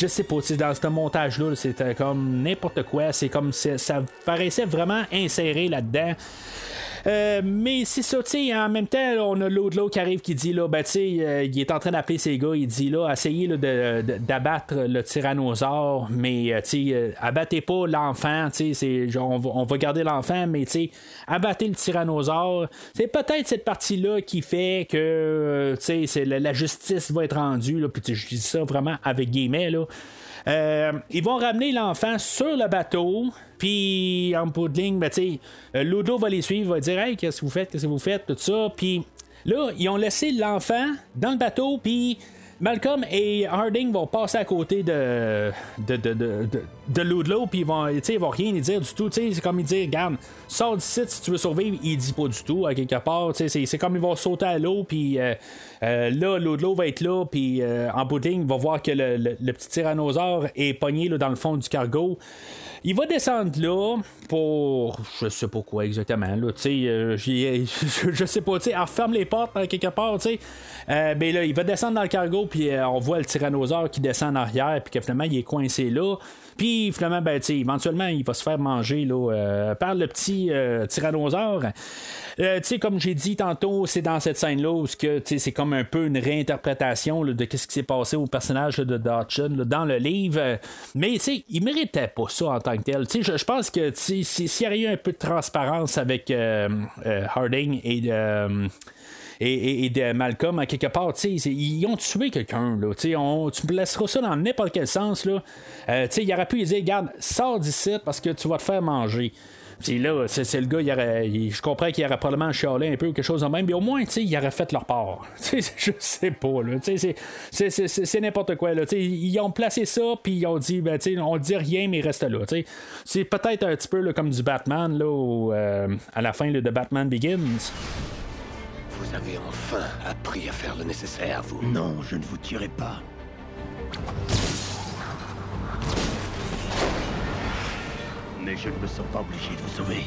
C: je sais pas, dans ce montage-là, c'était comme n'importe quoi, c'est comme ça paraissait vraiment inséré là-dedans. Euh, mais c'est ça, tu sais, en même temps, on a l'autre qui arrive qui dit, là, ben, tu sais, euh, il est en train d'appeler ses gars, il dit, là, essayez d'abattre le tyrannosaure, mais, euh, tu sais, abattez pas l'enfant, tu sais, on va, on va garder l'enfant, mais, tu sais, abattez le tyrannosaure. C'est peut-être cette partie-là qui fait que, tu sais, la, la justice va être rendue, là, puis je dis ça vraiment avec guillemets, là. Euh, ils vont ramener l'enfant sur le bateau, puis en bout de ligne, ben, euh, Ludo va les suivre, va dire Hey, qu'est-ce que vous faites, qu'est-ce que vous faites, tout ça. Puis là, ils ont laissé l'enfant dans le bateau, puis Malcolm et Harding vont passer à côté de, de, de, de, de- puis ils vont, ils vont rien y dire du tout. C'est comme ils disent, regarde, sors d'ici si tu veux survivre. Il dit pas du tout, à quelque part. C'est comme ils vont sauter à l'eau, puis euh, euh, là, Ludlow va être là, puis en bout de ligne, va voir que le, petit tyrannosaure est pogné là, dans le fond du cargo. Il va descendre là pour. Je sais pas quoi exactement. Là, euh, je sais pas. Tu sais, ferme les portes hein, quelque part. Tu sais. Euh, ben là, il va descendre dans le cargo, puis euh, on voit le tyrannosaure qui descend en arrière, puis que finalement, il est coincé là. Puis finalement, ben, éventuellement, il va se faire manger euh, par le petit tyrannosaure. comme j'ai dit tantôt, c'est dans cette scène-là où c'est comme un peu une réinterprétation de ce qui s'est passé au personnage de Dodson dans le livre. Mais il méritait pas ça en tant que tel. Je, pense que s'il y avait eu un peu de transparence avec Harding et et, de Malcolm, à quelque part, ils ont tué quelqu'un. On, tu me laisseras ça dans n'importe quel sens. Là. Euh, il aurait pu lui dire Regarde, sors d'ici parce que tu vas te faire manger. Puis là, c'est, le gars, il aurait, je comprends qu'il aurait probablement chialé un peu ou quelque chose de même, mais au moins, il aurait fait leur part. je sais pas, là. C'est, n'importe quoi, là. ils ont placé ça, puis ils ont dit, ben, on dit rien, mais reste là. C'est peut-être un petit peu comme du Batman, là, euh, à la fin de Batman Begins.
M: Vous avez enfin appris à faire le nécessaire, vous
N: Non, je ne vous tuerai pas. Mais je ne me sens pas obligé de vous sauver.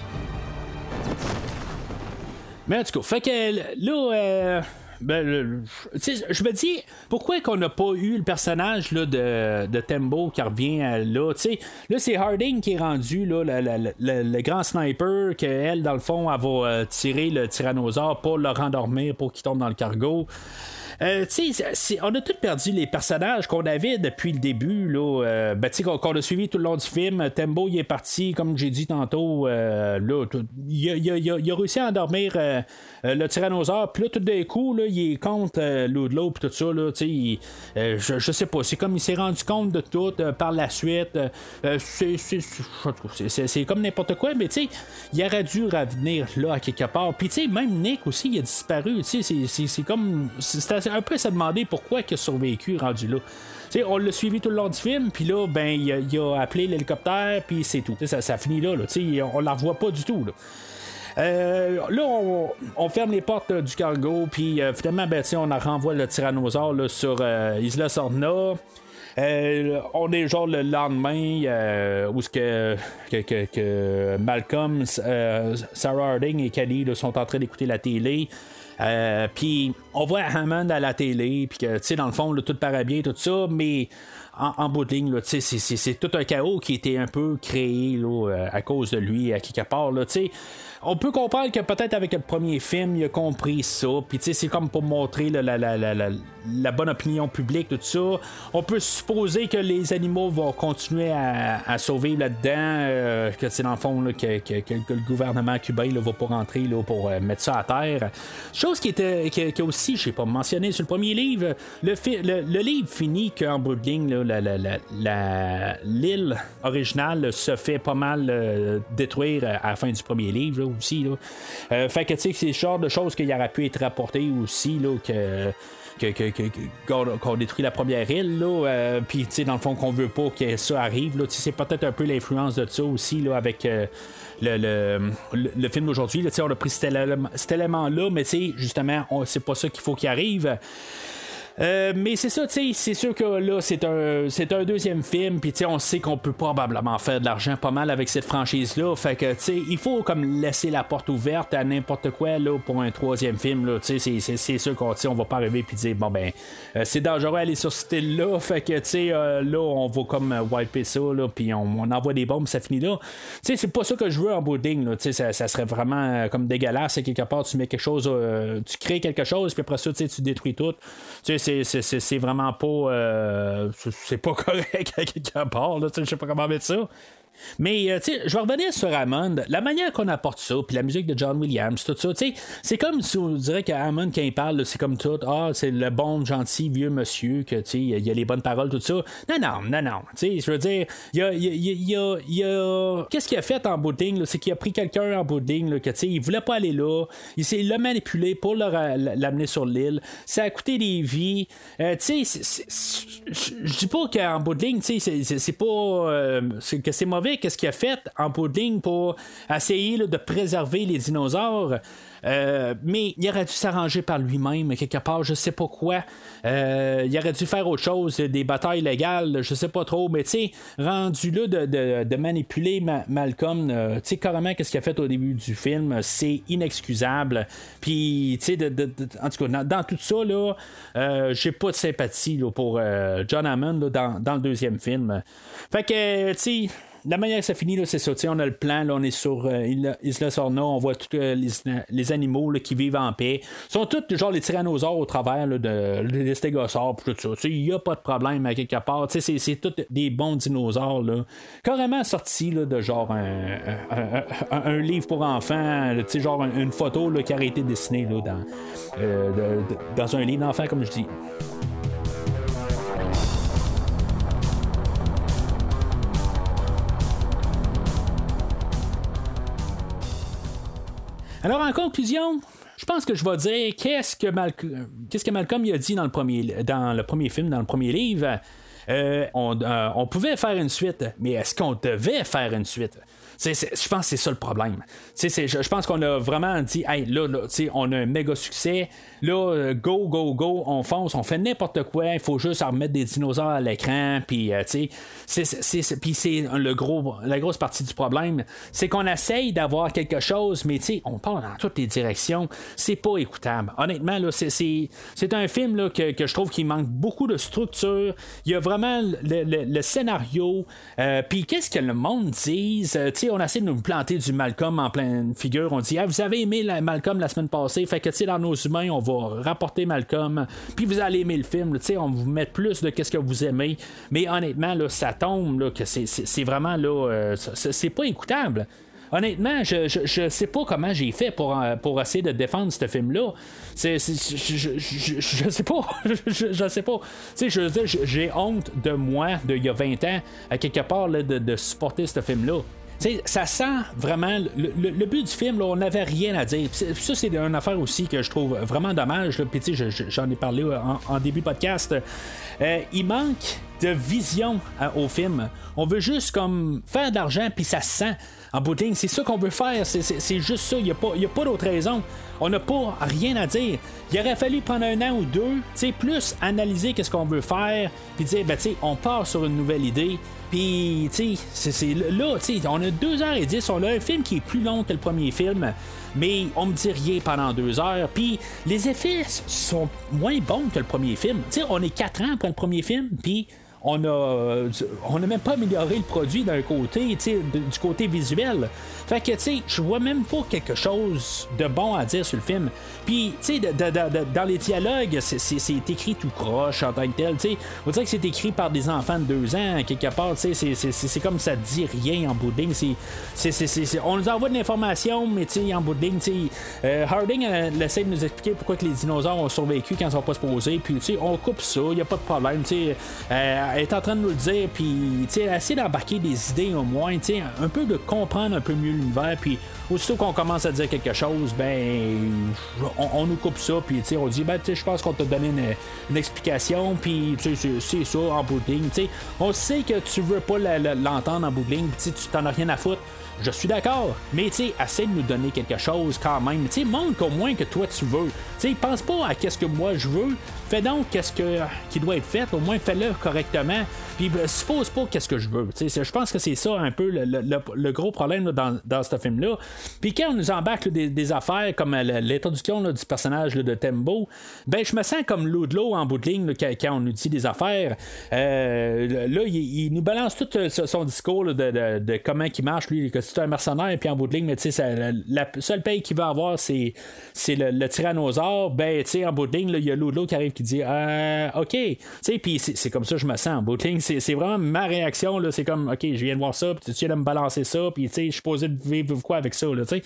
C: Mais en tout cas, fait que là, euh, ben, je me dis, pourquoi qu'on n'a pas eu le personnage là, de, de Tembo qui revient là? Là, c'est Harding qui est rendu là, le grand sniper, qu'elle, dans le fond, elle va euh, tirer le tyrannosaure pour le rendormir, pour qu'il tombe dans le cargo. Euh, on a tous perdu les personnages qu'on avait depuis le début, là, euh, ben, qu'on, a suivi tout le long du film. Tembo, il est parti, comme j'ai dit tantôt, là, il, a, réussi à endormir euh, le tyrannosaure, puis là, tout d'un coup, là, il est contre euh, Ludlow, puis tout ça, là, euh, je, je, sais pas, c'est comme il s'est rendu compte de tout par la suite. c'est comme n'importe quoi, mais tu sais, il aurait dû revenir là à quelque part. Puis tu sais, même Nick aussi, il a disparu. C'est comme. C'est un peu à se demander pourquoi il a survécu rendu là. on l'a suivi tout le long du film, puis là, ben, il a, appelé l'hélicoptère, puis c'est tout. Ça, ça finit là. là on la revoit pas du tout. Là. Euh, là, on, ferme les portes euh, du cargo, puis euh, finalement, ben, on renvoie le tyrannosaure sur Isla Sorna. on est genre le lendemain où ce que, Malcolm, Sarah Harding et Kelly sont en train d'écouter la télé. Puis on voit Hammond à la télé, puis que, tu sais, dans le fond, tout paraît bien, tout ça, mais en, bout de ligne, c'est tout un chaos qui été un peu créé là, à cause de lui, à quelque part. Là, on peut comprendre que peut-être avec le premier film, il a compris ça. Puis tu sais, c'est comme pour montrer la, la, la, bonne opinion publique, tout ça. On peut supposer que les animaux vont continuer à, sauver là-dedans. Euh, que c'est dans le fond que, que, le gouvernement cubain va pas rentrer là, pour euh, mettre ça à terre. Chose qui était qui, aussi, je sais pas mentionné sur le premier livre, le, livre finit qu'en bout l'île originale se fait pas mal euh, détruire à la fin du premier livre aussi. Là. Fait que c'est le genre de choses qu'il aurait pu être rapporté aussi, là, que qu'on détruit la première île, là, euh, puis dans le fond qu'on veut pas que ça arrive, là, c'est peut-être un peu l'influence de ça aussi, là, avec euh, le, le, film d'aujourd'hui, on a pris cet élément-là, mais justement, c'est pas ça qu'il faut qu'il arrive. Euh, mais c'est ça, tu sais, c'est sûr que là, c'est un, c'est un deuxième film, puis tu sais, on sait qu'on peut probablement faire de l'argent pas mal avec cette franchise-là. Fait que, tu sais, il faut comme laisser la porte ouverte à n'importe quoi, là, pour un troisième film, là. Tu sais, c'est, sûr qu'on on va pas arriver puis dire, bon, ben, euh, c'est dangereux d'aller sur ce style-là. Fait que, tu sais, euh, là, on va comme wiper ça, là, puis on, envoie des bombes, ça finit là. Tu sais, c'est pas ça que je veux en bouding, là. Tu sais, ça, serait vraiment comme dégueulasse. Quelque part, tu mets quelque chose, tu crées quelque chose, puis après ça, tu détruis tout. Tu sais, c'est vraiment pas. Euh, c'est pas correct à quelque part, là. Je sais pas comment mettre ça. Mais, euh, tu sais, je vais revenir sur Hammond. La manière qu'on apporte ça, puis la musique de John Williams, tout ça, tu sais, c'est comme si on dirait qu'Hammond, quand il parle, c'est comme tout, ah, c'est le bon, gentil, vieux monsieur, que, tu sais, il a les bonnes paroles, tout ça. Non, non, non, non. Tu sais, je veux dire, il y a. Y a, y a, y a... Qu'est-ce qu'il a fait en bout C'est qu'il a pris quelqu'un en bout de que, tu sais, il voulait pas aller là. Il l'a manipulé pour l'amener sur l'île. Ça a coûté des vies. Euh, tu sais, je dis pas qu'en bout tu sais, c'est pas. Euh, que c'est mauvais qu'est-ce qu'il a fait en pudding pour essayer de préserver les dinosaures. Euh, mais il aurait dû s'arranger par lui-même, quelque part, je sais pas quoi. Euh, il aurait dû faire autre chose, des batailles légales, je sais pas trop. Mais tu sais, rendu là de, manipuler Malcolm, euh, tu sais, carrément, qu'est-ce qu'il a fait au début du film, c'est inexcusable. Puis, tu sais, en tout cas, dans, tout ça, là, j'ai pas de sympathie pour John Hammond dans, dans, le deuxième film. Fait que, tu sais, la manière que ça finit, c'est ça. On a le plan, là, on est sur euh, Isla Sorna, on voit tous euh, les, animaux qui vivent en paix. Ils sont tous genre les tyrannosaures au travers là, de, les stégosaures, tout ça. Il n'y a pas de problème à quelque part. C'est, tous des bons dinosaures. Là. Carrément sorti là, de genre un, livre pour enfants, genre une photo là, qui a été dessinée là, dans, euh, dans un livre d'enfants, comme je dis. Alors, en conclusion, je pense que je vais dire qu'est-ce que, Malcolm a dit dans le, premier, dans le premier film, dans le premier livre. Euh, euh, on, pouvait faire une suite, mais est-ce qu'on devait faire une suite? Je pense que c'est ça le problème. Je pense qu'on a vraiment dit, hey, là, là on a un méga succès. Là, euh, go, go, go, on fonce, on fait n'importe quoi. Il faut juste remettre des dinosaures à l'écran. Puis, euh, c'est le gros, la grosse partie du problème. C'est qu'on essaye d'avoir quelque chose, mais on part dans toutes les directions. C'est pas écoutable. Honnêtement, c'est un film là, que, que je trouve qu'il manque beaucoup de structure. Il y a vraiment le, le, scénario. Euh, puis, qu'est-ce que le monde dise? On essaie de nous planter du Malcolm en pleine figure. On dit, ah, vous avez aimé la Malcolm la semaine passée, fait que, tu sais, dans nos humains, on va rapporter Malcolm, puis vous allez aimer le film, tu sais, on vous mettre plus de qu'est-ce que vous aimez. Mais honnêtement, là, ça tombe, que c'est vraiment, là, euh, c'est pas écoutable. Honnêtement, je, je, sais pas comment j'ai fait pour, euh, essayer de défendre ce film-là. C'est, je, je, sais pas. je, sais pas. Je veux j'ai honte de moi, d'il y a 20 ans, à quelque part, de, de supporter ce film-là ça sent vraiment. Le, but du film, on n'avait rien à dire. ça, c'est une affaire aussi que je trouve vraiment dommage. Puis, j'en ai parlé en, début podcast. Euh, il manque de vision euh, au film. On veut juste comme faire de l'argent, puis ça sent. En bout c'est ça qu'on veut faire. C'est juste ça. Il n'y a pas, d'autre raison. On n'a pas rien à dire. Il aurait fallu prendre un an ou deux, plus analyser qu'est-ce qu'on veut faire, puis dire, ben, on part sur une nouvelle idée. Puis, tu sais, c'est là, tu sais, on a 2h10, on a un film qui est plus long que le premier film, mais on me dit rien pendant deux heures. Puis, les effets sont moins bons que le premier film. Tu sais, on est quatre ans après le premier film, puis on a, on a même pas amélioré le produit d'un côté, du côté visuel. Fait que, tu sais, je vois même pas quelque chose de bon à dire sur le film. Puis, tu sais, dans les dialogues, c'est écrit tout croche en tant que tel. Sais, on dirait que c'est écrit par des enfants de deux ans, quelque part. C'est comme ça dit rien en bout de ligne. on nous envoie de l'information, mais en bout de ligne, euh, Harding euh, essaie de nous expliquer pourquoi que les dinosaures ont survécu quand ils sont pas supposés. Puis, tu sais, on coupe ça, il a pas de problème. Euh, elle est en train de nous le dire, puis, essayer d'embarquer des idées au moins, un peu de comprendre un peu mieux l'univers, puis aussitôt qu'on commence à dire quelque chose, ben, on, nous coupe ça, puis on dit, ben, je pense qu'on t'a donné une, explication, puis c'est ça en bout de ligne. On sait que tu veux pas l'entendre en bout de ligne, tu t'en as rien à foutre. Je suis d'accord, mais tu de nous donner quelque chose quand même. Tu montre au moins que toi tu veux. Tu sais, pense pas à qu'est-ce que moi je veux. Fais donc qu'est-ce que, qui doit être fait. Au moins, fais-le correctement. Puis, ben, suppose pas qu'est-ce que je veux. Tu sais, je pense que c'est ça un peu le, gros problème dans, dans ce film-là. Puis, quand on nous embarque des, affaires comme l'introduction du personnage de Tembo, ben, je me sens comme l'eau en bout de ligne quand, on nous dit des affaires. Euh, là, il, nous balance tout euh, son discours de, comment il marche, lui, que c'est un mercenaire, puis en bout de ligne, mais tu sais, la, seule paye qu'il va avoir, c'est, c'est le, tyrannosaure. Ben, tu sais, en bout de ligne, il y a l'eau qui arrive qui dit ah, OK. Tu sais, puis c'est, comme ça que je me sens en bout de ligne. c'est, c'est vraiment ma réaction. Là, c'est comme, ok, je viens de voir ça, puis tu viens de me balancer ça, puis je suis supposé vivre quoi avec ça, là, tu sais.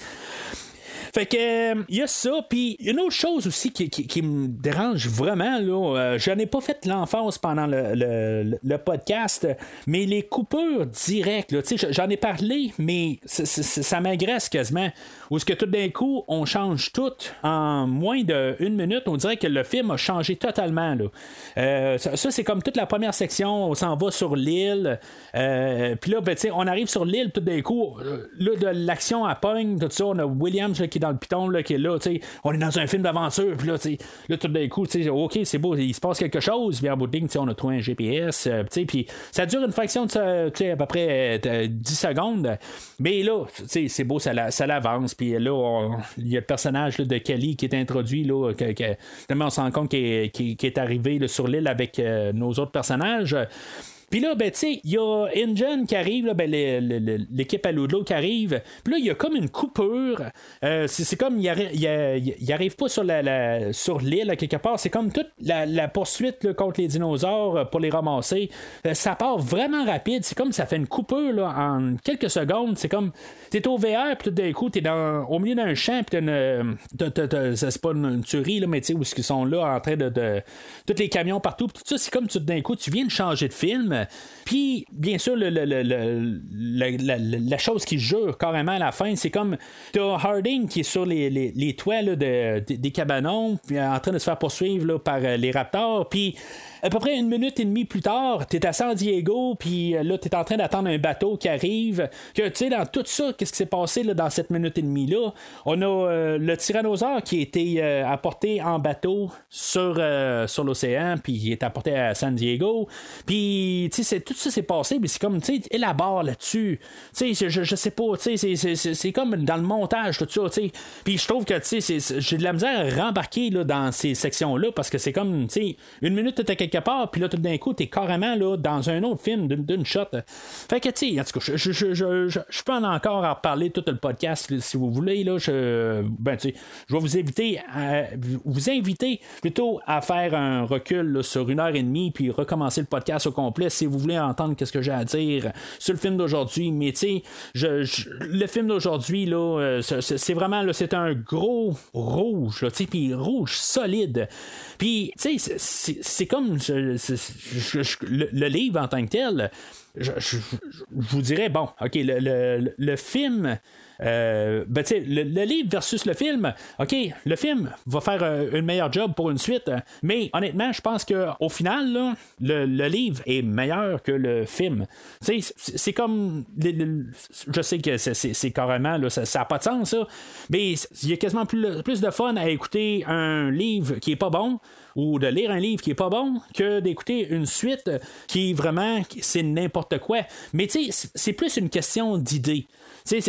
C: Fait que, il y a ça, puis il y a une autre chose aussi qui, me dérange vraiment, là. euh, je n'ai pas fait l'enfance pendant le, le- podcast, mais les coupures directes, j'en ai parlé, mais ça m'agresse quasiment. Où est-ce que tout d'un coup, on change tout en moins d'une minute, on dirait que le film a changé totalement, là. Euh, ça, c'est comme toute la première section, on s'en va sur l'île, euh, puis là, ben, on arrive sur l'île, tout d'un coup, euh, là, de l'action à pogne, tout ça, on a Williams là, qui dans le piton, là, qui est là, tu sais, on est dans un film d'aventure, puis là, tu sais, là, tout d'un coup, tu sais, ok, c'est beau, il se passe quelque chose, puis en bout de ligne, on a trouvé un GPS, euh, puis ça dure une fraction de, ça, tu sais, à peu près euh, 10 secondes, mais là, c'est beau, ça, la- ça l'avance, puis là, il y a le personnage là, de Kelly qui est introduit, là, que, que- on se rend compte qu'il est, qu'il- qu'il est arrivé là, sur l'île avec euh, nos autres personnages. Puis là, ben, tu sais, il y a Ingen qui arrive, ben, l'équipe à Ludlow qui arrive. Puis là, il y a comme une coupure. Euh, c'est, comme, il arrive, pas sur, la, la- sur l'île, quelque part. C'est comme toute la, poursuite contre les dinosaures euh, pour les ramasser. Euh, ça part vraiment rapide. C'est comme ça fait une coupure là, en quelques secondes. C'est comme, t'es au VR, puis tout d'un coup, t'es dans, au milieu d'un champ, puis c'est pas une, tuerie, là, mais tu sais, où ils sont là en train de. de tous les camions partout, puis tout ça, c'est comme tout d'un coup, tu viens de changer de film. Puis, bien sûr, la, chose qui jure carrément à la fin, c'est comme t'as Harding qui est sur les, toits des cabanons, puis en train de se faire poursuivre par euh, les raptors, puis à peu près une minute et demie plus tard, t'es à San Diego, puis euh, là, t'es en train d'attendre un bateau qui arrive. Que, tu sais, dans tout ça, qu'est-ce qui s'est passé là, dans cette minute et demie-là? On a euh, le tyrannosaure qui a été euh, apporté en bateau sur, sur l'océan, puis il est apporté à San Diego. Puis, tu sais, tout ça s'est passé, mais c'est comme, tu sais, élabore là-dessus. Tu sais, je, je sais pas, tu sais, c'est- comme dans le montage, tout ça, tu sais. Puis je trouve que, tu sais, j'ai de la misère à rembarquer là, dans ces sections-là, parce que c'est comme, tu sais, une minute, t'étais quelque part, puis là, tout d'un coup, t'es carrément là, dans un autre film d'une shot. Fait que, tu sais, en tout cas, je, je, je, je, peux en encore en reparler tout le podcast, si vous voulez, là, je, ben, je vais vous inviter à, vous inviter plutôt à faire un recul sur une heure et demie, puis recommencer le podcast au complet, si vous voulez entendre qu'est-ce que j'ai à dire sur le film d'aujourd'hui. Mais, tu sais, je, le film d'aujourd'hui, là, euh, c'est- vraiment, là, c'est un gros rouge, tu sais, puis rouge solide. Puis, tu sais, c'est comme le, livre en tant que tel. Je, vous dirais, bon, OK, le, film. euh, ben, le, le livre versus le film, OK, le film va faire euh, une meilleure job pour une suite, mais honnêtement, je pense qu'au final, le, livre est meilleur que le film. C'est comme. je sais que c'est carrément, là, ça n'a pas de sens, ça, mais il y a quasiment plus, plus de fun à écouter un livre qui est pas bon ou de lire un livre qui est pas bon que d'écouter une suite qui vraiment c'est n'importe quoi. Mais tu sais, c'est- plus une question d'idées.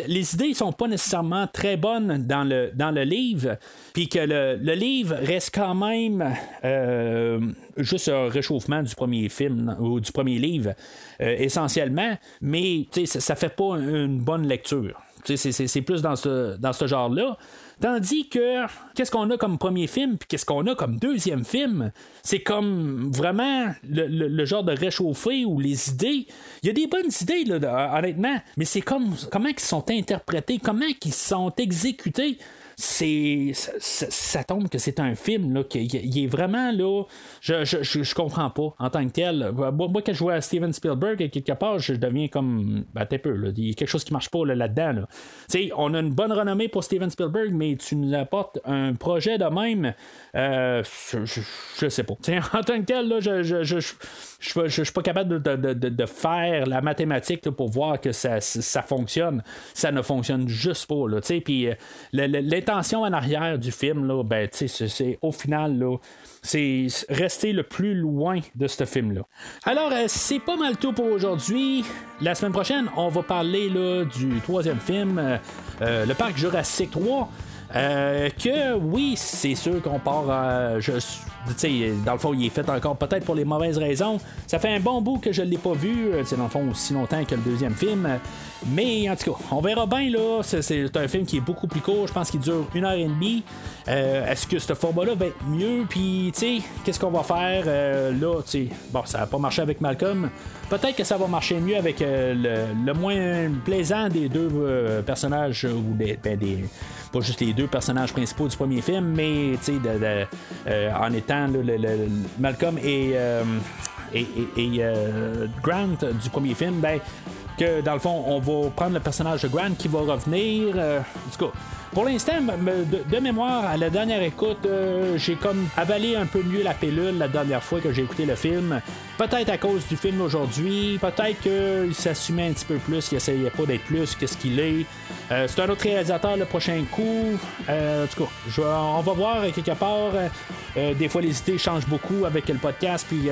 C: Les idées sont pas nécessairement très bonnes dans le, dans le livre, puis que le, le livre reste quand même euh, juste un réchauffement du premier film ou du premier livre, euh, essentiellement, mais ça, ça fait pas une bonne lecture. C'est plus dans ce, dans ce genre-là. Tandis que, qu'est-ce qu'on a comme premier film, puis qu'est-ce qu'on a comme deuxième film, c'est comme vraiment le, genre de réchauffé ou les idées. Il y a des bonnes idées, là, honnêtement, mais c'est comme comment ils sont interprétés, comment ils sont exécutés. C'est ça, tombe que c'est un film là, qui il est vraiment là. Je, je, je, je comprends pas en tant que tel. Moi, moi, quand je vois Steven Spielberg quelque part, je deviens comme ben, peu. Là. Il y a quelque chose qui marche pas là, là-dedans. Là. Sais, on a une bonne renommée pour Steven Spielberg, mais tu nous apportes un projet de même. euh, je, sais pas. En tant que tel, là, je, suis pas capable de, de- de- de faire la mathématique là, pour voir que ça, ça fonctionne. Ça ne fonctionne juste pas. Là, puis euh, l'intention en arrière du film, là, ben, c'est- au final, là, c'est rester le plus loin de ce film-là. Alors, euh, c'est pas mal tout pour aujourd'hui. La semaine prochaine, on va parler là, du troisième film, euh, euh, le parc Jurassique 3. Euh, que oui, c'est sûr qu'on part. euh, je- dans le fond, il est fait encore peut-être pour les mauvaises raisons. Ça fait un bon bout que je ne l'ai pas vu, dans le fond, aussi longtemps que le deuxième film. Mais en tout cas, on verra bien là. C'est un film qui est beaucoup plus court. Je pense qu'il dure une heure et demie. Est-ce que ce format-là va être mieux? Puis, tu sais, qu'est-ce qu'on va faire là? Bon, ça n'a pas marché avec Malcolm. Peut-être que ça va marcher mieux avec le, moins plaisant des deux personnages ou des, ben, des pas juste les personnages principaux du premier film, mais euh, en étant le, Malcolm et, euh, et, euh, Grant du premier film, ben, que dans le fond, on va prendre le personnage de Grant qui va revenir. en tout cas, pour l'instant, de, mémoire, à la dernière écoute, euh, j'ai comme avalé un peu mieux la pilule la dernière fois que j'ai écouté le film. Peut-être à cause du film aujourd'hui, peut-être qu'il s'assumait un petit peu plus, qu'il essayait pas d'être plus que ce qu'il est. Euh, c'est un autre réalisateur le prochain coup. Euh, en tout cas, on va voir quelque part. des fois, les idées changent beaucoup avec le podcast, puis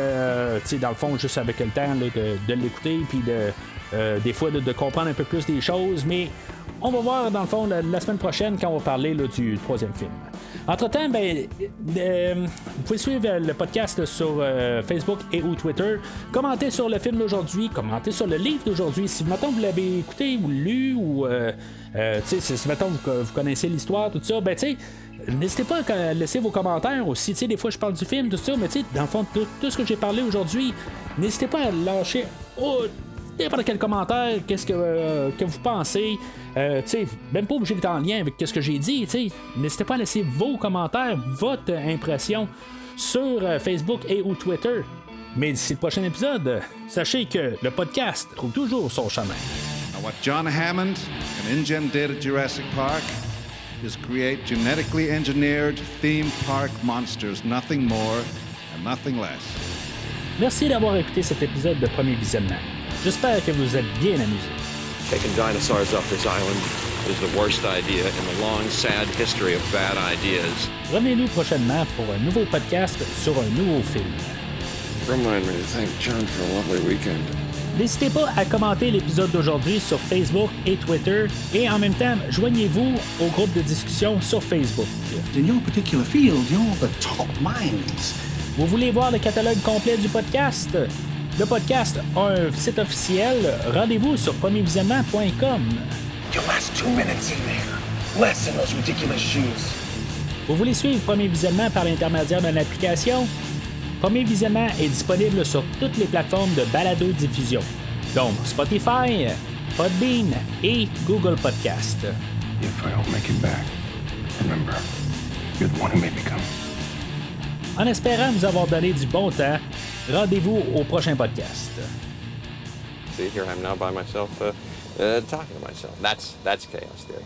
C: dans le fond, juste avec le temps de, l'écouter, puis de, des fois de, comprendre un peu plus des choses, mais on va voir dans le fond la, semaine prochaine quand on va parler du troisième film. Entre-temps, ben, euh, vous pouvez suivre le podcast sur euh, Facebook et ou Twitter. Commentez sur le film d'aujourd'hui, commentez sur le livre d'aujourd'hui. Si maintenant vous l'avez écouté ou lu, ou euh, si maintenant vous, vous, connaissez l'histoire, tout ça, ben N'hésitez pas à laisser vos commentaires aussi. des fois, je parle du film, tout ça, mais dans le fond, tout, tout ce que j'ai parlé aujourd'hui, n'hésitez pas à lâcher n'importe quel commentaire, qu'est-ce que, euh, que vous pensez. Euh, même pas obligé d'être en lien avec ce que j'ai dit. N'hésitez pas à laisser vos commentaires, votre impression sur euh, Facebook et ou Twitter. Mais d'ici le prochain épisode, sachez que le podcast trouve toujours son chemin.
O: what John Hammond and InGen did at Jurassic Park is create genetically engineered theme park monsters, nothing more and nothing less.
C: Merci d'avoir écouté cet épisode de Premier Visionnement. J'espère que vous êtes bien amusés.
M: Taking dinosaurs off this island is the worst idea in the long, sad history of bad ideas.
C: Revenez-nous prochainement pour un nouveau podcast sur un nouveau film.
M: Remind me to thank John for a lovely weekend.
C: N'hésitez pas à commenter l'épisode d'aujourd'hui sur Facebook et Twitter et en même temps, joignez-vous au groupe de discussion sur Facebook.
P: In your particular field, you're the top minds.
C: Vous voulez voir le catalogue complet du podcast? Le podcast a un site officiel. Rendez-vous sur premiervisionnement.com. Vous voulez suivre Premier Visionnement par l'intermédiaire d'une application? Premier Visionnement est disponible sur toutes les plateformes de balado-diffusion, donc Spotify, Podbean et Google Podcast. En espérant vous avoir donné du bon temps, Rendez-vous au prochain podcast.
M: See, here I'm now by myself, uh, uh, talking to myself. That's that's chaos theory.